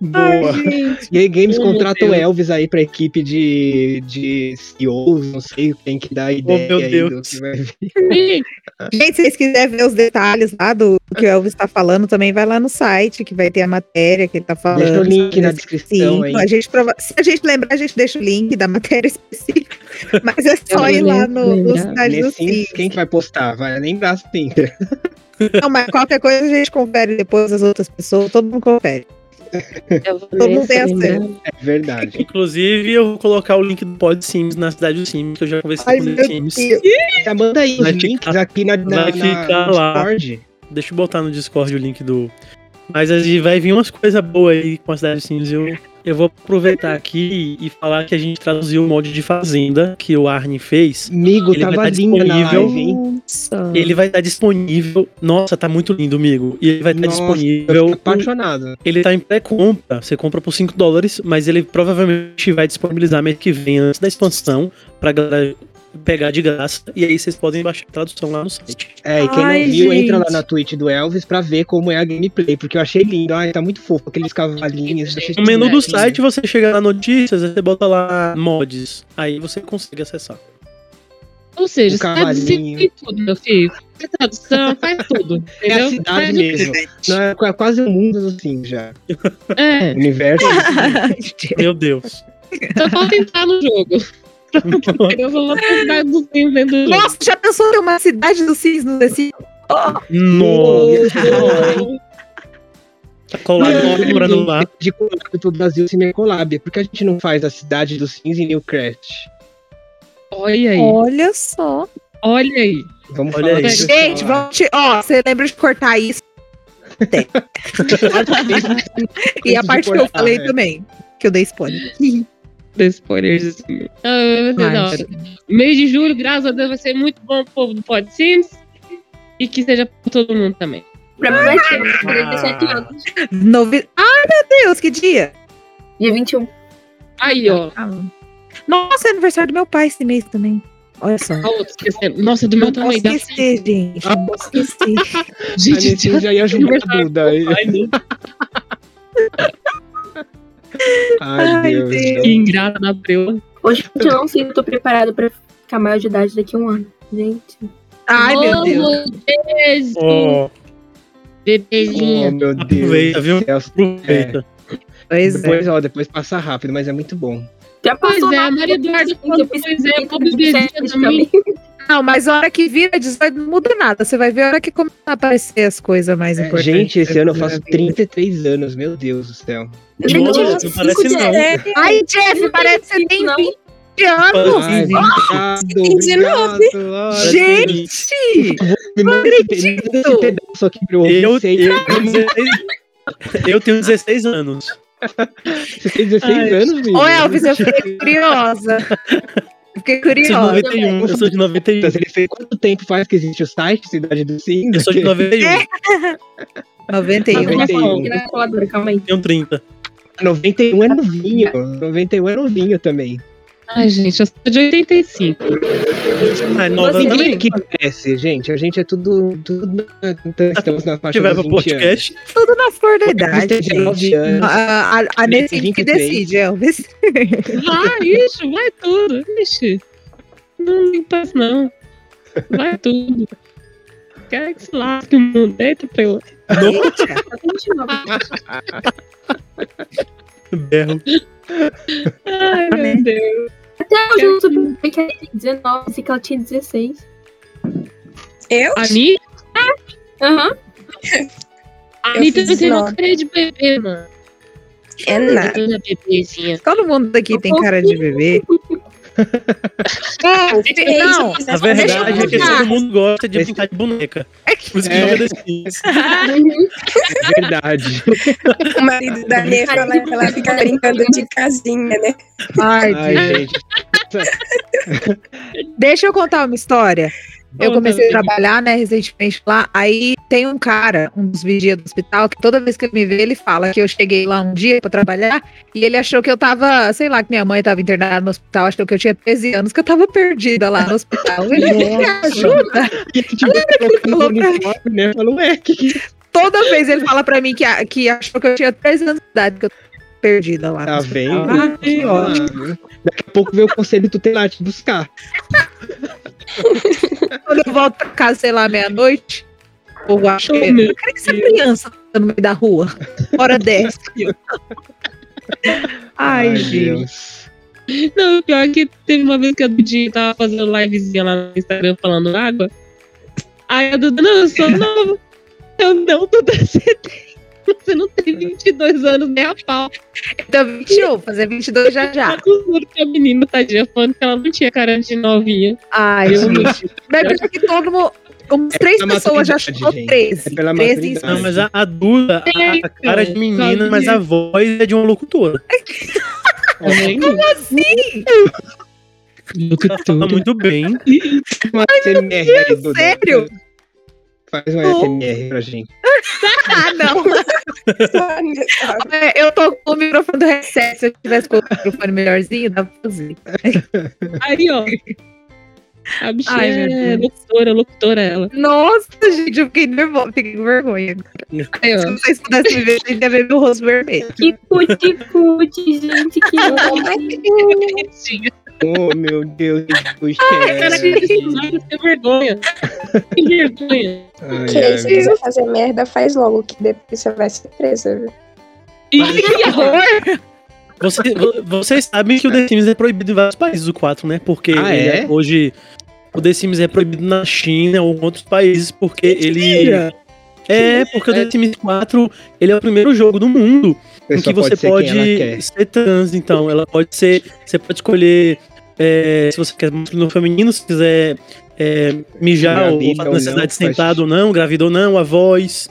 boa. Ai. E aí, Games Oh, meu contrata o. Elvis aí pra equipe de, de CEOs, não sei quem que dá a ideia meu aí Deus. do que vai vir. Gente, se vocês quiserem ver os detalhes lá do que o Elvis tá falando, também vai lá no site, que vai ter a matéria que ele tá falando. Deixa o link na esse descrição aí. A gente prova- Se a gente lembrar, a gente deixa o link da matéria específica. Mas é só Eu ir lá no, no site do Sim. quem que vai postar? Vai lembrar sim. Não, mas qualquer coisa a gente confere depois as outras pessoas, todo mundo confere. Eu vou Todo mundo tem acesso. É verdade. Inclusive, eu vou colocar o link do Pod Sims na cidade do Sims, que eu já conversei Ai, com o Sims. Já manda aí Vai os links ficar- aqui na, na, vai na- ficar lá. Discord. Deixa eu botar no Discord o link do. Mas vai vir umas coisas boas aí com a cidade do Sims. Eu, Eu vou aproveitar aqui e falar que a gente traduziu o molde de Fazenda que o Arne fez. Amigo, Ele vai tava tá linda na disponível. live, hein? Nossa. Ele vai estar disponível. Nossa, tá muito lindo, amigo. E ele vai estar Nossa, Eu disponível. apaixonado. Ele tá em pré-compra. Você compra por 5 dólares, mas ele provavelmente vai disponibilizar mês que vem antes da expansão pra galera pegar de graça. E aí vocês podem baixar a tradução lá no site. É, e quem Ai, não viu, entra lá gente. na Twitch do Elvis pra ver como é a gameplay, porque eu achei lindo. Ai, tá muito fofo, aqueles cavalinhos. No menu do site, você chega lá notícias, você bota lá mods. Aí você consegue acessar. Ou seja, O decidindo tudo, meu filho. Faz tradução, faz tudo. É a Entendeu? cidade Faz- mesmo. Não, é qu- quase um mundo assim já. É, Universo. Meu Deus. só falta entrar no jogo. Eu vou lá pra cidade dos Sims dentro do jogo. Nossa, já pensou ter uma cidade dos no The Sims? Nossa. Tá colado Não, morando lá. De collab pro Brasil Cimer Collab. Por que a gente não faz a cidade dos Sims em Newcrest? Olha aí, Olha só. olha aí. Vamos Olha falar aí. Gente, vamos te... Ó, você lembra de cortar isso? E a parte que eu falei é. também, que eu dei spoiler. Dê spoilers assim. Ah, vai ser da Mas- hora. Mês de julho, graças a Deus, vai ser muito bom pro povo do Pod Sims. E que seja pra todo mundo também. Pra 17 anos. Novi... Ai, meu Deus, que dia! Dia 21. Aí, ó. Ah, Nossa, é aniversário do meu pai esse mês também. Olha só. Esquecendo. Nossa, do meu Não posso também. dá esquecer, gente. Não posso esquecer. A Gente, gente já ia juntar tudo aí. Ai, meu Ai, Deus. Deus. que ingrata. Hoje eu não sei se eu tô preparado pra ficar maior de idade daqui a um ano. Gente. Ai, meu Deus. Beijo. Oh, Bebezinha. meu Deus. Aproveita, viu? aproveita. Pois é. Depois, ó, depois passa rápido, mas é muito bom. Já Pois é, Maria Eduarda fiz pois é, 30, pô, bebezinha 27 também. Não, mas a hora que vira 18 não muda nada. Você vai ver a hora que começar a aparecer as coisas mais É, importantes. gente, esse ano eu faço vida. 33 anos, meu Deus do céu. Gente, Nossa, não parece não. dias. Ai, Jeff, parece que você tem Não. 20 anos. Ai, obrigado, Tem 19. obrigado. Ai, Gente! esse acredito. pedaço aqui pra eu. Eu, eu, sei. tenho 16, eu tenho 16 anos. Você tem 16 Ai, anos, menino. Ô, Elvis, eu fiquei curiosa. Fiquei Eu sou de curiosa. 91. Eu sou de 91. Então, Ele fez quanto tempo faz que existe o site Cidade do Sim? Eu sou de 91. 91. Aqui na 91. cola- aqui na coladora, calma aí. Tenho 30. 91 é novinho. 91 é novinho também. Ai, gente, eu sou de 85. Ah, nova Você também. que cresce, gente. A gente é tudo. tudo então, estamos na faixa dos 20 anos. podcast, Tudo na flor da idade, tem 19 gente. anos. A, a, a Nessim que 23. decide, Elvis. Vai, ixi, vai tudo. Ixi. Não me passa, não. Vai tudo. Quero que se lasque o mundo. Eita, pelo. Eita. 29. berro. Ai, meu Deus. Até hoje eu não soube que ela tinha 19 e que ela tinha 16. Eu? A Anitta, Aham. a Eu Anitta fiz não tem uma 19. cara de bebê, mano. É nada. Toda bebezinha. Todo mundo aqui tem cara de bebê. É, não, A Deixa eu verdade é que todo mundo gosta de brincar de boneca. é que Por isso que É. joga The Sims. É verdade. O marido da fala que ela fica brincando de casinha, né? Ai, Ai, gente. Deixa eu contar uma história. Eu comecei a trabalhar, né, recentemente lá. Aí tem um cara, um dos vigias do hospital, que toda vez que ele me vê, ele fala que eu cheguei lá um dia pra trabalhar e ele achou que eu tava, sei lá, que minha mãe tava internada no hospital, achou que eu tinha 13 anos, que eu tava perdida lá no hospital. Ele me ajuda. E tipo, falou pra né? Falou, que Toda vez ele fala pra mim que, que achou que eu tinha 13 anos de idade, que eu tava perdida lá. tá vendo? Ah, que ótimo. Ah, Daqui a pouco vem o conselho tutelar te buscar. Quando eu volto pra casa, sei lá, meia-noite, eu acho que. Oh, meu Eu queria que essa criança tá no meio da rua. Hora dessa. Ai, gente. Deus. Não, o pior é que teve uma vez que a Dudinha tava fazendo livezinha lá no Instagram falando água. Aí a Duda, não, eu sou nova. Eu não, Duda, você tem. Você não tem 22 anos nem a pau. Então, 21, vou fazer 22 já já. Tá com tudo que a menina tadinha falando que ela não tinha cara de novinha. Ai, Eu gente. Mas é porque todo mundo. Umas É três pessoas já chutou gente. 13. É pela 13 maturidade. Não, mas a, a Duda, a, a cara é de menina, mas a voz é de uma locutora. Como assim? Ela fala muito bem. Uma SMR aí, Duda. sério? Faz uma. SMR pra gente. Ah, não. Eu tô com o microfone do reset. Se eu tivesse com o microfone melhorzinho, dá pra fazer. Aí, ó. A bichinha Ai, é locutora, locutora ela. Nossa, gente, eu fiquei nervosa, fiquei com vergonha. Aí, Se vocês pudessem ver, vocês iam ver meu rosto vermelho. Que cuti-cuti, gente, que Bonitinha. Oh, meu Deus. Que Cara, que vergonha. Que vergonha. Ai, Que ai, se você fazer merda, faz logo, que depois você vai ser presa, viu? Ih, que horror. Você- vo- vocês sabem que o The Sims é proibido em vários países, o 4, né? Porque Ah, ele é? hoje o The Sims é proibido na China ou em outros países, porque ele. É, porque o The Sims 4 ele é o primeiro jogo do mundo em que você ser pode, ela quer. ser trans, então. Ela pode ser. Você pode escolher é, se você quer masculino ou feminino, se quiser é, mijar ou fazer ou necessidade não, sentado faz- ou não, gravida ou não, a voz.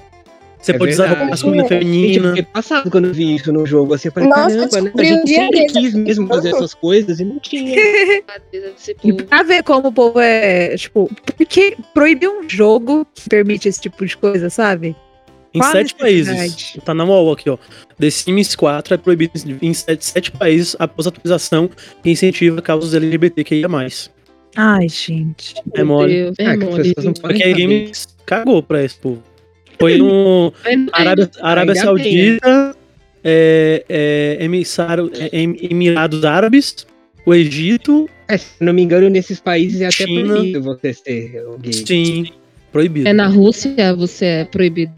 Você É pode usar roupa verdade. masculina ou É. Gente, eu feminina. fiquei passado quando eu vi isso no jogo. Assim, eu falei, Nossa, eu caramba, né? A um gente dia sempre quis mesmo fazer essas coisas e não tinha. E pra ver como o povo é, tipo, porque proibir um jogo que permite esse tipo de coisa, sabe? Em Qual sete países. Tá na wall aqui, ó. The Sims 4 é proibido em sete, sete países após atualização que incentiva causas LGBTQIA+. Ai, gente. É mole. Deus, É, é as mole. Porque a. Games cagou pra esse povo. Foi no Arábia, Arábia Saudita, é, é, Emissário- é, Em- Emirados Árabes, o Egito, É, se não me engano, nesses países é até China. proibido você ser gay. sim, proibido. É na Rússia, você é proibido.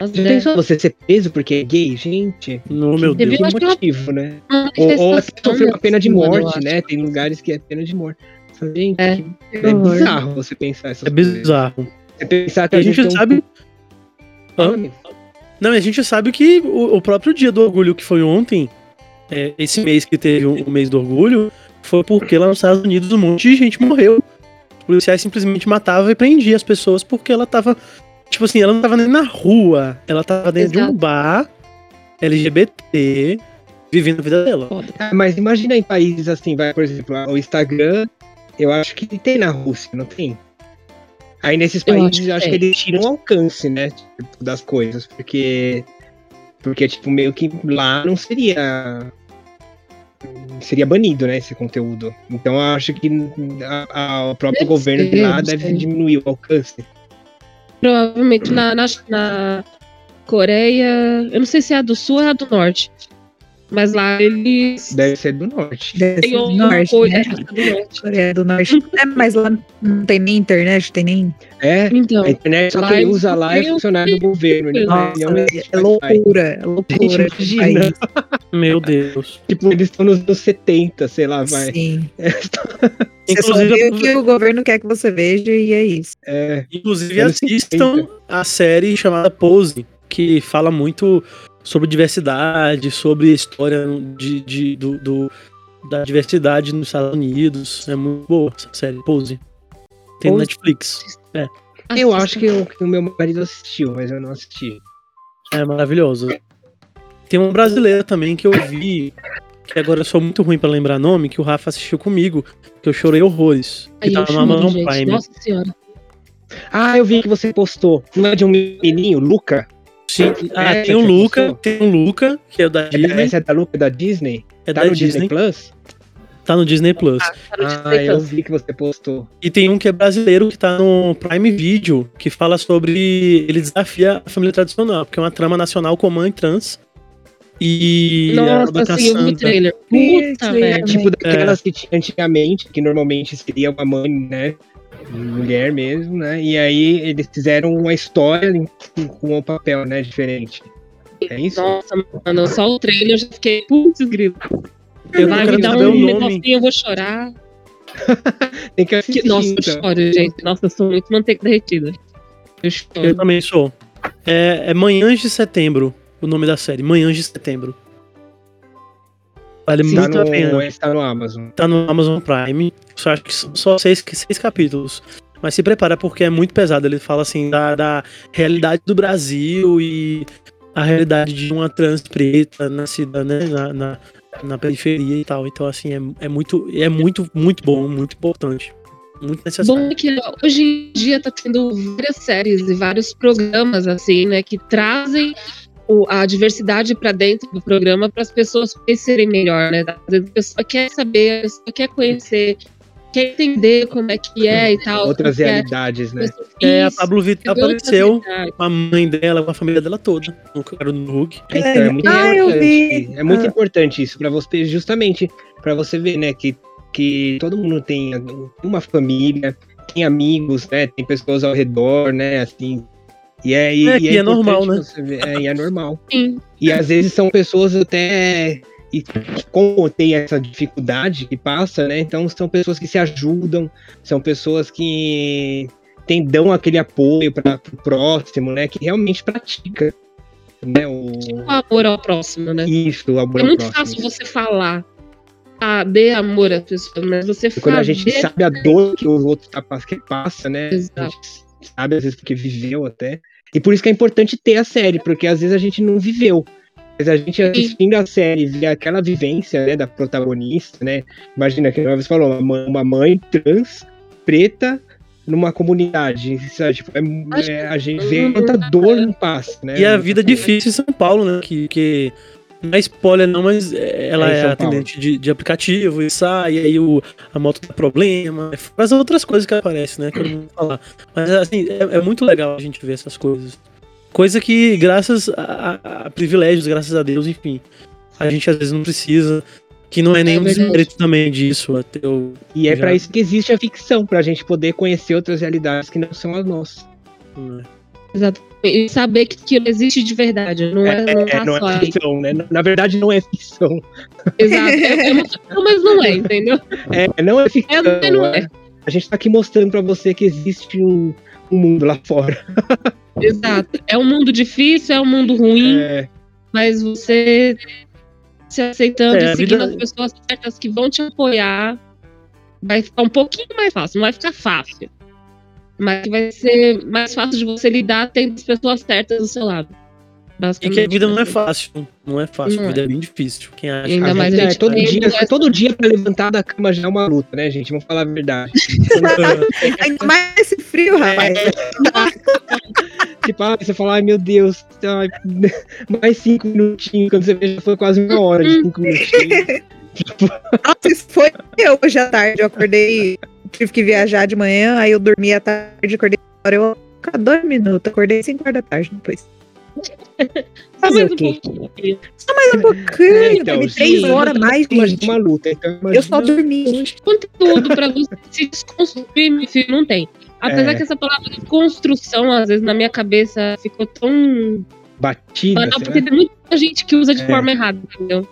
Já pensou você ser preso porque é gay? Gente, No meu Deus. que uma motivo, né? uma Ou, ou até sofrer uma pena de morte, né? Tem lugares que é pena de morte. Gente, É. que- é bizarro você pensar essas É coisas. bizarro. Você pensar que E a, a gente um- sabe. Hã? Fala, Não, e a gente sabe que o, o próprio dia do orgulho que foi ontem, é, esse mês que teve o, o mês do orgulho, foi porque lá nos Estados Unidos um monte de gente morreu. Os policiais simplesmente matavam e prendiam as pessoas porque ela tava. Tipo assim, ela não tava nem na rua, ela tava dentro de um Exato. bar LGBT, vivendo a vida dela. Ah, mas imagina em países assim, vai, por exemplo, o Instagram, eu acho que tem na Rússia, não tem? Aí nesses Eu países acho que eu acho que, eles tiram o alcance, né, tipo, das coisas, porque porque tipo meio que lá não seria seria banido, né, esse conteúdo. Então eu acho que a- a- o próprio Deve governo de ser, lá deve sei. diminuir o alcance. Provavelmente na, na, na Coreia. Eu não sei se é a do sul ou é a do norte. Mas lá eles. Deve ser do norte. Deve ser do norte, coisa né? do norte. Coreia do Norte. É, mas lá não tem nem internet, tem nem. É, Então. a internet só quem usa lá é funcionário do governo. Não Nossa, é- não é, é loucura, é loucura. Imagina. Meu Deus. Tipo, eles estão nos anos 70, sei lá, vai. Sim. Você só Inclusive, vê o que o governo quer que você veja e é isso. É, Inclusive, assistam a série chamada Pose, que fala muito sobre diversidade, sobre a história de, de- do, do- da diversidade nos Estados Unidos. É muito boa essa série, Pose. Tem no Pose? Netflix. eu assista. acho que, o- que o meu marido assistiu, mas eu não assisti. É maravilhoso. Tem uma brasileira também que eu vi, que agora eu sou muito ruim pra lembrar nome, que o Rafa assistiu comigo, que eu chorei horrores. Que Aí eu no choro, Amazon. Prime. Nossa senhora. Ah, eu vi que você postou. Não é de um menininho, Luca? Sim. Ah, É, tem o Luca, tem o Luca, que é o da É Disney. Essa é da Luca da Disney? É tá da no Disney, Disney. Plus? Tá no Disney Plus. Tá no Ah, Disney eu Plus. vi que você postou. E tem um que é brasileiro que tá no Prime Video, que fala sobre. Ele desafia a família tradicional, porque é uma trama nacional com mãe trans. E. Nossa, assim, eu vi o trailer. Puta aí merda. Tipo daquelas que tinha antigamente, que normalmente seria uma mãe, né? Mulher mesmo, né? E aí eles fizeram uma história com um papel, né? Diferente. É isso? Nossa, mano, só o trailer eu já fiquei, putz, grilo. Eu Vai me dar um negocinho, eu vou chorar. Tem que assistir. Que- nossa, eu então. choro, gente. Nossa, eu sou muito manteiga derretida. Eu Eu choro. também sou. É, é Manhãs de Setembro, o nome da série. Manhãs de Setembro. Vale Tá muito a no, pena. está no Amazon. Tá no Amazon Prime. Só acho que são só seis, seis capítulos. Mas se prepara porque é muito pesado. Ele fala assim da, da realidade do Brasil e a realidade de uma trans preta na cidade, né? Na, na, na periferia e tal. Então, assim, é, é muito, é muito, muito bom, muito importante. Muito necessário. Bom é que hoje em dia tá tendo várias séries e vários programas assim, né, que trazem o- a diversidade para dentro do programa para as pessoas conhecerem melhor, né? A pessoa quer saber, a pessoa quer conhecer, quer entender como é que é e tal. Outras é. realidades, né? É, a Pablo Vittar apareceu com a mãe dela, com a família dela toda. No cara do Hulk. Então, é muito Ah, importante. É muito Ah. importante isso para você, justamente para você ver, né, que, que todo mundo tem uma família, tem amigos, né, tem pessoas ao redor, né, assim. E é, e, É, e que é normal, né? você ver- é, e é normal. Sim. E às vezes são pessoas até. E como tem essa dificuldade que passa, né? Então são pessoas que se ajudam, são pessoas que tem, dão aquele apoio para o próximo, né? Que realmente pratica. Né, o, O amor ao próximo, né? isso, o amor É ao muito próximo. fácil você falar, ah, dê amor às pessoas, mas você E quando a gente sabe a dor que o outro tá, pass- que passa, né? A Exato. gente sabe às vezes porque viveu até. E por isso que é importante ter a série, porque às vezes a gente não viveu. Mas a gente assistindo a série, vê aquela vivência né, da protagonista, né? Imagina que você falou, uma mãe- uma mãe trans, preta, numa comunidade. sabe? Tipo, é- é, a gente vê quanta dor não passa, né? E a vida difícil em São Paulo, né? Que, que não é spoiler, não, mas é, ela É é, atendente de, de aplicativo e sai, e aí o, a moto dá problema. Faz outras coisas que aparecem, né? Que eu não vou falar. Mas assim, é, é muito legal a gente ver essas coisas. Coisa que, graças a, a- a privilégios, graças a Deus, enfim, a gente às vezes não precisa. Que não é nenhum verdade. desmérito também disso. Até eu, E é Já. pra isso que existe a ficção, pra gente poder conhecer outras realidades que não são as nossas. né? Exatamente. E saber que aquilo existe de verdade. Não é, não tá É, não só é ficção, né? Na verdade, não é ficção. Exato. É, é uma ficção, mas não é, entendeu? É, não é ficção. É, não é. é. A gente tá aqui mostrando pra você que existe um, um mundo lá fora. Exato. É um mundo difícil, é um mundo ruim, É, mas você se aceitando É, e seguindo vida- as pessoas certas que vão te apoiar, vai ficar um pouquinho mais fácil. Não vai ficar fácil. Mas vai ser mais fácil de você lidar tendo as pessoas certas do seu lado. E Basicamente. que a vida não é fácil. Não é fácil, Não a vida é. é bem difícil. Quem acha. Ainda mais é gente todo dia, essa- todo dia pra levantar da cama já é uma luta, né, gente? Vamos falar a verdade. Ainda mais esse frio, rapaz. tipo, ah, você fala, ai meu Deus, ai, mais cinco minutinhos. Quando você vê, já foi quase uma hora de cinco minutinhos. Nossa, isso foi eu hoje à tarde. Eu acordei, tive que viajar de manhã, aí eu dormi à tarde, acordei agora eu ficar dois minutos, acordei 5 horas da tarde depois. Só mais um o quê? pouquinho. Só mais um pouquinho, É, então, sim, três horas a mais, gente. uma luta. Então, Eu só dormi. conteúdo pra você se desconstruir, meu filho, não tem. Apesar É. que essa palavra de construção, às vezes, na minha cabeça ficou tão batida. banal, porque tem muita gente que usa de É. forma errada, entendeu?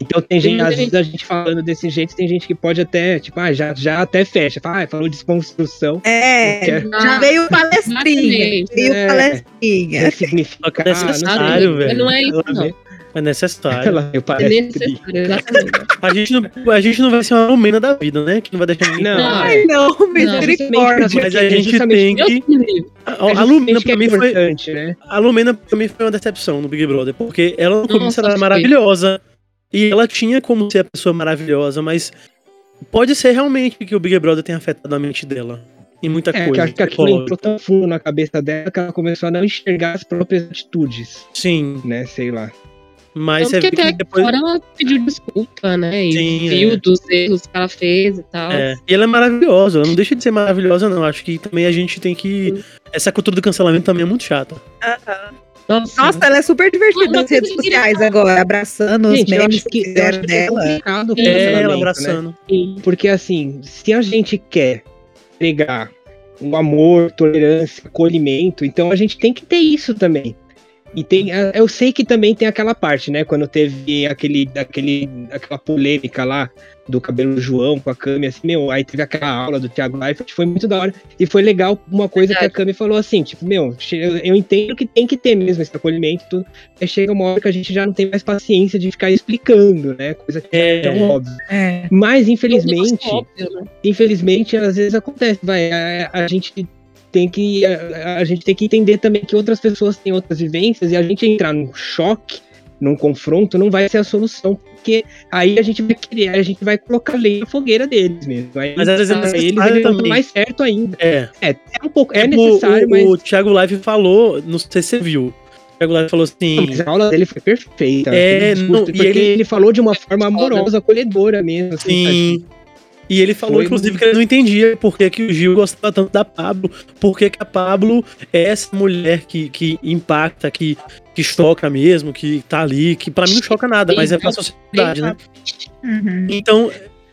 Então tem gente, às vezes a gente falando desse jeito, tem gente que pode até, tipo, ah, já, já até fecha. Fala, ah, falou de desconstrução. É, Quer já veio palestrinha. Veio É. palestrinha. Ressignificar. Só que é necessário, Mas velho. não é isso, não. É necessário. Ela veio É necessário, exatamente. A gente, não, a gente não vai ser uma almena da vida, né? Que não vai deixar ninguém. Não, Ai, não, misericórdia. Mas a É gente tem que. A, É a Lumena pra é mim foi. importante, né? A Lumena pra mim foi uma decepção no Big Brother, porque ela no começo era maravilhosa. E ela tinha como ser a pessoa maravilhosa, mas pode ser realmente que o Big Brother tenha afetado a mente dela. Em muita É, que coisa. acho que aquilo entrou tão fundo na cabeça dela que ela começou a não enxergar as próprias atitudes, Sim, né? Sei lá. mas você Tanto que vê até que depois. agora ela pediu desculpa, né? E Sim, viu é. dos erros que ela fez e tal. É, e ela é maravilhosa, ela não deixa de ser maravilhosa, não. Acho que também a gente tem que. Essa cultura do cancelamento também é muito chata. Nossa, Nossa, ela é super divertida nas redes sociais agora, abraçando os Gente, eu memes que, fizeram é dela. É, É, ela né? abraçando. sim. Porque assim, se a gente quer pregar o amor, tolerância, acolhimento, então a gente tem que ter isso também. E tem, a- eu sei que também tem aquela parte, né? Quando teve aquele, aquele, aquela polêmica lá do cabelo João com a Cami, assim, meu, aí teve aquela aula do Thiago Leifert, foi muito da hora. E foi legal uma coisa que a Cami falou assim, tipo, meu, eu, entendo que tem que ter mesmo esse acolhimento, e tudo, mas chega uma hora que a gente já não tem mais paciência de ficar explicando, né? Coisa que é, É. tão óbvia. É. Mas, infelizmente, Óbvio, né? infelizmente, às vezes acontece, vai, a, a gente tem que a, a gente tem que entender também que outras pessoas têm outras vivências e a gente entrar num choque, num confronto, não vai ser a solução, porque aí a gente vai querer, a gente vai colocar lei na fogueira deles mesmo. Aí, Mas às vezes é eles, eles vão também. mais certo ainda. É. É, é um pouco, é Tipo, necessário, o, mas, o Thiago Live falou, não sei se você viu. O Thiago Live falou assim. mas a aula dele foi perfeita. É, discurso, não, e porque ele- ele... falou de uma forma amorosa, acolhedora mesmo. Assim? Sim. E ele falou, Foi inclusive, muito- que ele não entendia por que, que o Gil gostava tanto da Pablo, por que, que a Pablo é essa mulher que, que impacta, que, que choca mesmo, que tá ali, que pra mim não choca nada, mas é pra sociedade, né? Uhum. Então,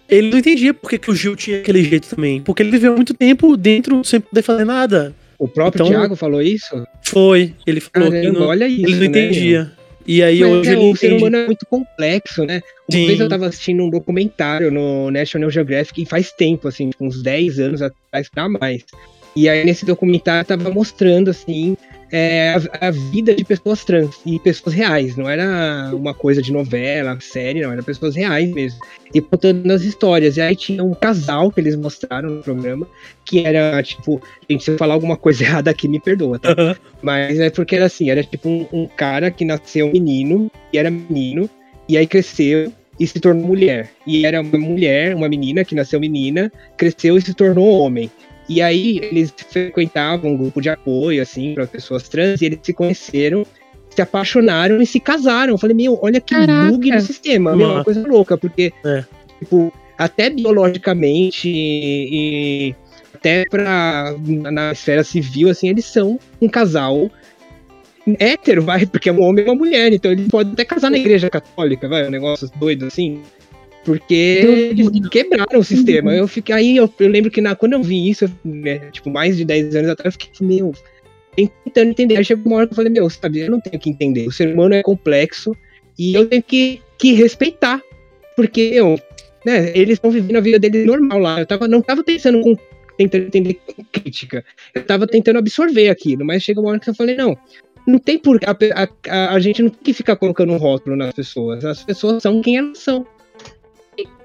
ele não entendia por que, que o Gil tinha aquele jeito também. Porque ele viveu muito tempo dentro sem poder fazer nada. O próprio Então- Thiago falou isso? Foi. Ele falou que Caramba, não, olha isso. ele não né, entendia. E aí Mas hoje é, o ser humano é muito complexo, né? Uma Sim. vez eu tava assistindo um documentário no National Geographic e faz tempo, assim, tipo, uns 10 anos atrás pra mais. E aí nesse documentário tava mostrando, assim, é, a, a vida de pessoas trans e pessoas reais. Não era uma coisa de novela, série, não, era pessoas reais mesmo. E contando as histórias. E aí tinha um casal que eles mostraram no programa, que era, tipo, gente, se eu falar alguma coisa errada aqui, me perdoa, tá? Mas é porque era assim, era tipo um, um cara que nasceu menino, e era menino, e aí cresceu e se tornou mulher. E era uma mulher, uma menina que nasceu menina, cresceu e se tornou homem. E aí eles frequentavam um grupo de apoio, assim, para pessoas trans, e eles se conheceram, se apaixonaram e se casaram. Eu falei, meu, olha que Caraca. bug no sistema, meu, é uma coisa louca, porque, É. tipo, até biologicamente e, e até pra, na esfera civil, assim, eles são um casal hétero, vai, porque é um homem e uma mulher, então ele pode até casar na igreja católica, vai, um negócio doido assim. Porque eles quebraram o sistema. Eu fiquei aí, eu, eu lembro que na, quando eu vi isso, né, tipo, mais de 10 anos atrás, eu fiquei, assim, meu, tentando entender. Aí chegou uma hora que eu falei, meu, sabe, eu não tenho que entender. O ser humano é complexo e eu tenho que, que respeitar. Porque, eu, né, eles estão vivendo a vida deles normal lá. Eu tava, não tava pensando com, tentando entender com crítica. Eu tava tentando absorver aquilo, mas chega uma hora que eu falei, não, não tem por a, a, a, a gente não tem que ficar colocando um rótulo nas pessoas. As pessoas são quem elas são.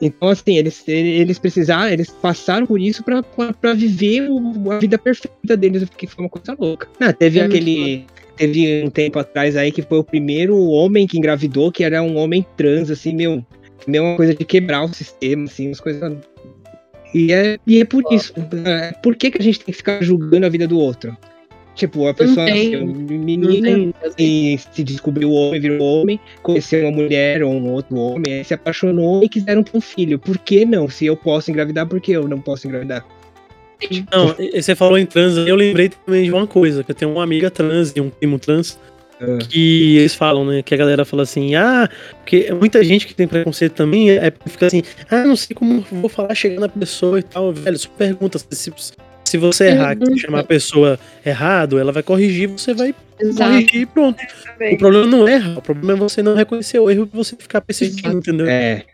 Então, assim, eles, eles precisaram, eles passaram por isso pra, pra, pra viver o- a vida perfeita deles, fiquei foi uma coisa louca. Ah, teve É aquele. Teve um tempo atrás aí que foi o primeiro homem que engravidou, que era um homem trans, assim, meu. Mesma coisa de quebrar o sistema, assim, umas coisas. E é, e é por isso. é, Por que, que a gente tem que ficar julgando a vida do outro? Tipo, a pessoa nasceu Não menina e se descobriu homem, virou homem, conheceu uma mulher ou um outro homem, aí se apaixonou e quiseram ter um filho. Por que não? Se eu posso engravidar, por que eu não posso engravidar? Não, e- você falou em trans, eu lembrei também de uma coisa, que eu tenho uma amiga trans e um primo trans, Ah. que eles falam, né, que a galera fala assim, ah, porque muita gente que tem preconceito também, é fica assim, ah, não sei como vou falar chegando na pessoa e tal, velho, só pergunta, se, se você errar, você chamar a pessoa errado, ela vai corrigir, você vai Exato. corrigir e pronto. O problema não é errar, o problema é você não reconhecer o erro e você ficar persistindo, entendeu? É.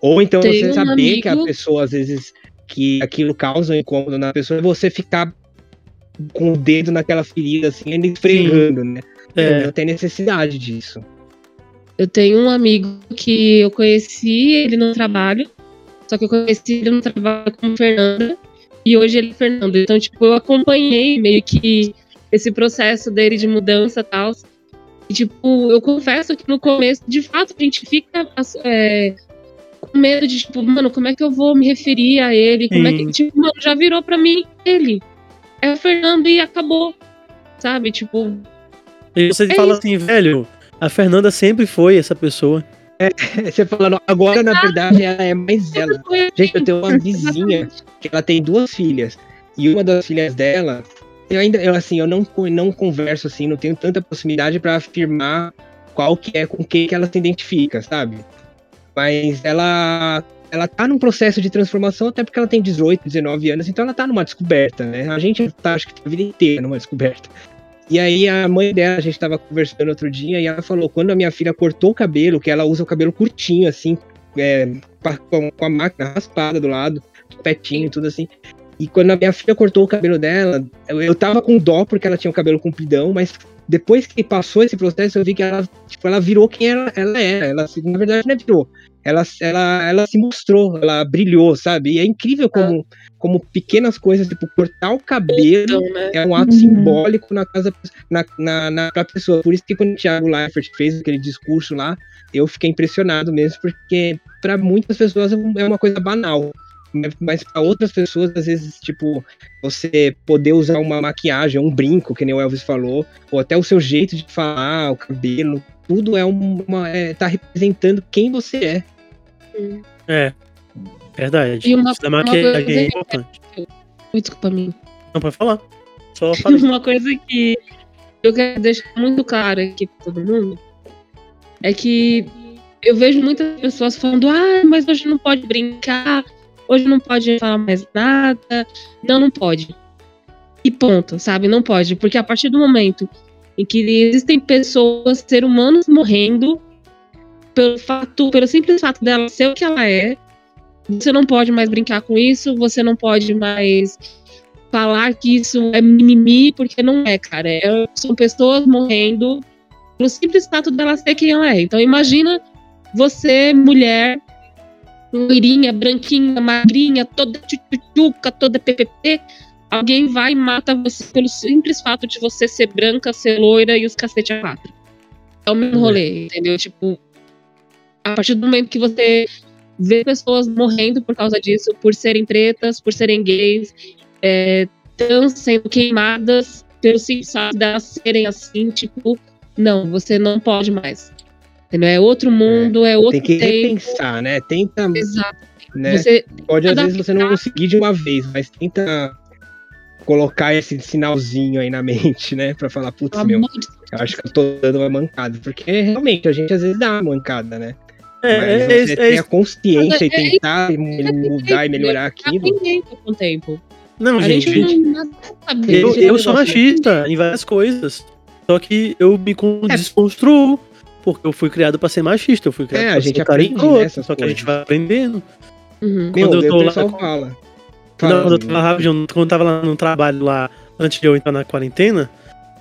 Ou então Tem você um saber que a amigo- pessoa, às vezes, que aquilo causa um incômodo na pessoa, e você ficar com o dedo naquela ferida, assim, ele esfregando, né? É. Não tem necessidade disso. Eu tenho um amigo que eu conheci ele no trabalho, só que eu conheci ele no trabalho como Fernanda, e hoje ele é Fernando. Então, tipo, eu acompanhei meio que esse processo dele de mudança e tal. E, tipo, eu confesso que no começo, de fato, a gente fica é, com medo de, tipo, mano, como é que eu vou me referir a ele? Como é Sim. que, tipo, mano, já virou pra mim ele. É o Fernando e acabou. Sabe? Tipo, E você É fala isso. assim, velho, a Fernanda sempre foi essa pessoa. Você falando, agora, na verdade, ela é mais ela. Gente, eu tenho uma vizinha que ela tem duas filhas. E uma das filhas dela, eu ainda, eu, assim, eu não, não converso assim, não tenho tanta proximidade pra afirmar qual que é, com quem que ela se identifica, sabe? Mas ela, ela tá num processo de transformação, até porque ela tem 18, 19 anos, então ela tá numa descoberta, né? A gente tá, acho que a vida inteira numa descoberta. E aí a mãe dela, a gente tava conversando outro dia, e ela falou, quando a minha filha cortou o cabelo, que ela usa o cabelo curtinho, assim, é, com, a máquina raspada do lado, petinho e tudo assim. E quando a minha filha cortou o cabelo dela, eu, eu tava com dó porque ela tinha o cabelo compridão, mas depois que passou esse processo, eu vi que ela, tipo, ela virou quem ela, ela era. Ela, na verdade, não é virou. Ela, ela, ela se mostrou, ela brilhou, sabe? E é incrível como, ah. como pequenas coisas, tipo, cortar o cabelo então, né? é um ato uhum. simbólico na casa na, na, na, pra pessoa. Por isso que quando o Thiago Leifert fez aquele discurso lá, eu fiquei impressionado mesmo, porque para muitas pessoas é uma coisa banal mas para outras pessoas, às vezes, tipo, você poder usar uma maquiagem, um brinco, que nem o Elvis falou, ou até o seu jeito de falar, o cabelo, tudo é uma. É, tá representando quem você é. É. Verdade. E uma, Isso da maquiagem é importante. Desculpa, mim. Não pode falar. Só uma coisa que eu quero deixar muito claro aqui pra todo mundo é que eu vejo muitas pessoas falando, ah, mas hoje não pode brincar, Hoje não pode falar mais nada. Não, não pode. E ponto, sabe? Não pode. Porque a partir do momento em que existem pessoas, seres humanos morrendo, pelo fato, pelo simples fato dela ser o que ela é, você não pode mais brincar com isso, você não pode mais falar que isso é mimimi, porque não é, cara. É, são pessoas morrendo pelo simples fato dela ser quem ela é. Então imagina você, mulher, loirinha, branquinha, magrinha, toda tchutchuca, toda ppp, alguém vai e mata você pelo simples fato de você ser branca, ser loira e os cacete a quatro. É o mesmo rolê, entendeu? Tipo, a partir do momento que você vê pessoas morrendo por causa disso, por serem pretas, por serem gays, é, sendo queimadas pelo simples fato de elas serem assim, tipo, não, você não pode mais. Entendeu? É outro mundo, é, é outro Tem que tempo. repensar, né? Tenta. Exato. Né? Você Pode às vezes você não conseguir de uma vez, mas tenta colocar esse sinalzinho aí na mente, né? Pra falar, putz, meu, eu acho que eu tô dando uma mancada. Porque realmente a gente às vezes dá uma mancada, né? É, Mas é, você é, ter a consciência e é tentar mudar e melhorar aquilo. Com o tempo. Não, a gente, gente não eu, eu sou machista em várias coisas. Só que eu me desconstruo porque eu fui criado pra ser machista, eu fui criado é, pra a gente ser aprende carinhoso, só que a gente vai aprendendo. Uhum. Quando Meu, eu tô lá. Fala. Não, quando eu tava quando eu tava lá no trabalho lá, antes de eu entrar na quarentena,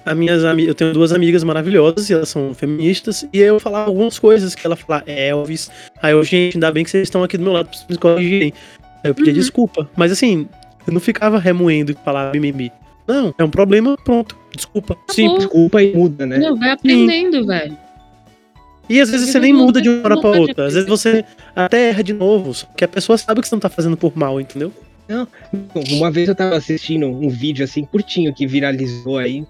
as minhas eu tenho duas amigas maravilhosas e elas são feministas, e aí eu falava algumas coisas que ela falava, é Elvis. Aí eu, gente, ainda bem que vocês estão aqui do meu lado pra me corrigirem. Aí eu pedi uhum. desculpa. Mas assim, eu não ficava remoendo e falava mimimi. Não, é um problema, pronto. Desculpa. Sim, desculpa e muda, né? Não, vai aprendendo, Sim. velho. E às vezes você nem muda de uma hora pra outra. Às vezes você até erra de novo, só que a pessoa sabe que você não tá fazendo por mal, entendeu? Não, uma vez eu tava assistindo um vídeo assim curtinho que viralizou aí.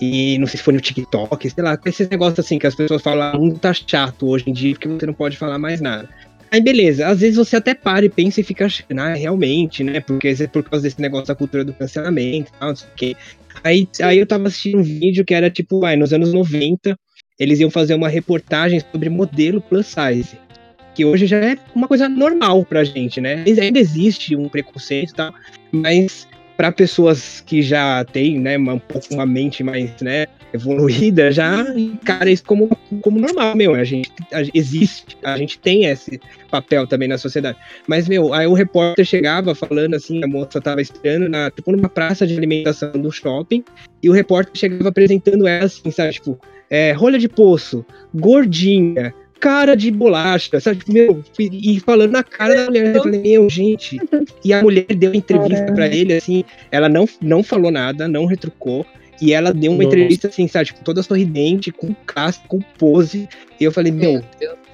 E não sei se foi no TikTok, sei lá, esses negócios assim que as pessoas falam, o mundo tá chato hoje em dia porque você não pode falar mais nada. Aí beleza, às vezes você até para e pensa e fica achando, ah, realmente, né? Porque é por causa desse negócio da cultura do cancelamento e tal, não sei o quê. Aí, aí eu tava assistindo um vídeo que era tipo, vai, nos anos 90, eles iam fazer uma reportagem sobre modelo plus size. Que hoje já é uma coisa normal pra gente, né? Ainda existe um preconceito e tal, mas para pessoas que já têm, né, um pouco uma mente mais, né, evoluída, já encara isso como, como normal, meu. A gente a, existe, a gente tem esse papel também na sociedade. Mas, meu, aí o repórter chegava falando assim, a moça tava estreando na, tipo, numa praça de alimentação do shopping, e o repórter chegava apresentando ela assim, sabe, tipo, é, rolha de poço, gordinha, cara de bolacha, sabe? Meu, e falando na cara da mulher, eu falei, meu, gente. E a mulher deu entrevista para ele, assim, ela não, não falou nada, não retrucou. E ela deu uma Nossa. entrevista assim, sabe, tipo, toda sorridente, com casca, com pose. E eu falei, meu,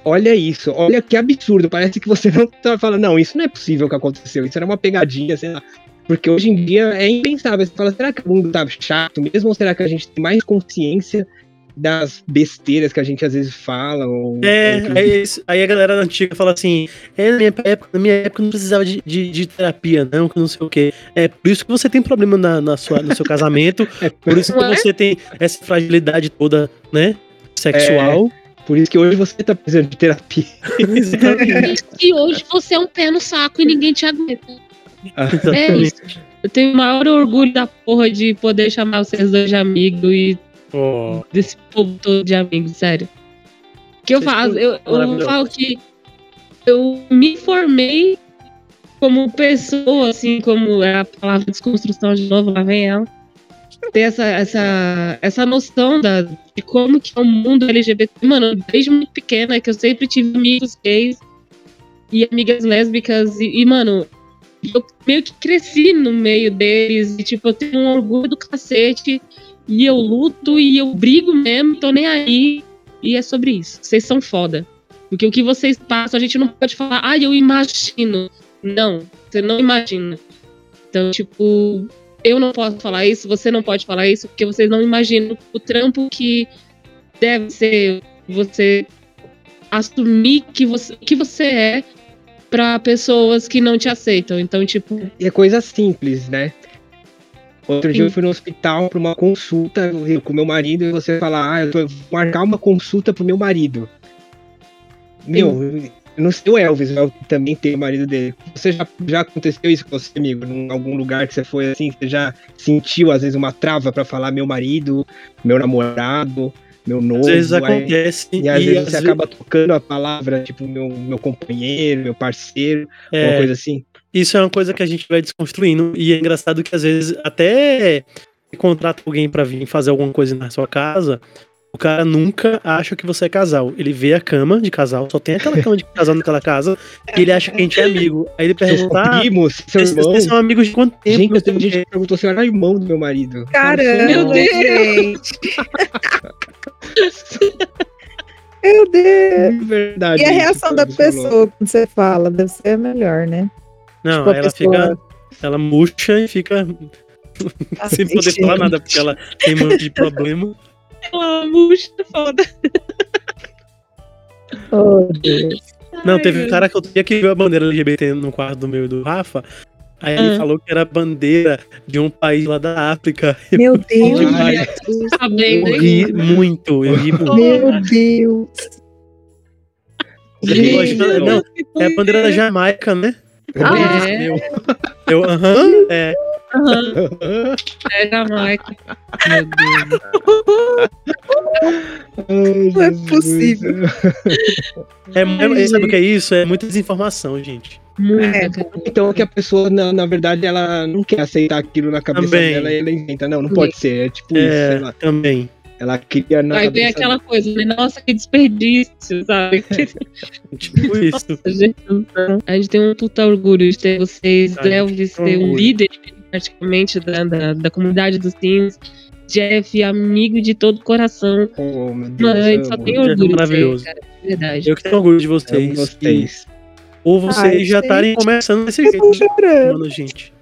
olha isso, olha que absurdo. Parece que você não tá falando, não, isso não é possível que aconteceu, isso era uma pegadinha, sei lá. Porque hoje em dia é impensável. Você fala, será que o mundo tá chato mesmo? Ou será que a gente tem mais consciência das besteiras que a gente às vezes fala. Ou, é, ou aí, aí, a galera antiga fala assim: é, na minha época, na minha época não precisava de, de, de, terapia, não, que não sei o quê. É por isso que você tem problema na, na sua, no seu casamento, é por isso que é? você tem essa fragilidade toda, né? Sexual. É. Por isso que hoje você tá precisando de terapia. Por isso que hoje você é um pé no saco e ninguém te aguenta. É isso. Eu tenho o maior orgulho da porra de poder chamar vocês dois de amigo e Ó, desse povo todo de amigos, sério. Que eu Vocês são Eu, eu falo que eu me formei como pessoa, assim, como é a palavra desconstrução de novo, lá vem ela. Ter essa, essa, essa noção da, de como que é o mundo LGBT. Mano, desde muito pequena, que eu sempre tive amigos gays e amigas lésbicas. E, e, mano, eu meio que cresci no meio deles. E, tipo, eu tenho um orgulho do cacete. E eu luto e eu brigo mesmo, tô nem aí. E é sobre isso. Vocês são foda. Porque o que vocês passam, a gente não pode falar, ah, eu imagino. Não, você não imagina. Então, tipo, eu não posso falar isso, você não pode falar isso, porque vocês não imaginam o trampo que deve ser você assumir que você, que você é para pessoas que não te aceitam. Então, tipo, é coisa simples, né? Outro dia eu fui no hospital para uma consulta com meu marido e você falar, ah, eu tô vou marcar uma consulta pro meu marido. Meu, eu não sei o Elvis, o Elvis também tem o marido dele. Você já, já aconteceu isso com você, amigo? Em algum lugar que você foi assim, você já sentiu às vezes uma trava para falar meu marido, meu namorado, meu novo? às vezes aí- acontece. E às vezes você às acaba tocando a palavra, tipo, meu, meu companheiro, meu parceiro, é, uma coisa assim. Isso é uma coisa que a gente vai desconstruindo. E é engraçado que às vezes até contrata alguém pra vir fazer alguma coisa na sua casa, o cara nunca acha que você é casal. Ele vê a cama de casal, só tem aquela cama de casal naquela casa, e ele acha que a gente é amigo. Aí ele pergunta: ah, primos, seu vocês, irmão. vocês são amigos de quanto tempo? Gente, o gente que perguntou se eu era irmão do meu marido. Caramba, Meu Deus. Meu Deus. De verdade. E a reação da você falou. pessoa quando você fala deve ser melhor, né? Não, Tipo, ela pessoa- fica. Ela murcha e fica sem poder Gente. falar nada, porque ela tem um monte de problema. ela murcha foda. Oh, Deus. Não, Ai, teve um cara que eu tinha que viu a bandeira LGBT no quarto do meu e do Rafa. Aí ele Ah. falou que era a bandeira de um país lá da África. Meu Deus. Ai, Tá bem, Eu né? ri muito, eu ri muito. Meu Deus. Não, é a bandeira da Jamaica, né? Ah, é? Eu, eu aham, é. Aham, é Jamaica. Meu Deus. Não é possível. é, é- sabe o que é isso? É muita desinformação, gente. É. Então que a pessoa, na, na verdade, ela não quer aceitar aquilo na cabeça Também. dela e ela inventa. Não, não pode ser. É tipo isso, É, sei lá. também. Ela cria na Aí vem aquela coisa, né? Nossa, que desperdício, sabe? Tipo isso. Gente, A gente tem um puta orgulho de ter vocês, que ser um líder praticamente da, da, da comunidade dos Sims. Jeff, amigo de todo o coração. Oh, meu Deus. Mano, a gente só tem é orgulho de maravilhoso. você, cara. de Verdade. Eu que tenho orgulho de vocês. vocês. Ou vocês Ai, já estarem começando desse jeito. chorando. Mano, gente.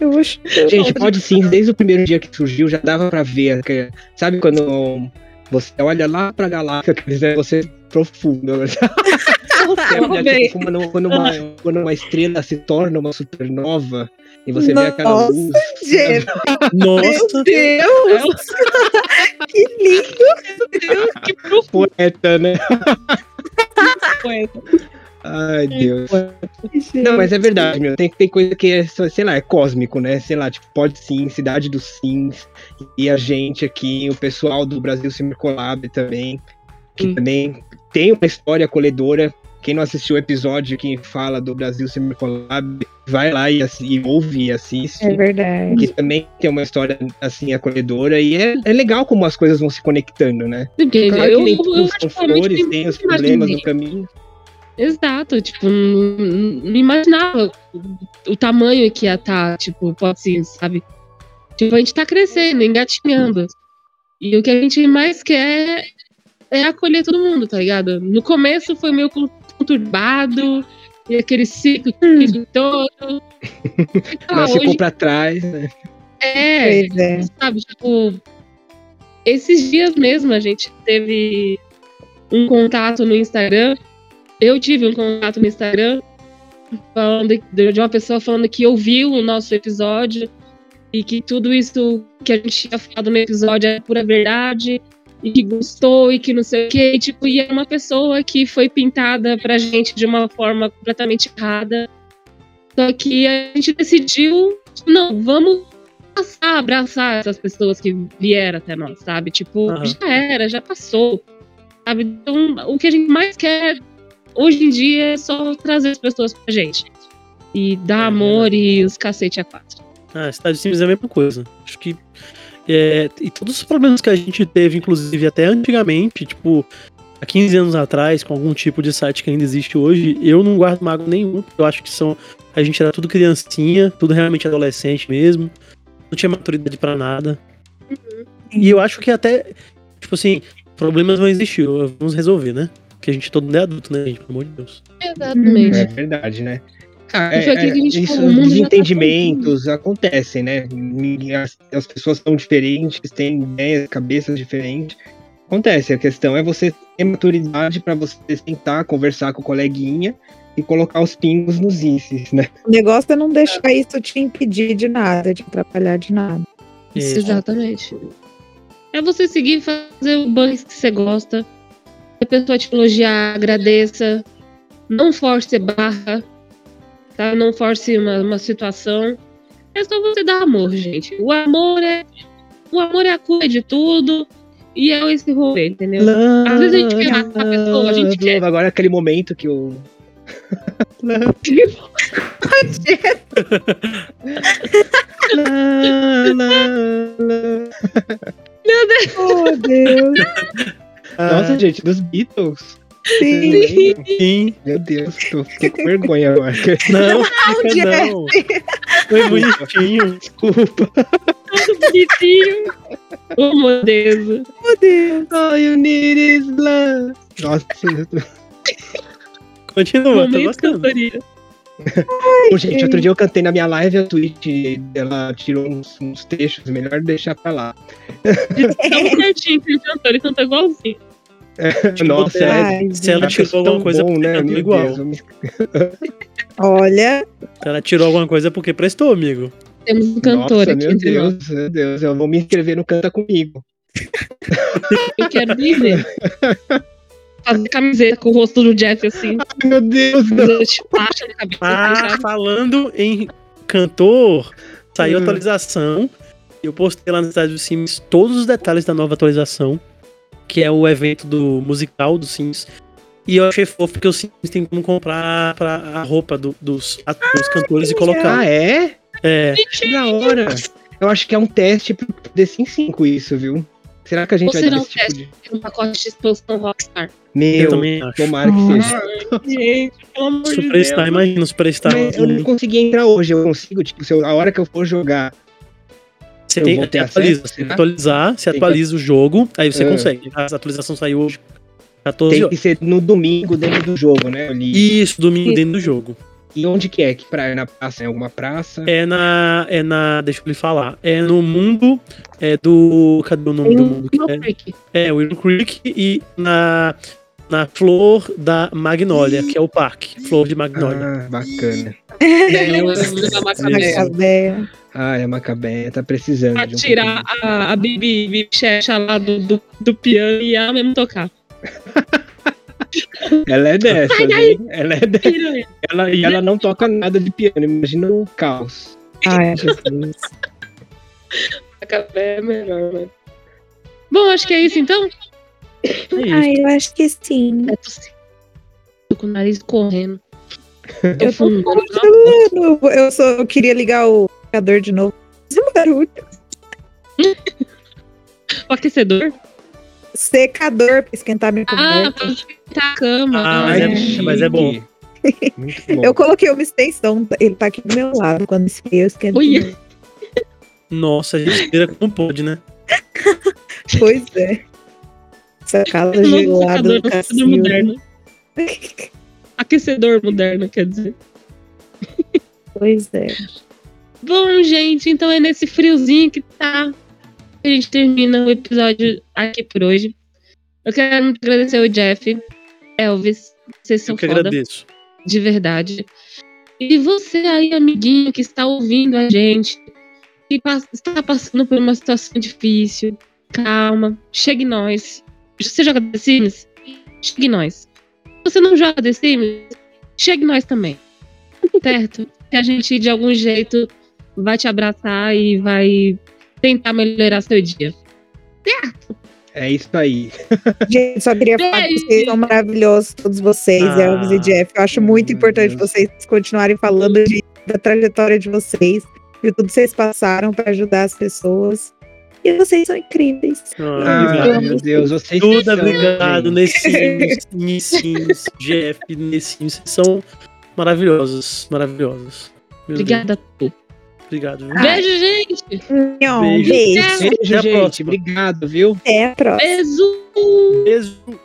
Eu vou. Gente, pode sim, desde o primeiro dia que surgiu, já dava pra ver. que- sabe quando você olha lá pra galáxia, quer dizer, você profundo. né? Bem. Tipo, quando, quando uma, quando uma estrela se torna uma supernova e você vê aquela Nossa, luz. Gente, Nossa, meu Deus. que lindo. que profundo Poeta, né? poeta. Ai, Deus. gente. Não, mas é verdade, meu. Tem, tem coisa que é, sei lá, é cósmico, né? Sei lá, tipo, pode sim, Cidade dos Sims. E a gente aqui, o pessoal do Brasil Sim Collab também, que Sim. também tem uma história acolhedora. Quem não assistiu o episódio que fala do Brasil Sim Collab, vai lá e, e ouve e assiste. É verdade. Que também tem uma história, assim, acolhedora. E é, é legal como as coisas vão se conectando, né? Porque Claro eu, que nem eu, particularmente, flores, tem os problemas no caminho. Exato, tipo, não, não imaginava o, tamanho que ia estar, tipo, pode ser, sabe? Tipo, a gente tá crescendo, engatinhando. E o que a gente mais quer é acolher todo mundo, tá ligado? No começo foi meio conturbado, e aquele ciclo ciclo todo. Ah, Mas ficou hoje pra trás, né? é, Pois é. sabe, tipo, esses dias mesmo a gente teve um contato no Instagram. Eu tive um contato no Instagram falando de uma pessoa falando que ouviu o nosso episódio e que tudo isso que a gente tinha falado no episódio é pura verdade e que gostou e que não sei o que. Tipo, e é uma pessoa que foi pintada pra gente de uma forma completamente errada. Só que a gente decidiu, não, vamos passar, abraçar essas pessoas que vieram até nós, sabe? Tipo, Aham. já era, já passou. Sabe? Então, o que a gente mais quer hoje em dia é só trazer as pessoas pra gente. E dar É, amor e os cacete a quatro. Ah, Cidade Sims é a mesma coisa. Acho que. é, e todos os problemas que a gente teve, inclusive até antigamente, tipo, há 15 anos atrás, com algum tipo de site que ainda existe hoje, eu não guardo mágoa nenhum, porque eu acho que são. A gente era tudo criancinha, tudo realmente adolescente mesmo. Não tinha maturidade pra nada. E eu acho que até, tipo assim, problemas vão existir, vamos resolver, né? Porque a gente todo mundo é adulto, né, gente? Pelo amor de Deus. Exatamente. É verdade, né? Ah, que a gente isso, falou, o mundo já tá desentendimentos acontecem, né? As, as pessoas são diferentes, têm ideias, cabeças diferentes. Acontece, a questão é você ter maturidade para você sentar, conversar com o coleguinha e colocar os pingos nos isses, né? O negócio é não deixar isso te impedir de nada, te atrapalhar de nada. Isso, exatamente. É você seguir fazer o banho que você gosta. Se a pessoa te elogiar, agradeça. Não force barra. Tá? Não force uma, uma situação. É só você dar amor, gente. O amor é. O amor é a cura de tudo. E é esse rolê, entendeu? Às vezes a gente quer matar a pessoa, a gente quer. Agora é aquele momento que o. Oh, Deus. Nossa, gente, dos Beatles. Sim. Sim. Meu Deus, tô, fiquei com vergonha agora. Não, fica não. Foi bonitinho. Desculpa. Todo bonitinho. Oh, meu Deus. Meu Deus. All you need is love. Nossa, Continua, tô Momento gostando. cantoria. Bom, gente, outro dia eu cantei na minha live, a Twitch, ela tirou uns, uns trechos, melhor deixar pra lá. Tão certinho que ele cantou, ele cantou igualzinho. Nossa, é, Ai, Se ela tirou alguma coisa, bom, porque né? cantou igual. Deus, me- Olha, Se ela tirou alguma coisa é porque prestou, amigo. Temos um cantor Nossa, aqui meu entre nós. Deus, meu Deus, eu vou me inscrever no Canta Comigo. Eu quero me ver. Fazer camiseta com o rosto do Jeff assim, Ai, meu Deus, não. na cabeça. Ah, falando em cantor, saiu a Hum. atualização. Eu postei lá na cidade dos Sims todos os detalhes da nova atualização, que é o evento do musical dos Sims. E eu achei fofo porque os Sims tem como comprar pra a roupa do- dos, atores, cantores e colocar. Ah, é? É, da hora. Eu acho que é um teste pro The Sims 5 isso, viu? Será que a gente Ou vai um esse tipo de... Um pacote de expansão Rockstar. eu Meu, tomara que seja. Gente, pelo amor de Deus. Superstar, imagina o Superstar. Mas eu não consegui entrar hoje, eu consigo, tipo, se eu- a hora que eu for jogar, Você tem que atualiza, acesso, você tem atualizar, você Tem que- atualiza o jogo, aí você É. consegue. A atualização saiu hoje. 14 tem que ser no domingo dentro do jogo, né? Isso, domingo dentro do jogo. E onde que é? Que praia? Na praça? Em alguma praça? É na. É na. Deixa eu lhe falar. É no mundo. É do. Cadê o nome do mundo? No É, Creek. é Willow Creek e na. Na flor da Magnólia, que é o parque. Flor de Magnólia. Ah, bacana. É, eu lembro da Macabé. Macabé. Ai, a Macabeia tá precisando Pra de um tirar a, a Bibi, Bibi Checha lá do, do, do piano e ela mesmo tocar. Ela é dessa, hein? Ela é dessa. Ela, e ela não toca nada de piano, imagina o caos. Ai, Jesus. Macabé é melhor, né? Bom, acho que é isso então. É isso. Ai, eu acho que sim. É tossir. Tô com o nariz correndo. Eu tô falando. Eu, só, eu queria ligar o secador de novo. Esse barulho. O aquecedor? Secador pra esquentar minha Ah, coberta. pra esquentar a cama. Ah, mas é- mas é bom. Muito bom. Eu coloquei uma extensão, ele tá aqui do meu lado. Quando esfria, eu esquento. Nossa, a gente vira como pode, né? Pois é. Essa casa gelada secador, do aquecedor Cacilda. moderno. Aquecedor moderno, quer dizer. Pois é. Bom, gente, então é nesse friozinho que tá. A gente termina o episódio aqui por hoje. Eu quero muito agradecer o Jeff, Elvis. Vocês são Eu que foda, agradeço. de verdade. E você aí, amiguinho, que está ouvindo a gente, que está passando por uma situação difícil, calma, chegue nós. Você joga The Sims? Chegue nós. Se você não joga The Sims, chegue nós também. Certo? que a gente, de algum jeito, vai te abraçar e vai tentar melhorar seu dia. É isso aí. Gente, só queria falar que vocês são maravilhosos, todos vocês, Ah. Elvis e Jeff. Eu acho muito importante Deus. vocês continuarem falando de- da trajetória de vocês, de tudo que vocês passaram para ajudar as pessoas. E vocês são incríveis. Ah, Ah, meu Deus, vocês Tudo são, obrigado, Nissins, Jeff, Nessims. Vocês são maravilhosos, maravilhosos. Meu Obrigada. Deus, obrigado. viu? Beijo, gente. Beijo. beijo. Beijo, a gente. Obrigado, viu? Até a próxima. Beijo. Beijo.